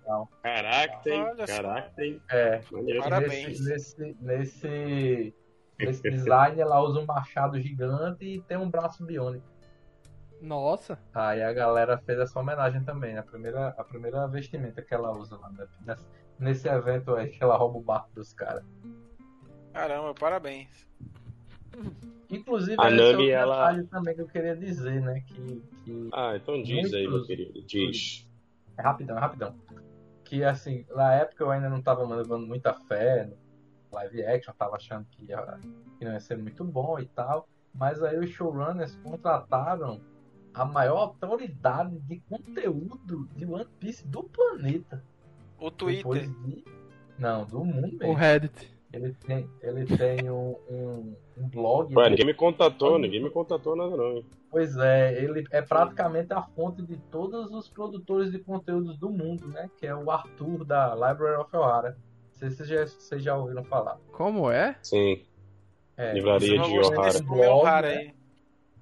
Caraca, hein? Caraca, hein? É. Parabéns. nesse, nesse, nesse, design ela usa um machado gigante e tem um braço biônico. Nossa. Aí a galera fez essa homenagem também, a primeira, a primeira vestimenta que ela usa lá, né? Nesse, evento aí que ela rouba o barco dos caras. Caramba, parabéns. Inclusive, A Nami, é ela- também que eu queria dizer, né? Que, que Ah, então diz aí, meu Muitos- querido. Diz. é rapidão, é rapidão. Que assim, na época eu ainda não tava levando muita fé no live action, eu tava achando que, ia, que não ia ser muito bom e tal. Mas aí os showrunners contrataram a maior autoridade de conteúdo de One Piece do planeta. O Twitter. de... Não, do mundo O mesmo. Reddit. Ele tem, ele tem um, um, um blog. Ué, ninguém me contatou, ninguém me contatou nada não. hein? Pois é, ele é praticamente a fonte de todos os produtores de conteúdos do mundo, né? Que é o Arthur da Library of Ohara. Não sei se vocês já, vocês já ouviram falar. Como é? Sim. É, Livraria de Ohara. Ohara né?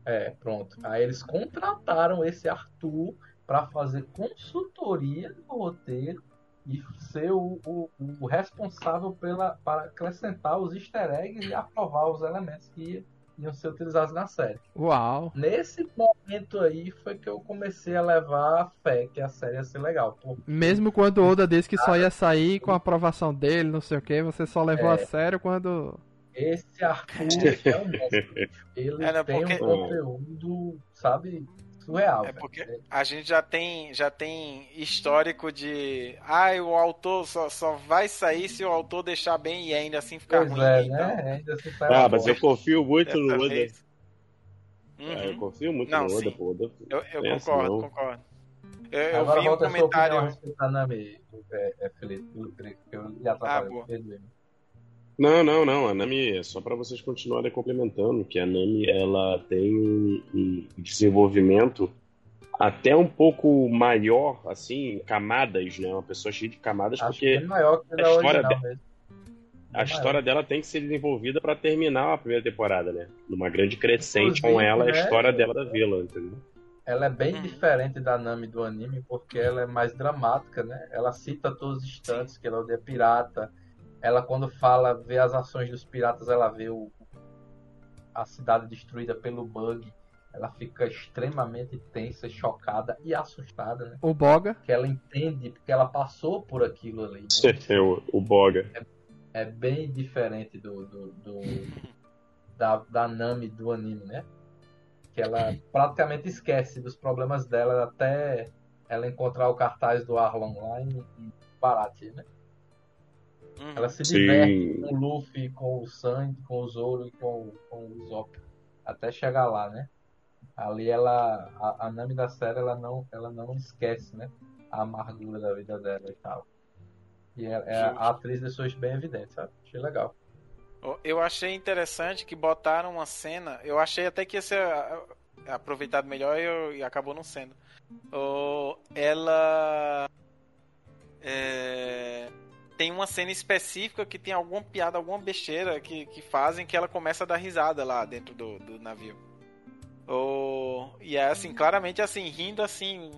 é, pronto. Aí eles contrataram esse Arthur para fazer consultoria do roteiro e ser o, o, o responsável pela, para acrescentar os easter eggs e aprovar os elementos que iam ser utilizados na série. Uau! Nesse momento aí foi que eu comecei a levar a fé que a série ia ser legal. porque Mesmo quando o Oda disse que só ia sair com a aprovação dele, não sei o que, você só levou É. a sério quando. Esse Arthur é um (laughs) monstro. Ele É, né, tem porque- um conteúdo, sabe, surreal. É porque a gente já tem, já tem histórico de. Ah, o autor só, só vai sair se o autor deixar bem e ainda assim ficar Pois ruim. é, então, né? Ainda assim Ah, mas eu confio muito dessa no Oda. vez- É, eu Uhum. confio muito Não, no Oda, pô. Oda. Eu, eu É assim, concordo, não. concordo. Eu, eu Agora vi um volta a sua opinião comentário. é, é, Felipe, eu lhe atrapalhei. Ah, boa. perdoe-me. Não, não, não. A Nami é só pra vocês continuarem complementando, que a Nami ela tem um, um desenvolvimento até um pouco maior, assim, camadas, né? Uma pessoa cheia de camadas, Acho porque que é maior que a da história original mesmo. a história dela tem que ser desenvolvida pra terminar a primeira temporada, né? Numa grande crescente com Inclusive, ela, a né? história dela da vila, entendeu? Ela é bem Uhum. diferente da Nami do anime, porque ela é mais dramática, né? Ela cita todos os instantes que ela odeia pirata. Ela, quando fala, vê as ações dos piratas, ela vê o, a cidade destruída pelo bug. Ela fica extremamente tensa, chocada e assustada, né? O Boga. Que ela entende, porque ela passou por aquilo ali. né? É o, o Boga. é bem diferente do, do, do- da, da Nami do anime, né? Que ela praticamente esquece dos problemas dela até ela encontrar o cartaz do Arlong lá em, em Baratie, né? Uhum. Ela se diverte Sim. com o Luffy, com o Sandy, com o Zoro e com, com o Zop até chegar lá, né? Ali ela, a, a Nami da série, ela não, ela não esquece, né? A amargura da vida dela e tal. E é, é- a atriz deixou isso bem evidente, sabe? Achei legal. Eu achei interessante que botaram uma cena. Eu achei até que ia ser aproveitado melhor e, eu- e acabou não sendo. Oh, ela. é, tem uma cena específica que tem alguma piada, alguma besteira que, que fazem que ela começa a dar risada lá dentro do, do navio. Oh, e é assim, claramente assim, rindo assim.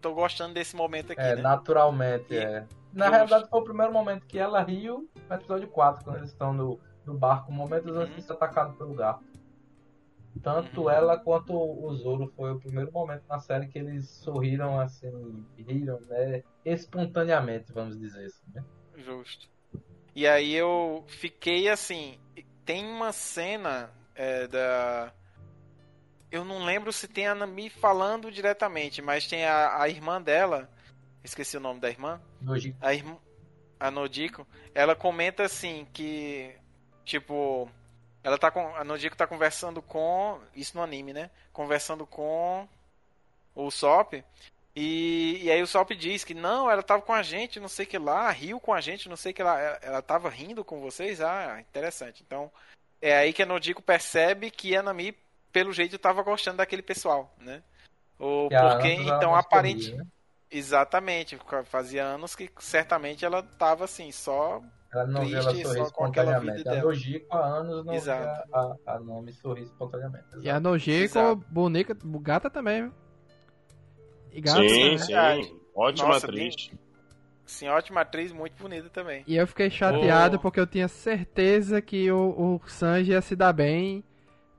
Tô gostando desse momento aqui, É, né? naturalmente, E- é. Na realidade, foi o primeiro momento que ela riu no episódio 4, quando eles estão no, no barco, momentos antes Uhum. de ser atacado pelo gato. Tanto Uhum. ela quanto o Zoro foi o primeiro momento na série que eles sorriram assim, riram, né? Espontaneamente, vamos dizer assim, né? Justo. E aí eu fiquei assim. Tem uma cena é, da. Eu não lembro se tem a Nami falando diretamente, mas tem a, a irmã dela. Esqueci o nome da irmã. Hoje, A irmã. A Nodiko. Ela comenta assim que. Tipo. Ela tá com. A Nodiko tá conversando com. Isso no anime, né? Conversando com. O Sop. E, e aí o Sop diz que não, ela tava com a gente, não sei o que lá, riu com a gente, não sei o que lá. Ela, ela tava rindo com vocês? Ah, interessante. Então, é aí que a Nodiko percebe que a Nami, pelo jeito, tava gostando daquele pessoal, né? Ou que a porque, então, não aparente. sorria, né? Exatamente, fazia anos que certamente ela tava assim, só. Ela não vê ela triste, sorrir só com aquela vida espontaneamente. A. Nojiko há anos não vê Exato. a, a, a Nami sorrir espontaneamente. E a Nojiko, Exato. bonita, gata também, viu? E gata, sim, né? sim. Ótima Nossa, atriz. Sim, ótima atriz, muito bonita também. E eu fiquei chateado Oh. porque eu tinha certeza que o, o Sanji ia se dar bem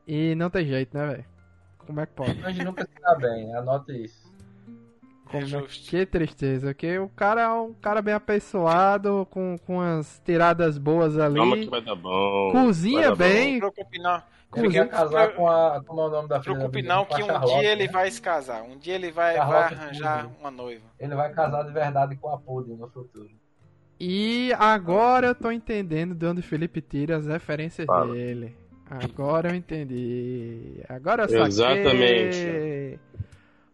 e não tem jeito, né, velho? Como é que pode? Sanji nunca se dá bem, anote isso. Como... justo. Que tristeza, porque o cara é um cara bem apessoado, com, com as tiradas boas ali. Calma que vai dar bom. Cozinha vai dar bem. Não se preocupe não. Ele quer casar com a. Como é o nome da filha preocupe não, que um Charlotte, dia ele né? vai se casar. Um dia ele vai, vai arranjar Pudim. uma noiva. Ele vai casar de verdade com a Pudding no futuro. E agora eu tô entendendo de onde o Felipe tira as referências Fala. dele. Agora eu entendi. Agora eu saquei. Exatamente.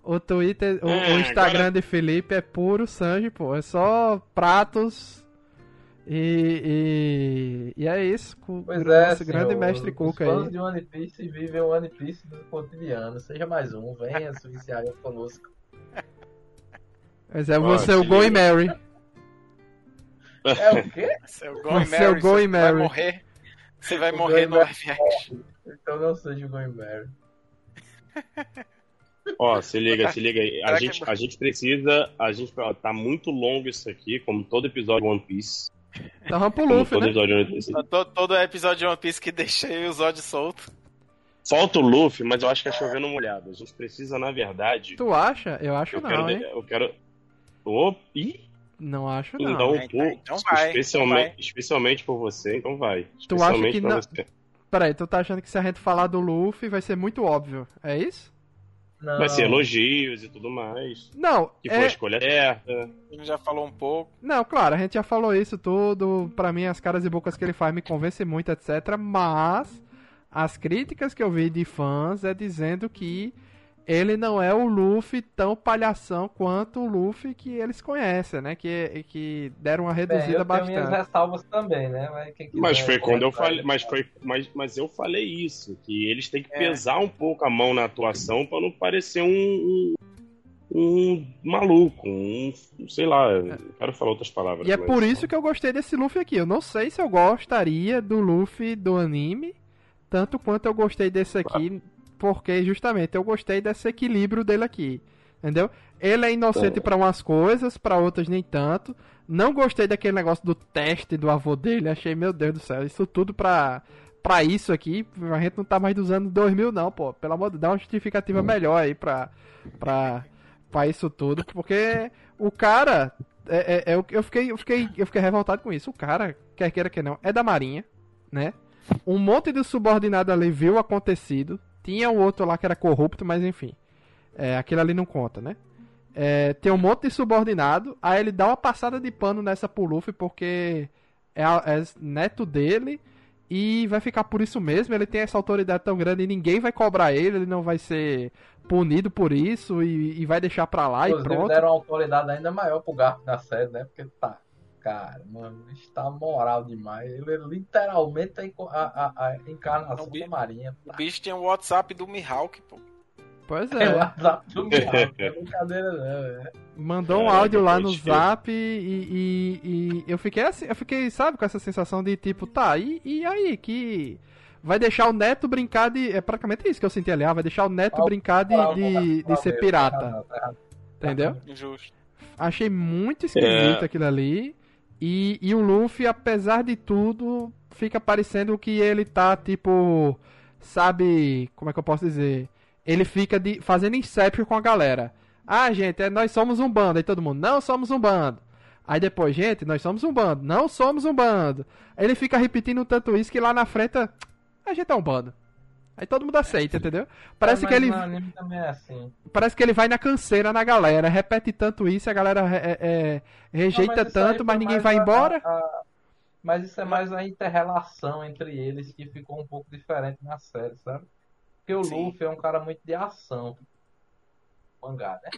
O Twitter, o, É, o Instagram agora- de Felipe é puro Sanji, pô. É só pratos. E, e, e é isso. Com Pois o é, nosso grande senhor, mestre os Cuca fãs aí. de One Piece vivem o One Piece do cotidiano. Seja mais um, venha se viciar (laughs) conosco. Mas é você, o liga. Mary. É o quê? Seu é Mary, o Going você vai Mary. morrer. Você vai O morrer no Mary. live action. Então não seja o Going Mary. (laughs) Ó, se liga, se liga aí. A gente, é- a gente precisa. A gente, ó, tá muito longo isso aqui, como todo episódio de One Piece. Então vamos pro Luffy, todo né? episódio de One Piece. Todo, todo episódio de One Piece que deixei os ódios soltos. Falta o Luffy, mas eu acho que é chovendo molhado. A gente precisa, na verdade. Tu acha? Eu acho Eu não, quero. hein? Eu quero. Ih, Não acho não. então, Então, pô, então vai, especialmente, então vai. especialmente por você, então vai. Tu acha Especialmente que na- você. Peraí, tu tá achando que se a gente falar do Luffy vai ser muito óbvio, é isso? Não. Vai ser elogios e tudo mais. Não, Que foi a é... escolha certa. A gente já falou um pouco. Não, claro, a gente já falou isso tudo. Pra mim, as caras e bocas que ele faz me convencem muito, etc. Mas as críticas que eu vi de fãs é dizendo que ele não é o Luffy tão palhação quanto o Luffy que eles conhecem, né? Que, que deram uma Bem, reduzida eu tenho minhas bastante. ressalvas também, né? Mas, quiser Mas foi quando eu falei, mas foi, mas, mas eu falei isso, que eles têm que É. pesar um pouco a mão na atuação pra não parecer um, um, um maluco, um, sei lá, eu quero falar outras palavras. E é por isso que eu gostei desse Luffy aqui. Eu não sei se eu gostaria do Luffy do anime, tanto quanto eu gostei desse aqui, porque justamente eu gostei desse equilíbrio dele aqui. Entendeu? Ele é inocente É. pra umas coisas, pra outras nem tanto. Não gostei daquele negócio do teste do avô dele. Achei, meu Deus do céu, isso tudo pra, pra isso aqui. A gente não tá mais dos anos 2000, não, pô. Pelo amor de Deus, dá uma justificativa melhor aí pra, pra, pra isso tudo. Porque o cara. É, é- é eu, fiquei, eu, fiquei, eu fiquei revoltado com isso. O cara, quer queira que não, é da Marinha, né? Um monte de subordinado ali viu o acontecido. Tinha o outro lá que era corrupto, mas enfim. É, aquele ali não conta, né? É, tem um monte de subordinado. Aí ele dá uma passada de pano nessa pro Luffy porque é, é neto dele. E vai ficar por isso mesmo. Ele tem essa autoridade tão grande e ninguém vai cobrar ele. Ele não vai ser punido por isso e, e vai deixar pra lá e Inclusive, pronto. deram uma autoridade ainda maior pro Garp na série, né? Porque tá. Cara, mano, está moral demais. Ele é literalmente a, enco- a, a- a encarnação Não, bi- da Marinha. O bicho tinha o WhatsApp do Mihawk, pô. Pois É (laughs) o é. WhatsApp do Mihawk, é brincadeira não, é. Mandou um áudio lá no zap e, e- e eu fiquei assim, eu fiquei, sabe, com essa sensação de tipo, tá, e, e aí, que vai deixar o neto brincar de. É praticamente isso que eu senti ali, ah, vai deixar o neto Ah, brincar de, de, de ser pirata, entendeu? Injusto. Achei muito esquisito É. aquilo ali. E, e o Luffy, apesar de tudo, fica parecendo que ele tá, tipo, sabe, como é que eu posso dizer? Ele fica de, fazendo inception com a galera. Ah, gente, é, nós somos um bando. Aí todo mundo, não somos um bando. Aí depois, gente, nós somos um bando. Não somos um bando. Ele fica repetindo tanto isso que lá na frente, a gente é um bando. Aí todo mundo aceita, entendeu? Parece É, que ele é assim. parece que ele vai na canseira na galera, repete tanto isso, a galera é, é, rejeita Não, mas tanto, mas ninguém vai a- embora. a- a- Mas isso é mais a inter-relação entre eles que ficou um pouco diferente na série, sabe? Porque o Sim. Luffy é um cara muito de ação. Mangá, né?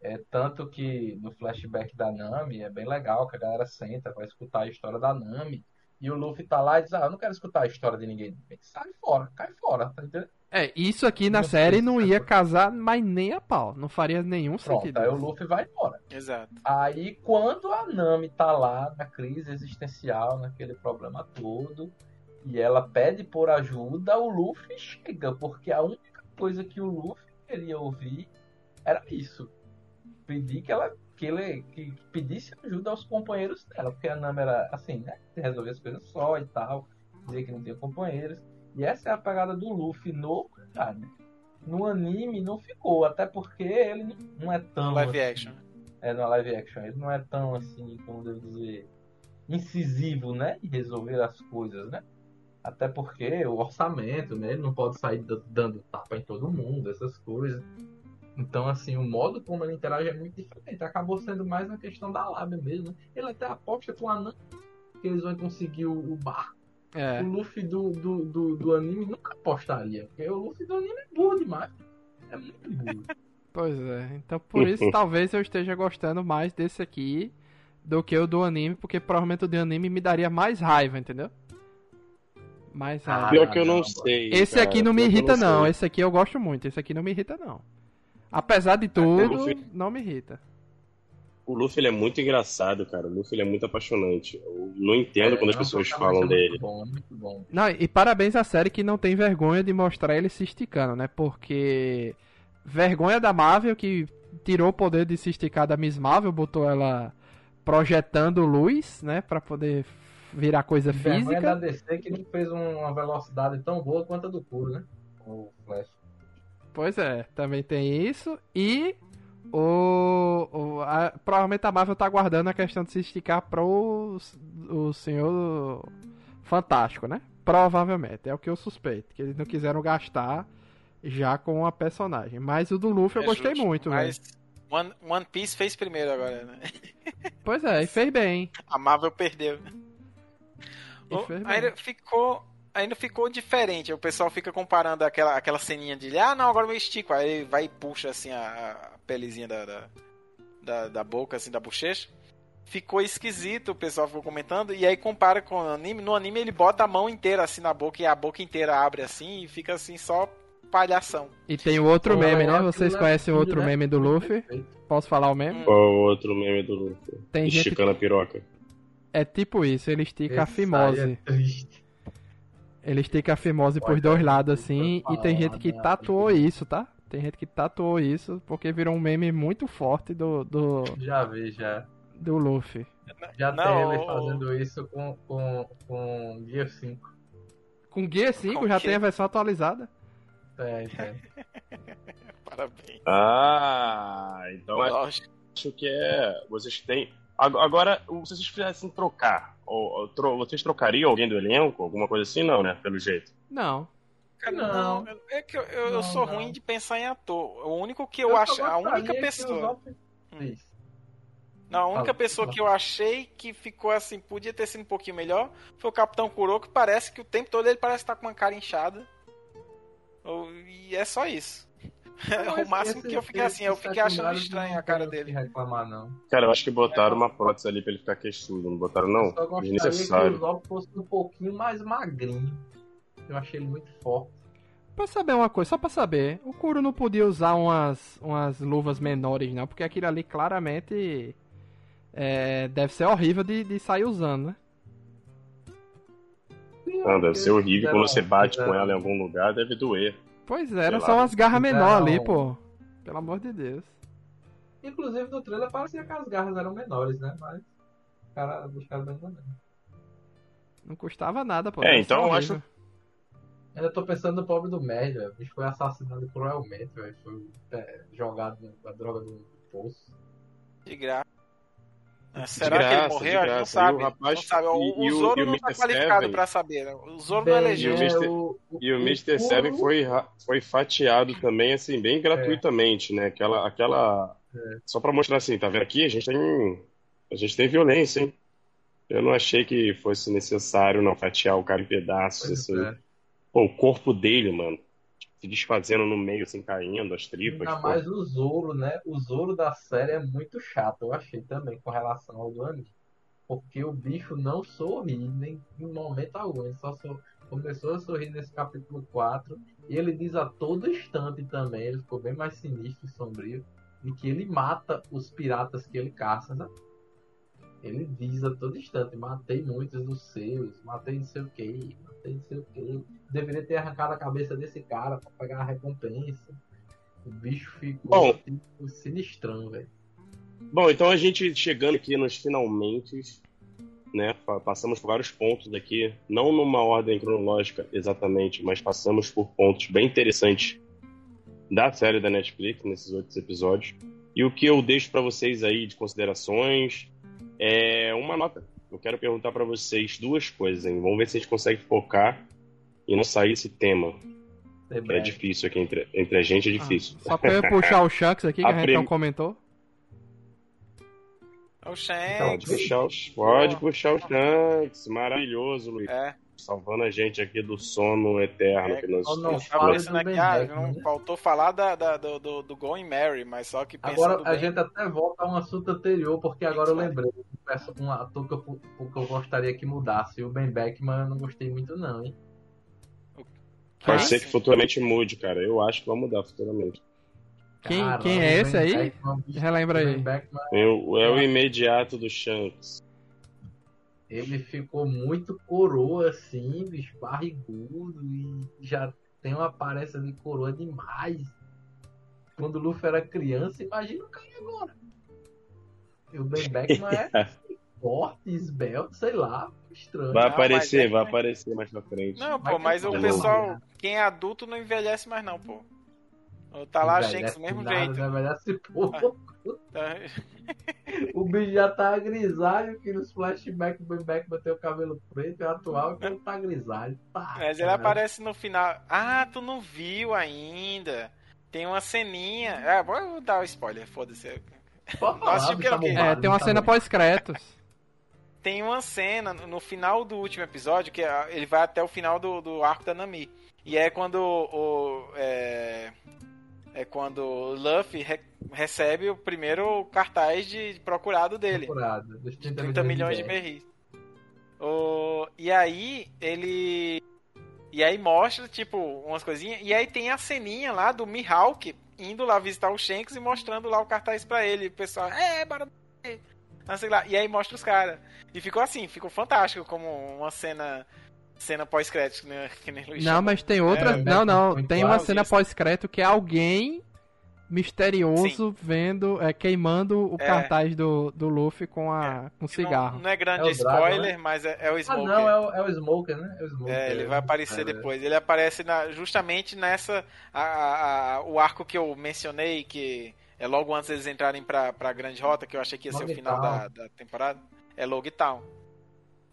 É tanto que no flashback da Nami é bem legal que a galera senta pra escutar a história da Nami. E o Luffy tá lá e diz: Ah, eu não quero escutar a história de ninguém. Sai fora, cai fora, tá entendendo? É, isso aqui na série não ia casar mais nem a pau, não faria nenhum Pronto, sentido. aí o Luffy vai embora. Exato. Aí, quando a Nami tá lá na crise existencial, naquele problema todo, e ela pede por ajuda, o Luffy chega, porque a única coisa que o Luffy queria ouvir era isso. Pedir que ela que ele que pedisse ajuda aos companheiros dela, porque a Nami era assim, né? Resolver as coisas só e tal, dizer que não tinha companheiros. E essa é a pegada do Luffy no né? No anime não ficou, até porque ele não- é tão Live assim, action. é, no live action. Ele não é tão assim, como devo dizer, incisivo, né? Em resolver as coisas, né? Até porque o orçamento, né? Ele não pode sair dando tapa em todo mundo, essas coisas. Então, assim, o modo como ele interage é muito diferente. Acabou sendo mais uma questão da lábia mesmo. né? Ele até aposta com a Nami que eles vão conseguir o, o barco. É, O Luffy do, do, do, do anime nunca apostaria. Porque o Luffy do anime é burro demais. É muito burro. (laughs) pois é. Então por isso (laughs) talvez eu esteja gostando mais desse aqui do que o do anime, porque provavelmente o do anime me daria mais raiva, entendeu? Mais Ah, raiva. Pior que eu não não, sei. Esse cara, aqui não me irrita não, sei. esse aqui eu gosto muito, esse aqui não me irrita não. Apesar de tudo, Luffy- não me irrita. O Luffy ele é muito engraçado, cara. O Luffy ele é muito apaixonante. Eu não entendo quando as É um pessoas falam dele. Muito bom, é muito bom. Não, e parabéns à série que não tem vergonha de mostrar ele se esticando, né? Porque vergonha da Marvel que tirou o poder de se esticar da Miss Marvel, botou ela projetando luz, né, para poder virar coisa Vergonha física. da DC que não fez uma velocidade tão boa quanto a do Curo, né? O Flash. Pois é, também tem isso. E o, o- a- provavelmente a Marvel tá aguardando a questão de se esticar pro o Senhor Fantástico, né? Provavelmente, é o que eu suspeito, que eles não quiseram gastar já com a personagem. Mas o do Luffy eu É gostei justo, muito, velho. Mas One, One Piece fez primeiro agora, né? (laughs) Pois é, e fez bem. A Marvel perdeu. E O- fez bem. ainda ficou. Ainda ficou diferente. O pessoal fica comparando aquela, aquela ceninha de ah, não, agora eu estico. Aí ele vai e puxa assim a, a pelezinha da, da, da, da boca, assim, da bochecha. Ficou esquisito, o pessoal ficou comentando. E aí compara com o anime. No anime ele bota a mão inteira assim na boca e a boca inteira abre assim e fica assim só palhação. E tem o outro Pô, meme, né? Vocês conhecem o outro né? meme do Luffy? Posso falar o meme? Qual o outro meme do Luffy? Tem gente Esticando a piroca. É tipo isso, ele estica a Esse aí fimose. é triste. Ele estica a fimose por dois lados assim, e tem gente que tatuou isso, tá? Tem gente que tatuou isso porque virou um meme muito forte do, do, Já vi, já. do Luffy. Já Não, tem ele fazendo isso com, com, com Gear 5. Com Gear 5 Com já quê? tem a versão atualizada. Tem, (laughs) tem. Parabéns. Ah, então é- acho que é. Vocês têm. Ag- Agora, se vocês fizessem trocar, ou, ou tro- vocês trocariam alguém do elenco? Alguma coisa assim? Não, né? Pelo jeito. Não. Cara, Não. não, é que eu, eu, eu Não, sou não. ruim de pensar em ator. O único que eu, acho, a única pessoa, Isso. não, a única Fala, pessoa fala. que eu achei que ficou assim, podia ter sido um pouquinho melhor, foi o Capitão Kuroko, que parece que o tempo todo ele parece estar com uma cara inchada. Ou- E é só isso. (laughs) o máximo que eu fiquei assim, eu fiquei achando estranho a cara dele. reclamar, não. Cara, eu acho que botaram uma prótese ali pra ele ficar queixudo. Não botaram, Eu não? só gostaria que o Desnecessário. Zop fosse um pouquinho mais magrinho. Eu achei ele muito forte. Pra saber uma coisa, só pra saber, o Kuro não podia usar umas, umas luvas menores, não, porque aquilo ali claramente é, deve ser horrível de, de sair usando, né? Não, deve ser horrível. Quando você bate com ela em algum lugar, deve doer. Pois é, eram Sei só umas garras menores ali, pô. Pelo amor de Deus. Inclusive no trailer parecia que as garras eram menores, né? Mas os caras deixaram bem também. Não custava nada, pô. É, então eu acho- Ainda tô pensando no pobre do Merd, velho. O bicho foi assassinado cruelmente, velho. Foi é, jogado na droga do poço. De graça. É, Será que ele graça, morreu? A gente não graça. sabe. E o rapaz- não sabe. O, e- o Zoro e o não tá Mr. qualificado Seven? pra saber. né? O Zoro não é Bem, legítimo. E o Mr. é, o- E o Mr. Seven foi, foi fatiado também, assim, bem gratuitamente, né? Aquela. aquela... É. Só pra mostrar assim, tá vendo aqui? A gente tem. A gente tem violência, hein? Eu não achei que fosse necessário não fatiar o cara em pedaços, Pois assim. é. Pô, o corpo dele, mano, se desfazendo no meio, assim, caindo, as tripas. Ainda pô. mais o Zoro, né? O Zoro da série é muito chato, eu achei também, com relação ao do anime. Porque o bicho não sorri nem em momento algum. Ele só começou a sorrir nesse capítulo 4. E ele diz a todo instante também, ele ficou bem mais sinistro e sombrio, de que ele mata os piratas que ele caça, né? Ele diz a todo instante, matei muitos dos seus, matei não sei o que, não sei o que. Deveria ter arrancado a cabeça desse cara pra pegar a recompensa. O bicho ficou Bom. tipo, sinistrão, velho. Bom, então a gente chegando aqui nos finalmente, né? pa- Passamos por vários pontos aqui, não numa ordem cronológica exatamente, mas passamos por pontos bem interessantes da série da Netflix nesses outros episódios. E o que eu deixo pra vocês aí de considerações é uma nota. Eu quero perguntar pra vocês duas coisas, hein? Vamos ver se a gente consegue focar e não sair esse tema. É breve. difícil aqui entre, entre a gente, é difícil. Ah, só pra eu puxar o Shanks aqui, que A (laughs) a gente prim- não comentou. É o Pode Shanks. puxar, os, pode puxar o Shanks. Maravilhoso, Luiz. É, Salvando a gente aqui do sono eterno É, que nós não fala ah, Beckman, não né? faltou falar da, da- do, do, do Going Mary, mas só que pensando Agora a bem, gente até volta a um assunto anterior, porque agora eu lembrei de um ator que eu, que eu gostaria que mudasse. O Ben Beckman eu não gostei muito, não, hein? Pode ser que futuramente mude, cara. Eu acho que vai mudar futuramente. Quem- Caramba, quem é esse aí? Beckman, Relembra aí. Beckman, É o, é o imediato do Shanks. Ele ficou muito coroa, assim, bicho, barrigudo, e já tem uma aparência de coroa demais. quando o Luffy era criança, imagina o cara agora. E o Ben Beckman é (laughs) forte, esbelto, sei lá, estranho. Vai Não, aparecer, mas é- vai aparecer mais pra frente. Não, pô, mas o pessoal, quem é adulto não envelhece mais não, pô. Tá lá Shanks do mesmo nada, jeito. Não envelhece (laughs) pouco. Tá- O bicho já tá grisalho, que nos flashbacks o Ben Beckman tem o cabelo preto, é atual, que ele tá grisalho. Tá, Mas ele cara. aparece no final. Ah, tu não viu ainda. Tem uma ceninha. É, vou dar o spoiler, foda-se. Nossa, porque tá o bombado, É, tem uma tá cena pós-créditos. (laughs) Tem uma cena no final do último episódio que ah, ele vai até o final do, do arco da Nami. E é quando o. é, é quando o Luffy re- recebe o primeiro cartaz de procurado dele. Procurado, dos 30, 30 milhões de berris. O, e aí ele. E aí mostra, tipo, umas coisinhas. E aí tem a ceninha lá do Mihawk indo lá visitar o Shanks e mostrando lá o cartaz pra ele. O pessoal, é, bora. Não sei lá. E aí mostra os caras. E ficou assim, ficou fantástico como uma cena. Cena pós-crédito, né? (laughs) Que nem Luiz Não, chamou. mas tem outra. É, não, não. Tem uma cena pós-crédito que é alguém misterioso vendo, é, queimando o É. cartaz do, do Luffy com, a, com Não- cigarro. Não, é grande É o Dragon, spoiler, mas é, é o Ah, Smoker. não, é o, é o Smoker, né? É o Smoker. É, ele vai aparecer É, depois. Ele aparece na- justamente nessa. a- a- a- o arco que eu mencionei, que é logo antes deles entrarem pra, pra Grande Rota, que eu achei que ia ser o final da, da temporada. É Logtown.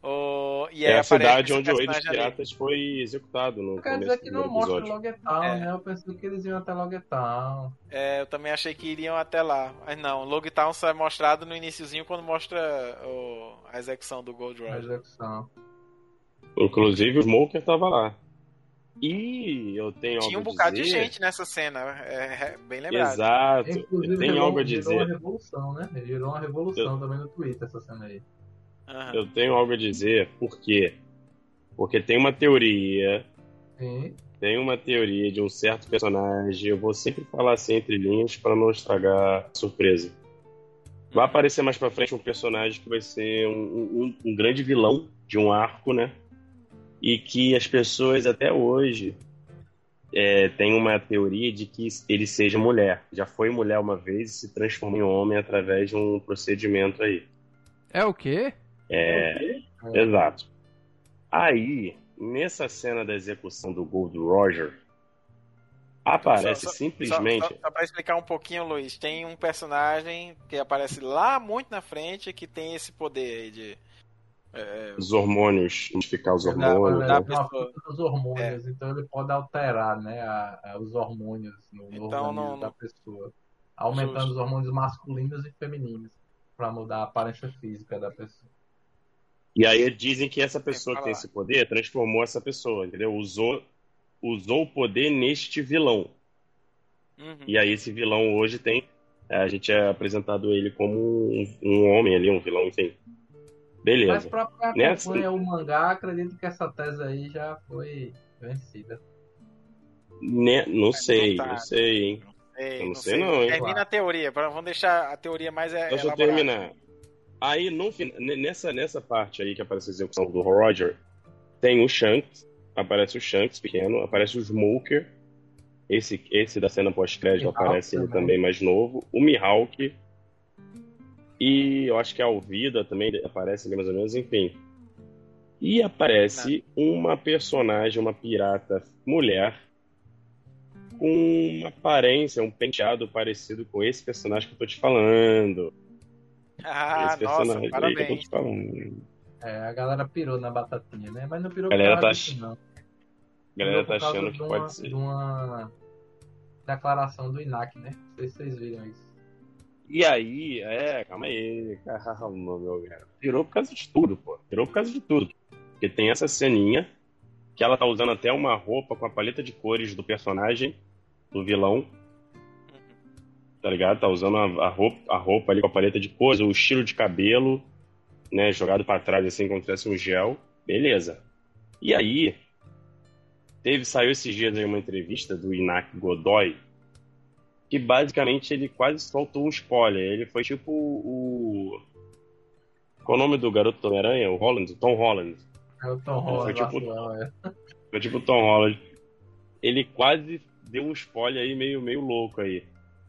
O, e É a cidade onde o Rei dos personagem ali. Piratas foi executado no Quer dizer que não mostra. Logetown, É. né? Eu pensei que eles iam até Logetown. É, eu também achei que iriam até lá. Mas não, Logtown só é mostrado no iniciozinho quando mostra o- a execução do Gold Roger. execução. Inclusive o Smoker tava lá. E eu tenho Tinha um algo a bocado de dizer. gente nessa cena, é, é bem lembrado. Exato. Inclusive, eu gerou, algo a gerou dizer. uma revolução, né? Gerou uma revolução também no Twitter essa cena aí. Aham. Eu tenho algo a dizer. Por quê? Porque tem uma teoria. Sim. Tem uma teoria de um certo personagem. Eu vou sempre falar assim entre linhas para não estragar a surpresa. Vai aparecer mais pra frente um personagem que vai ser um, um- um grande vilão de um arco, né? E que as pessoas até hoje é, têm uma teoria de que ele seja mulher. Já foi mulher uma vez e se transformou em homem através de um procedimento aí. É o quê? É, É. exato. Aí, nessa cena da execução do Gold Roger, aparece Só- só- simplesmente. Só, só, só pra explicar um pouquinho, Luiz, tem um personagem que aparece lá muito na frente que tem esse poder aí de. é, Os hormônios, modificar os dá- hormônios. dá pessoa. fruta dos hormônios, então ele pode alterar, né, a- a- os hormônios no, Então, organismo não- da pessoa, aumentando Justo. os hormônios masculinos e femininos para mudar a aparência física da pessoa. E aí dizem que essa pessoa que tem esse poder transformou essa pessoa, entendeu? Usou, usou o poder neste vilão. uhum. E aí esse vilão hoje tem. A gente é apresentado ele como um, um homem ali, um vilão, enfim. Mas Beleza. para quem Nessa- acompanha o mangá, acredito que essa tese aí já foi vencida. Né? Não sei, tá. não sei, hein? Sei, eu não sei não, hein? Termina a teoria, pra- vamos deixar a teoria mais é, Deixa eu elaborada. terminar. Aí, no, nessa, nessa parte aí que aparece a execução do Roger, tem o Shanks, aparece o Shanks pequeno, aparece o Smoker, esse, esse da cena pós-crédito aparece ele também. também mais novo, o Mihawk, e eu acho que a Alvida também aparece ali mais ou menos, enfim. E aparece uma personagem, uma pirata mulher, com uma aparência, um penteado parecido com esse personagem que eu tô te falando. Ah, esse nossa, parabéns. falando. É, a galera pirou na batatinha, né? Mas não pirou A galera por causa tá disso, não. A galera Pirou tá achando de que uma- pode ser. De uma declaração do INAC, né? Não sei se vocês viram isso. E aí, é, calma aí, (laughs) calma, meu cara. Virou por causa de tudo, pô. Virou por causa de tudo. Porque tem essa ceninha que ela tá usando até uma roupa com a paleta de cores do personagem, do vilão, tá ligado? Tá usando a, a roupa, a roupa ali com a paleta de cores, o estilo de cabelo, né, jogado pra trás assim como se tivesse um gel. Beleza. E aí, teve, saiu esses dias aí uma entrevista do Inak Godoy, que basicamente ele quase soltou um spoiler. Ele foi tipo o. Qual o nome do garoto do Homem-Aranha? O Holland? Tom Holland. É o Tom Foi Holland tipo- atual, é. Foi tipo o Tom Holland. Ele quase deu um spoiler aí meio, meio louco aí.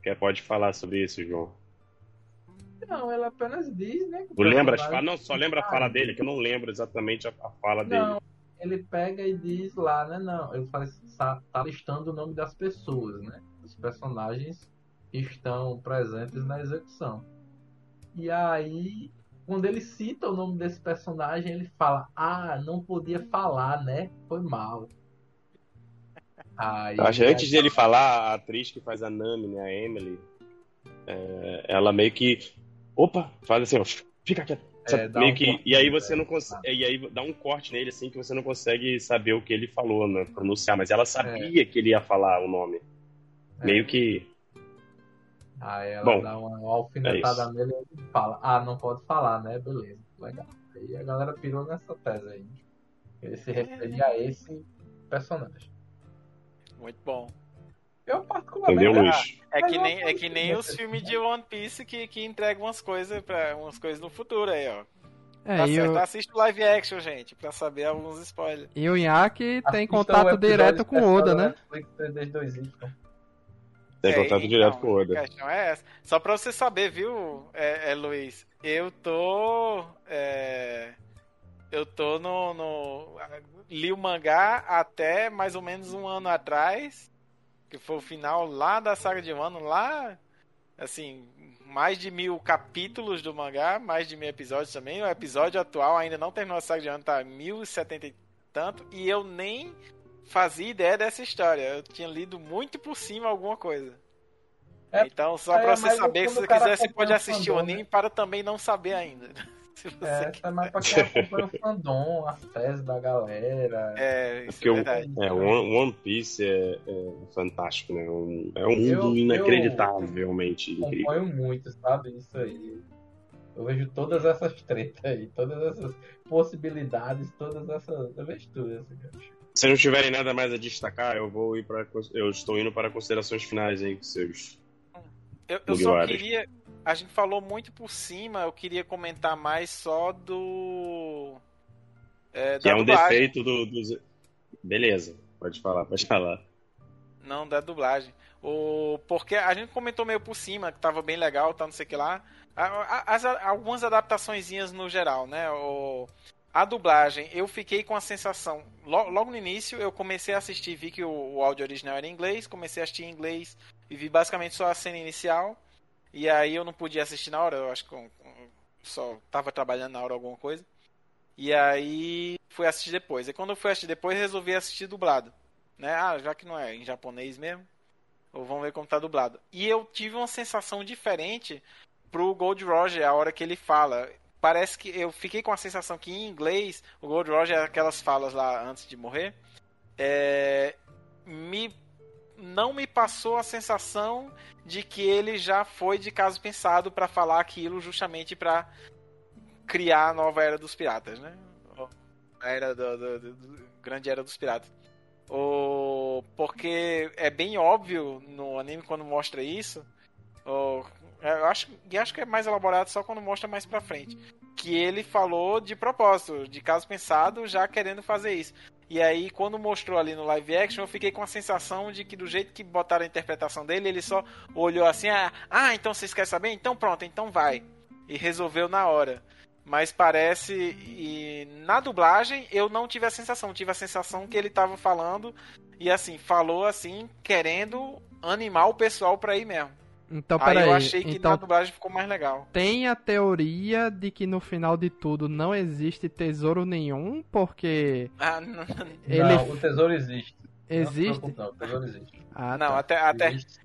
Quer, pode falar sobre isso, João. Não, ela apenas diz, né? Tu lembra as personagem- falas? Não, só lembra a fala dele, que eu não lembro exatamente a, a fala dele. Não, ele pega e diz lá, né? Não, ele faz, tá, tá listando o nome das pessoas, né? Os personagens que estão presentes na execução. E aí, quando ele cita o nome desse personagem, ele fala: Ah, não podia falar, né? Foi mal. Aí, Acho que antes de ele falar, a atriz que faz a Nami, né, a Emily, é, ela meio que. Opa! Faz assim, ó, fica quieto. É, meio um que, corte, e aí você né? não consegue. E aí dá um corte nele assim que você não consegue saber o que ele falou, né? Pronunciar, mas ela sabia que ele ia falar o nome. É. Meio que. Aí ela Bom, dá uma é alfinetada nele e fala: Ah, não pode falar, né? Beleza, legal. Aí a galera pirou nessa tese aí. Ele se referia a esse personagem. Muito bom. Eu particularmente. Entendeu, ah, Luiz? É que eu nem, é que nem os filmes de One Piece que, que entregam umas coisas para umas coisas no futuro aí, ó. É, tá e, certo, o, assiste o live action, gente, pra saber alguns spoilers. e o Inaki tem contato direto com o Oda, da né? Netflix 322Y. Tem contato então, direto com o Oda. A questão é essa. Só pra você saber, viu, é, é, Luiz? Eu tô. é, eu tô no, no. Li o mangá até mais ou menos um ano atrás. Que foi o final lá da saga de Wano, lá. Assim, mais de mil capítulos do mangá, mais de mil episódios também. O episódio atual ainda não terminou a saga de Wano, tá 1070 e tanto. E eu nem fazia ideia dessa história. Eu tinha lido muito por cima alguma coisa. É, então, só é, pra você saber, se você quiser, você pode assistir o anime para também não saber ainda. (laughs) Se você É, quer. é mais pra quem acompanha o fandom, as teses da galera. É, isso Porque é o, verdade. é, o One, One Piece é, é fantástico, né? Um- é um mundo Eu- inacreditavelmente incrível. acompanho muito, sabe? Isso aí. Eu vejo todas essas tretas aí, todas essas possibilidades, todas essas. Eu vejo tudo isso, cara. Se não tiverem nada mais a destacar, eu vou ir para eu estou indo para considerações finais aí com seus. Eu, eu só queria. A gente falou muito por cima, eu queria comentar mais só do. É, Que é um dublagem. defeito do, dos. Beleza, pode falar, pode falar. Não, da dublagem. O... Porque a gente comentou meio por cima, que tava bem legal, tá não sei o que lá. As, algumas adaptaçõezinhas no geral, né? O... A dublagem, eu fiquei com a sensação. lo- Logo no início, eu comecei a assistir, vi que o, o áudio original era em inglês, comecei a assistir em inglês e vi basicamente só a cena inicial. E aí eu não podia assistir na hora, eu acho que só tava trabalhando na hora alguma coisa. E aí fui assistir depois. E quando eu fui assistir depois, resolvi assistir dublado. Né? Ah, já que não é em japonês mesmo, ou vamos ver como tá dublado. E eu tive uma sensação diferente pro Gold Roger a hora que ele fala. Parece que eu fiquei com a sensação que em inglês, o Gold Roger, aquelas falas lá antes de morrer, é, me não me passou a sensação de que ele já foi de caso pensado para falar aquilo justamente para criar a nova era dos piratas, né? A era do, do- do- do- grande era dos piratas. O, porque é bem óbvio no anime quando mostra isso. O, eu acho, e acho que é mais elaborado só quando mostra mais pra frente. Que ele falou de propósito, de caso pensado, já querendo fazer isso. E aí, quando mostrou ali no live action, eu fiquei com a sensação de que do jeito que botaram a interpretação dele, ele só olhou assim: ah, ah então vocês querem saber? Então pronto, então vai. E resolveu na hora. Mas parece. E na dublagem eu não tive a sensação. Tive a sensação que ele tava falando. E assim, falou assim, querendo animar o pessoal pra ir mesmo. Então, Aí peraí. eu achei que então, na dublagem ficou mais legal. tem a teoria de que no final de tudo não existe tesouro nenhum, porque Ah, (laughs) não, ele Não, o tesouro existe. Não existe. preocupe, Não, o tesouro existe. Ah, não tá. até, até Existe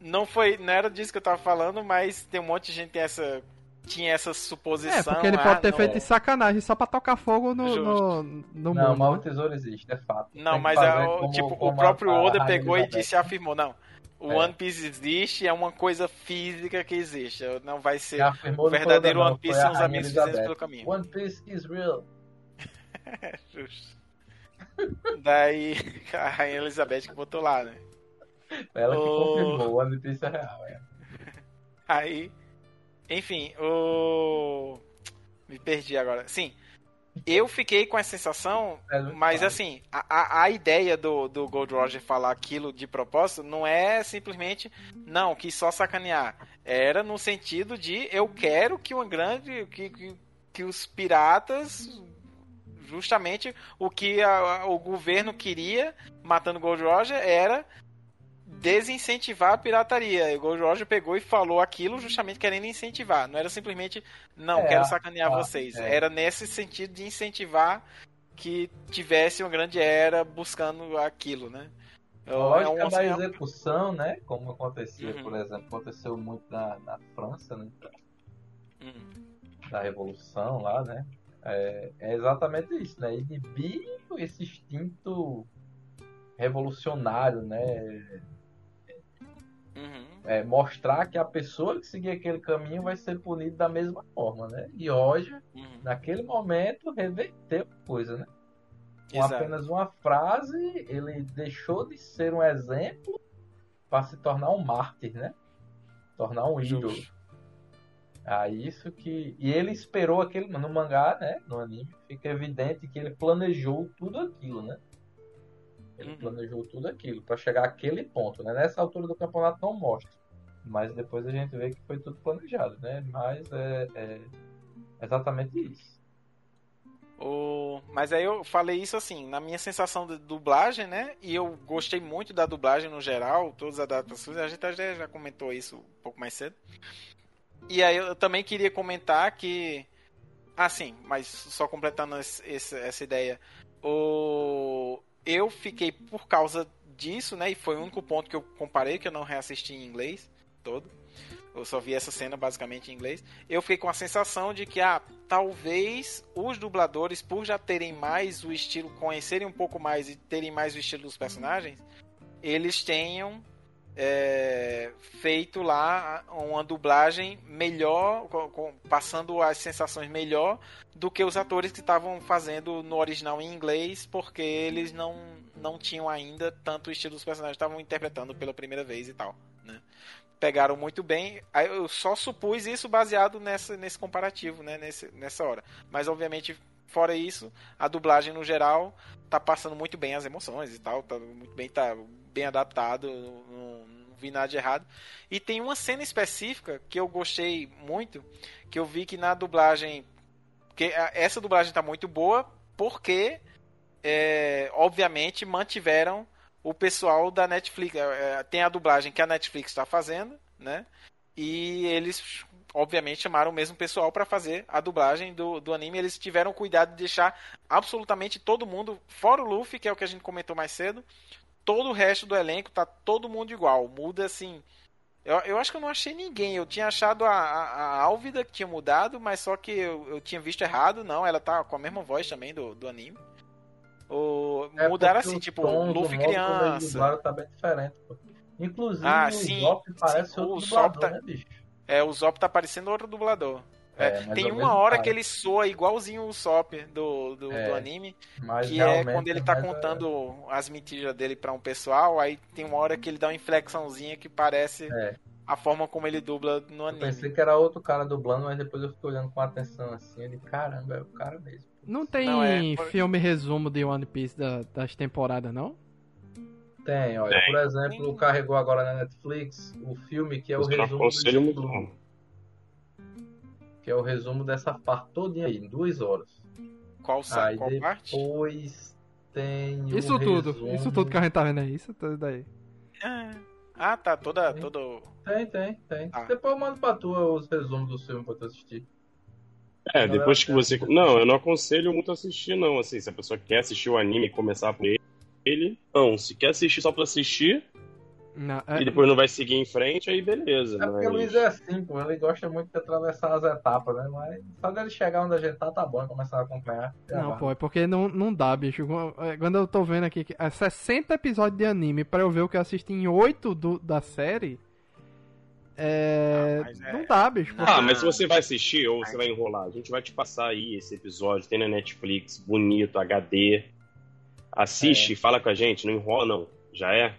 não foi. Não era disso que eu tava falando, mas tem um monte de gente que tem essa. Tinha essa suposição. É, porque ele ah, pode ter não, feito de sacanagem só pra tocar fogo no, Justo. no, no Não, mundo. mas o tesouro existe, é fato. Não, mas o- como- tipo, o como próprio a- a Oda pegou e disse, afirmou, não. O É. One Piece existe, é uma coisa física que existe. Não vai ser. O verdadeiro One Piece a são os amigos Elizabeth. pelo caminho. One Piece is real. (laughs) Justo. Daí, (laughs) a Rainha Elizabeth que botou lá, né? Ela que O- confirmou, o One Piece é real. É. (laughs) Aí, enfim, o. Me perdi agora. Sim. Eu fiquei com a sensação, É, mas assim, a, a, a ideia do, do Gold Roger falar aquilo de propósito não é simplesmente, não, que só sacanear. Era no sentido de eu quero que uma grande. que, que, que os piratas. Justamente o que a- a- o governo queria, matando Gold Roger, era desincentivar a pirataria. O Roger pegou e falou aquilo justamente querendo incentivar. Não era simplesmente, não, É, quero sacanear a- vocês. é. Era nesse sentido de incentivar que tivesse uma grande era buscando aquilo, né? A lógica É um- da é execução, né? Como acontecia, Uhum. por exemplo, aconteceu muito na, na França, né? Hum, Da Revolução lá, né? É, é exatamente isso, né? Inibir esse instinto revolucionário, né? Uhum. É, mostrar que a pessoa que seguir aquele caminho vai ser punida da mesma forma, né? E Roger, Uhum. naquele momento, reverteu a coisa, né? Com Exato. apenas uma frase, ele deixou de ser um exemplo para se tornar um mártir, né? Tornar um ídolo. Justo. Ah, isso que. E ele esperou aquele. No mangá, né? No anime, fica evidente que ele planejou tudo aquilo, né? Ele Uhum. planejou tudo aquilo para chegar àquele ponto, né? Nessa altura do campeonato não mostra. Mas depois a gente vê que foi tudo planejado, né? Mas é, é exatamente isso. O... Mas aí eu falei isso assim, na minha sensação de dublagem, né? E eu gostei muito da dublagem no geral, todas as adaptações, a gente até já comentou isso um pouco mais cedo. E aí eu também queria comentar que. Assim, mas só completando esse- essa ideia. O... Eu fiquei por causa disso, né? E foi o único ponto que eu comparei, que eu não reassisti em inglês todo. Eu só vi essa cena basicamente em inglês. Eu fiquei com a sensação de que, ah, talvez os dubladores, por já terem mais o estilo, conhecerem um pouco mais e terem mais o estilo dos personagens, eles tenham é, feito lá uma dublagem melhor, com- passando as sensações melhor do que os atores que estavam fazendo no original em inglês, porque eles não, não tinham ainda tanto o estilo dos personagens, estavam interpretando pela primeira vez e tal, né? Pegaram muito bem. Eu só supus isso baseado nessa, nesse comparativo, né? Nesse, nessa hora. Mas obviamente, fora isso, a dublagem no geral tá passando muito bem as emoções e tal, tá muito bem, tá bem adaptado, não, não vi nada de errado. E tem uma cena específica que eu gostei muito, que eu vi que na dublagem, que essa dublagem tá muito boa, porque é, obviamente mantiveram o pessoal da Netflix. é, é, Tem a dublagem que a Netflix está fazendo, né? E eles, obviamente, chamaram o mesmo pessoal para fazer a dublagem do, do anime. Eles tiveram cuidado de deixar absolutamente todo mundo, fora o Luffy, que é o que a gente comentou mais cedo, todo o resto do elenco tá todo mundo igual. Muda assim. Eu, eu acho que eu não achei ninguém. Eu tinha achado a, a, a Álvida que tinha mudado, mas só que eu, eu tinha visto errado. Não, ela tá com a mesma voz também do, do anime. O, É mudaram assim, o tipo, tom Luffy criança. dublaram tá bem diferente, pô. Inclusive, Ah, o sim, Zop parece sim, outro o dublador, tá- né, bicho? É, o Zop tá parecendo outro dublador. É, É, tem é uma hora cara. que ele soa igualzinho o Sop do, do, É, do anime, Mas que é quando ele tá mais, é, contando as mentiras dele pra um pessoal, aí tem uma hora que ele dá uma inflexãozinha que parece É. a forma como ele dubla no Eu anime. pensei que era outro cara dublando, mas depois eu fiquei olhando com atenção assim, ele, caramba, é o cara mesmo. Não tem Não, é- filme resumo de One Piece da- das temporadas, não? Tem, olha, Tem. por exemplo, carregou agora na Netflix o filme que é o Eu não resumo do que é o resumo dessa parte todinha aí, em duas horas. Qual, Aí qual parte? depois tem Isso tudo, resumo- isso tudo que a gente tá vendo aí, isso tudo daí. Ah, Ah, tá, toda. Tem. todo... Tem, tem, tem. Ah. Depois eu mando pra tu os resumos do filme pra tu assistir. É, depois que você. Não, eu não aconselho muito assistir, não. Assim, se a pessoa quer assistir o anime e começar por ele, não. Se quer assistir só pra assistir Não, é- e depois não vai seguir em frente, aí beleza. É porque o mas- Luiz é assim, pô. Ele gosta muito de atravessar as etapas, né? Mas só dele chegar onde a gente tá, tá bom. Começar a acompanhar. Não, vai. pô, é porque não, não dá, bicho. Quando eu tô vendo aqui que é 60 episódios de anime pra eu ver o que eu assisti em 8 do, da série. É. Ah, é- Não dá, bicho. Ah, porque- mas se você vai assistir ou você vai enrolar, a gente vai te passar aí esse episódio, tem na Netflix, bonito, HD. Assiste, fala com a gente, não enrola não. Já é?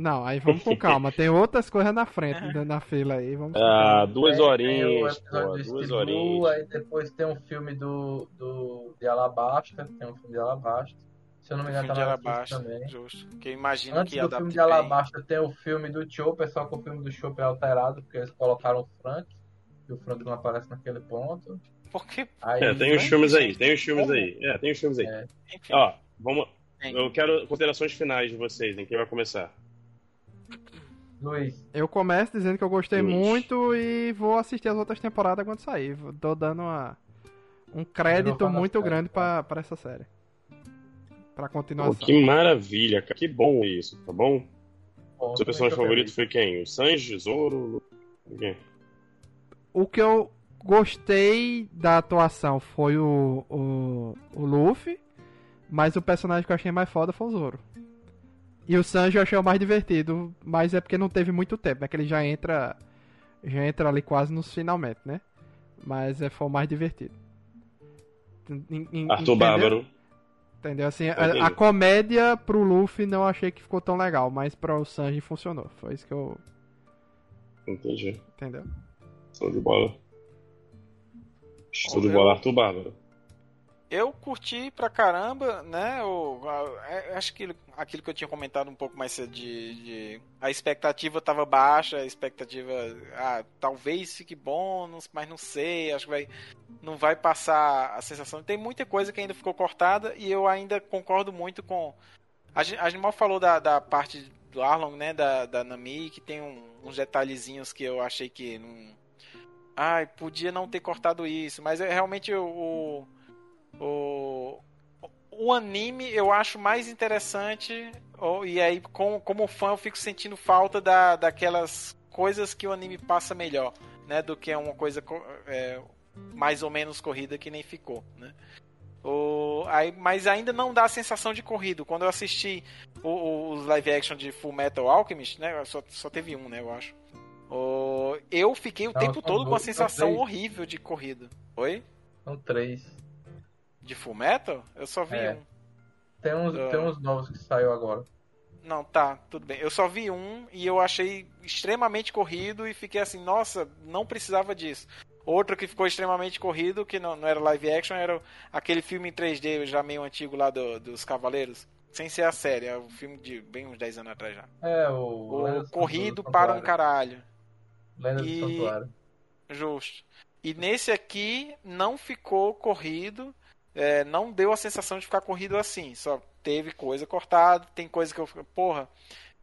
Não, aí vamos com calma. Tem outras coisas na frente, (laughs) na fila aí. Vamos Ah, duas Tem- horinhas, tem o pô, episódio do duas horinhas. aí depois tem um filme do, do de Alabasta, tem um filme de Alabasta. Se eu não me engano, tá na Netflix Alabasta, também. justo. Que eu imagino Antes que do filme de bem. Alabasta tem o filme do Chopper, só que o filme do Chopper é alterado, porque eles colocaram o Frank, e o Frank não aparece naquele ponto. Porque, Aí, É, tem os filmes aí, tem os filmes aí. É, tem os filmes aí. É. Ó, vamos. Eu quero considerações finais de vocês, em quem vai começar. Luiz, Eu começo dizendo que eu gostei Luiz. muito e vou assistir as outras temporadas quando sair. Vou- Tô dando uma, um crédito muito grande pra, pra essa série. Pra Pô, continuação. que maravilha, cara. Que bom isso, tá bom? bom, Seu personagem favorito foi quem? O Sanji, Zoro? Quem? O que eu gostei da atuação foi o, o, o Luffy, mas o personagem que eu achei mais foda foi o Zoro. E o Sanji eu achei o mais divertido, mas é porque não teve muito tempo, é que ele já entra já entra ali quase nos finalmente, né? Mas é, foi o mais divertido. Em- Arthur entendeu? Bárbaro. Entendeu? Assim, a, a comédia pro Luffy não achei que ficou tão legal, mas para o Sanji funcionou. Foi isso que eu. Entendi. Entendeu? Show de bola. Show de bola, Arthur Bárbaro. Eu curti pra caramba, né? A- é- acho que aquilo que eu tinha comentado um pouco mais cedo de, de- a expectativa tava baixa, a expectativa, ah, talvez fique bom, mas não sei, acho que vai não vai passar a sensação. Tem muita coisa que ainda ficou cortada e eu ainda concordo muito com a gente, a gente mal falou da, da parte do Arlong, né, da, da Nami, que tem um- uns detalhezinhos que eu achei que não Ai, podia não ter cortado isso, mas é realmente o, o, o anime eu acho mais interessante, e aí, com, como fã, eu fico sentindo falta da, daquelas coisas que o anime passa melhor, né? Do que uma coisa co- é, mais ou menos corrida que nem ficou, né? O, aí, mas ainda não dá a sensação de corrido. Quando eu assisti o- o- os live action de Full Metal Alchemist, né? Só, só teve um, né? Eu acho. O, eu fiquei o Não, tempo todo com dois, são sensação três. horrível de corrida. Oi? São três. De Full Metal? Eu só vi É. um. Tem uns, Ah. tem uns novos que saiu agora. Não, tá, tudo bem. Eu só vi um e eu achei extremamente corrido e fiquei assim, nossa, não precisava disso. Outro que ficou extremamente corrido, que não, não era live action, era aquele filme em 3D já meio antigo lá do- dos Cavaleiros. Sem ser a série, é um filme de bem uns 10 anos atrás já. É, o. O do corrido para um caralho. Lenda E- do Santuário. Justo. E nesse aqui não ficou corrido, é, não deu a sensação de ficar corrido assim. Só teve coisa cortada, tem coisa que eu porra,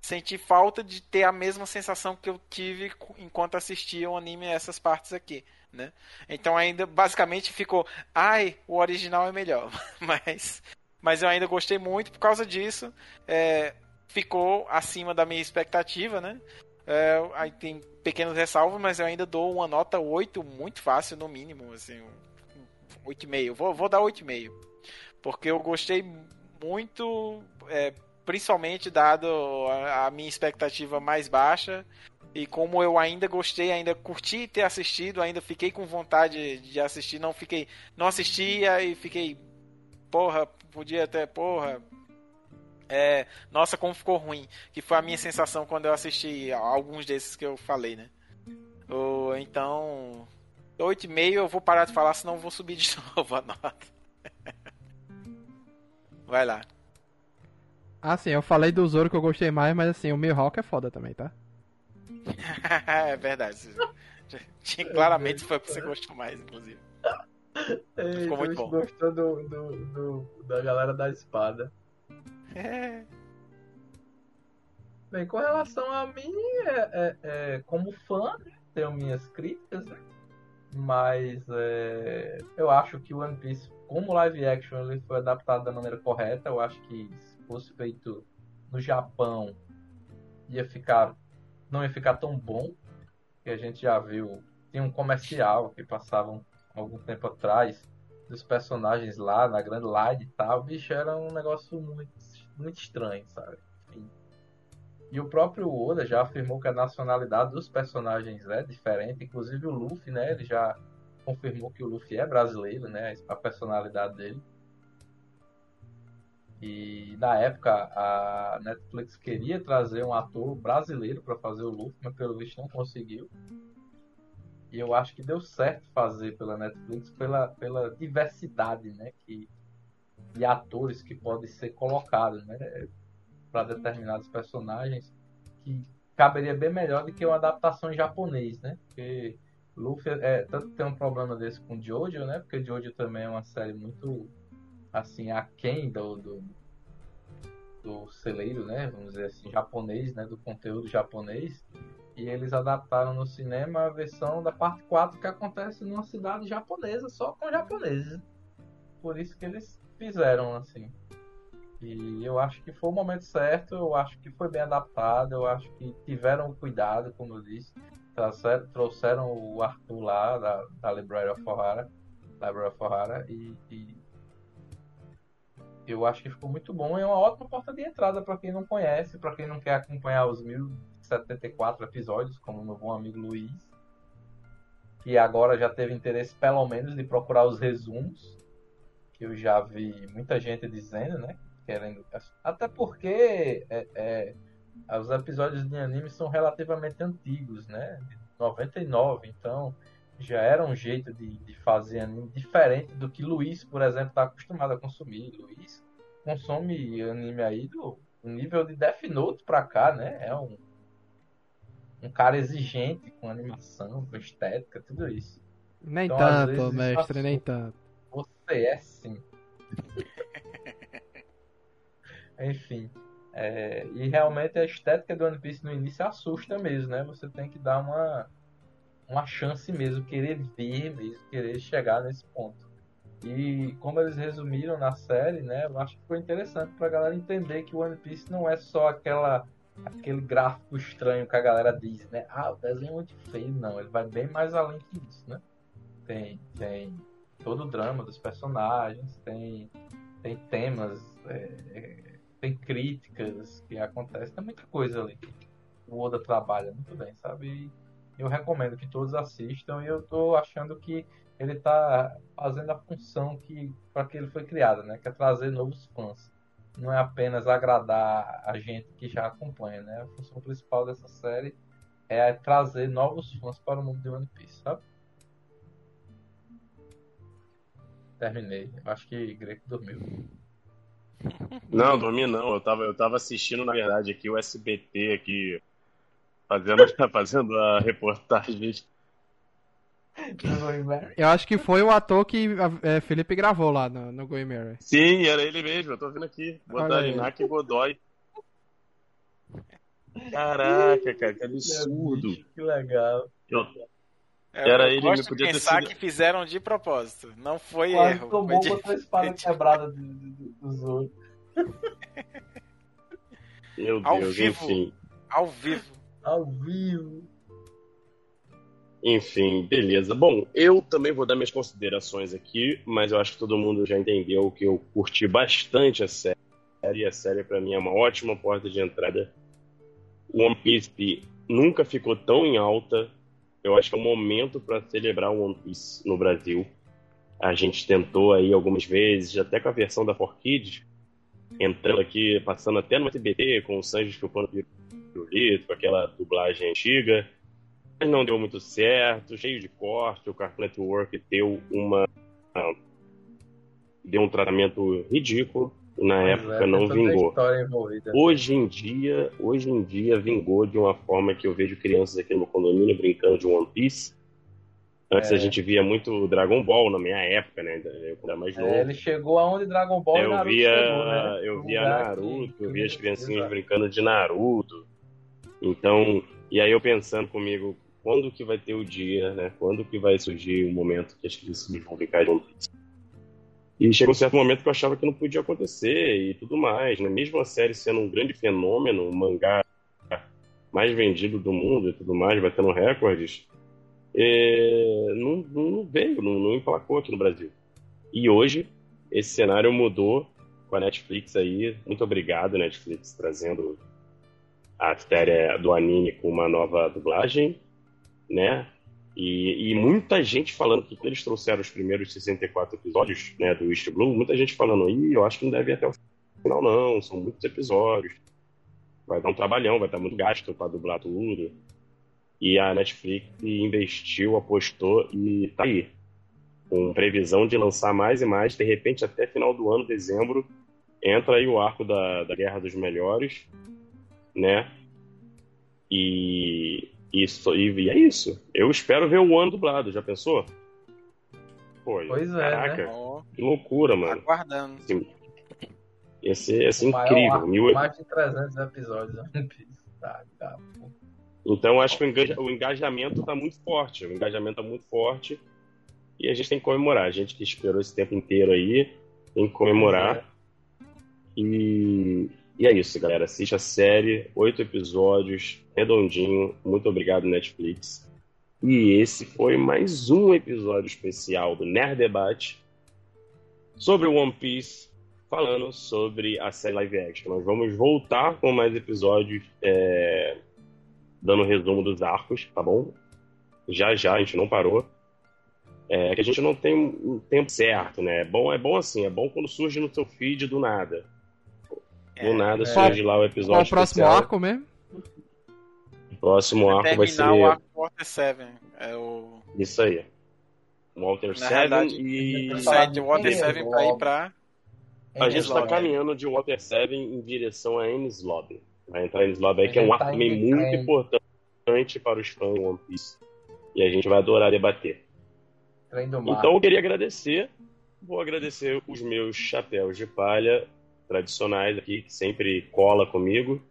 senti falta de ter a mesma sensação que eu tive enquanto assistia o anime essas partes aqui, né? Então ainda basicamente ficou, ai, o original é melhor, (laughs) mas mas eu ainda gostei muito por causa disso. é, ficou acima da minha expectativa, né? É, aí tem pequenos ressalvos, mas eu ainda dou uma nota 8 muito fácil, no mínimo, assim, 8,5. Vou, vou dar 8,5. Porque eu gostei muito, é, principalmente dado a, a minha expectativa mais baixa. E como eu ainda gostei, ainda curti ter assistido, ainda fiquei com vontade de assistir, não fiquei. Não assistia e fiquei. Porra, podia até. Porra, é, nossa, como ficou ruim. Que foi a minha sensação quando eu assisti alguns desses que eu falei, né? Ou, então. 8,5 eu vou parar de falar, senão eu vou subir de (laughs) novo a nota. Vai lá. Ah, sim, eu falei do Zoro que eu gostei mais, mas assim, o Mihawk é foda também, tá? (laughs) é verdade. Claramente foi o que você gostou mais, inclusive. Ei, Ficou muito Luiz bom. gostou do, do, do- da galera da espada. É. Bem, com relação a mim, é, é- é, como fã, né, tenho minhas críticas, né? Mas é, eu acho que One Piece, como live action, ele foi adaptado da maneira correta. Eu acho que se fosse feito no Japão, ia ficar. não ia ficar tão bom. Que a gente já viu. Tinha um comercial que passavam algum tempo atrás dos personagens lá na Grand Line e tal. Bicho, era um negócio muito, muito estranho, sabe? E o próprio Oda já afirmou que a nacionalidade dos personagens é diferente, inclusive o Luffy, né? Ele já confirmou que o Luffy é brasileiro, né? A personalidade dele. E na época a Netflix queria trazer um ator brasileiro para fazer o Luffy, mas pelo visto não conseguiu. E eu acho que deu certo fazer pela Netflix pela, pela diversidade, né, que de atores que podem ser colocados, né, para determinados personagens que caberia bem melhor do que uma adaptação em japonês, né? Porque Luffy é tanto tem um problema desse com Jojo, né? Porque Jojo também é uma série muito assim aquém do, do do celeiro, né? Vamos dizer assim, japonês, né? Do conteúdo japonês. E eles adaptaram no cinema a versão da parte 4 que acontece numa cidade japonesa, só com japoneses. Por isso que eles fizeram assim. E eu acho que foi o momento certo, eu acho que foi bem adaptado, eu acho que tiveram cuidado, como eu disse. Trouxeram, o Arthur lá, da, da Library of Ohara, Library of Ohara e, e eu acho que ficou muito bom. É uma ótima porta de entrada para quem não conhece, para quem não quer acompanhar os 1074 episódios, como meu bom amigo Luiz, que agora já teve interesse, pelo menos, de procurar os resumos, que eu já vi muita gente dizendo, né? Querendo. Até porque é, é, os episódios de anime são relativamente antigos, né? De 99, então já era um jeito de, de fazer anime diferente do que Luiz, por exemplo, está acostumado a consumir. Luiz consome anime aí do nível de Death Note pra cá, né? É um, um cara exigente com animação, com estética, tudo isso. Nem então, tanto, mestre, nem tanto. Você é sim. Enfim. É, e realmente a estética do One Piece no início assusta mesmo, né? Você tem que dar uma, uma chance mesmo, querer ver mesmo, querer chegar nesse ponto. E como eles resumiram na série, né? Eu acho que foi interessante pra galera entender que o One Piece não é só aquela aquele gráfico estranho que a galera diz, né? Ah, o desenho é muito feio. Não, ele vai bem mais além que isso, né? Tem, tem todo o drama dos personagens, tem, tem temas é, tem críticas que acontecem, tem muita coisa ali o Oda trabalha muito bem, sabe? E eu recomendo que todos assistam e eu tô achando que ele tá fazendo a função que para que ele foi criado, né? Que é trazer novos fãs. Não é apenas agradar a gente que já acompanha, né? A função principal dessa série é trazer novos fãs para o mundo de One Piece, sabe? Terminei. Acho que Greco dormiu. Não, dormi não. Eu tava, eu tava assistindo, na verdade, aqui o SBT aqui, fazendo, (laughs) fazendo a reportagem. Eu acho que foi o ator que é, Felipe gravou lá no, no Going Mary. Sim, era ele mesmo, eu tô vendo aqui. Bodarinak e Godoy. Caraca, cara, que absurdo. Que legal. Eu, é, era ele, me podia pensar ter sido... que fizeram de propósito. Não foi Quase erro. tomou de... a espada quebrada do, do, dos outros. Meu Ao Deus, vivo. enfim. Ao vivo. Ao vivo. Enfim, beleza. Bom, eu também vou dar minhas considerações aqui, mas eu acho que todo mundo já entendeu que eu curti bastante a série. A série, para mim, é uma ótima porta de entrada. One Piece nunca ficou tão em alta eu acho que é o momento para celebrar o One Piece no Brasil. A gente tentou aí algumas vezes, até com a versão da 4Kids, entrando aqui, passando até no SBT, com o Sanji chupando pirulito, com aquela dublagem antiga. Mas não deu muito certo, cheio de corte, o Cartoon Network deu uma... deu um tratamento ridículo na Mas época é, não vingou. Hoje em dia, hoje em dia vingou de uma forma que eu vejo crianças aqui no meu condomínio brincando de One Piece. Antes é. a gente via muito Dragon Ball na minha época, né? Eu era mais é, novo. É, ele chegou aonde Dragon Ball eu Naruto via, chegou, né? Eu via Naruto, eu via as criancinhas Exato. brincando de Naruto. Então, e aí eu pensando comigo, quando que vai ter o dia, né? Quando que vai surgir o momento que as crianças vão brincar de One Piece? E chegou um certo momento que eu achava que não podia acontecer e tudo mais. Né? Mesmo a série sendo um grande fenômeno, o mangá mais vendido do mundo e tudo mais, batendo recordes, é... não, não, veio, não, não emplacou aqui no Brasil. E hoje, esse cenário mudou com a Netflix aí. Muito obrigado, Netflix, trazendo a série do anime com uma nova dublagem, né? E, e, muita gente falando que eles trouxeram os primeiros 64 episódios né, do East Blue, muita gente falando, ih, eu acho que não deve ir até o final, não. São muitos episódios. Vai dar um trabalhão, vai dar muito gasto para dublar tudo. E a Netflix investiu, apostou e tá aí. Com previsão de lançar mais e mais, de repente até final do ano, dezembro, entra aí o arco da, da Guerra dos Melhores, né? E, isso, e, e é isso. Eu espero ver o ano dublado, já pensou? Pô, Pois é, caraca, né? Ó, que loucura, mano. aguardando. Assim, ia ser, ia ser maior incrível. arco, Mil- Mais de 300 episódios. Tá, tá. Então, acho que o engaja- o engajamento está muito forte. O engajamento está muito forte. E a gente tem que comemorar. A gente que esperou esse tempo inteiro aí, tem que comemorar. E, e é isso, galera. Assiste a série, oito episódios, redondinho. Muito obrigado, Netflix. E esse foi mais um episódio especial do Nerd Debate sobre One Piece, falando sobre a série live action. Nós vamos voltar com mais episódios. é, dando resumo dos arcos, tá bom? Já já, a gente não parou. É que a gente não tem um tempo certo, né? É bom, é bom assim, é bom quando surge no seu feed do nada. Do nada é. surge lá o Qual episódio o próximo especial. arco mesmo? O próximo arco vai ser Terminar o arco Water 7. É o. isso aí. Walter Na Seven realidade, e 7 de Water quem? 7 pra ir pra. a gente está caminhando de Water Seven em direção a Ennis Lobby. Vai entrar Ennis Lobby aí, que é um gente arco tá também muito importante para os fãs One Piece. E a gente vai adorar debater. Então eu queria agradecer. Vou agradecer os meus chapéus de palha tradicionais aqui, que sempre cola comigo,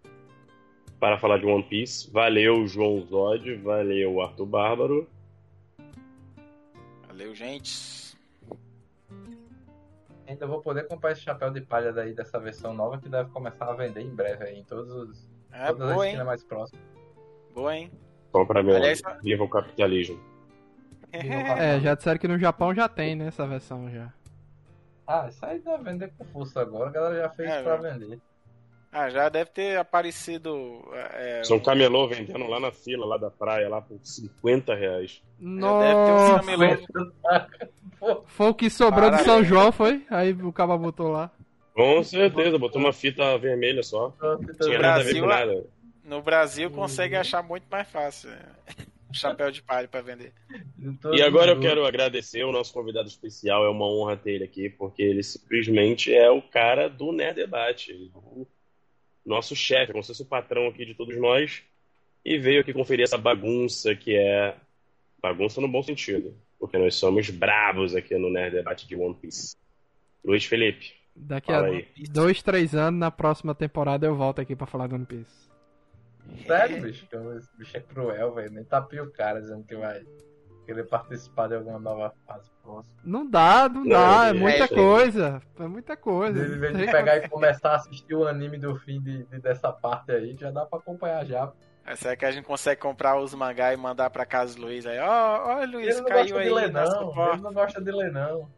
para falar de One Piece. Valeu, João Zod, valeu, Arthur Bárbaro. Valeu, gente. Ainda vou poder comprar esse chapéu de palha daí dessa versão nova que deve começar a vender em breve aí, em todos os, É todas as boa, hein? esquinas mais próximas. Boa, hein? Compra meu. Aliás, Viva o (laughs) capitalismo. É, já disseram que no Japão já tem, né, essa versão já. Ah, isso aí deve vender com força agora, a galera já fez É, pra velho. vender. Ah, já deve ter aparecido. É, São camelô vendendo lá na fila, lá da praia, lá por 50 reais. deve ter uns Nossa, camelô. (laughs) foi o que sobrou do Parabéns. São João, foi? Aí o cara botou lá. Com certeza, botou uma fita vermelha só. Não tinha nada a ver com nada. No Brasil consegue achar muito mais fácil. Um Chapéu de palha pra vender. E agora eu quero agradecer o nosso convidado especial, é uma honra ter ele aqui, porque ele simplesmente é o cara do Nerd Debate, o nosso chefe, como se fosse o patrão aqui de todos nós, e veio aqui conferir essa bagunça que é bagunça no bom sentido, porque nós somos bravos aqui no Nerd Debate de One Piece. Luiz Felipe, Daqui Fala a aí. dois, três anos, na próxima temporada, eu volto aqui pra falar do One Piece. Sério, bicho? que Esse bicho é cruel, velho. Nem tapia o cara dizendo que vai querer participar de alguma nova fase próxima. Não dá, não Não, dá, é é, muita é. coisa. É muita coisa. Em vez de pegar e começar a assistir o anime do fim de, de- dessa parte aí, já dá pra acompanhar já. Essa é que a gente consegue comprar os mangá e mandar pra casa do Luiz aí. Ó, ó, Luiz, Ele caiu aí de ler, não. Ele não gosta de ler, não.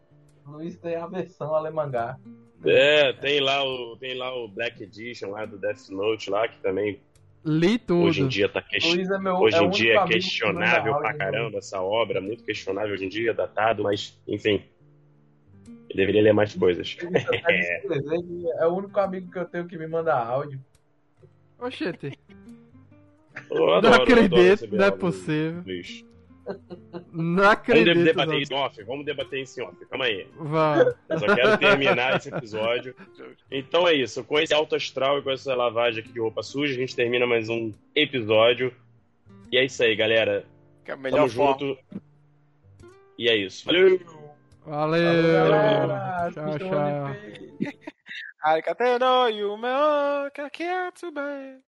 O Luiz tem a versão alemangá. é, tem lá o tem lá o Black Edition lá do Death Note lá, que também Li tudo. hoje em dia tá é meu Hoje é em dia é questionável pra caramba essa obra, muito questionável hoje em dia, datado, mas enfim. Eu deveria ler mais coisas. (laughs) escrever que É o único amigo que eu tenho que me manda áudio. Oxente, Eu não adoro, eu adoro acredito, não é possível. Não Vamos acredito. de- debater não. isso em off, vamos debater isso em off. Calma aí. Vamos. Eu só quero terminar esse episódio. Então é isso. Com esse alto astral e com essa lavagem aqui de roupa suja, a gente termina mais um episódio. E é isso aí, galera. Que é a melhor Tamo forma. junto. E é isso. Valeu! Valeu. Galera, Tchau, assistam tchau. One Piece. 相方の夢をかけ集め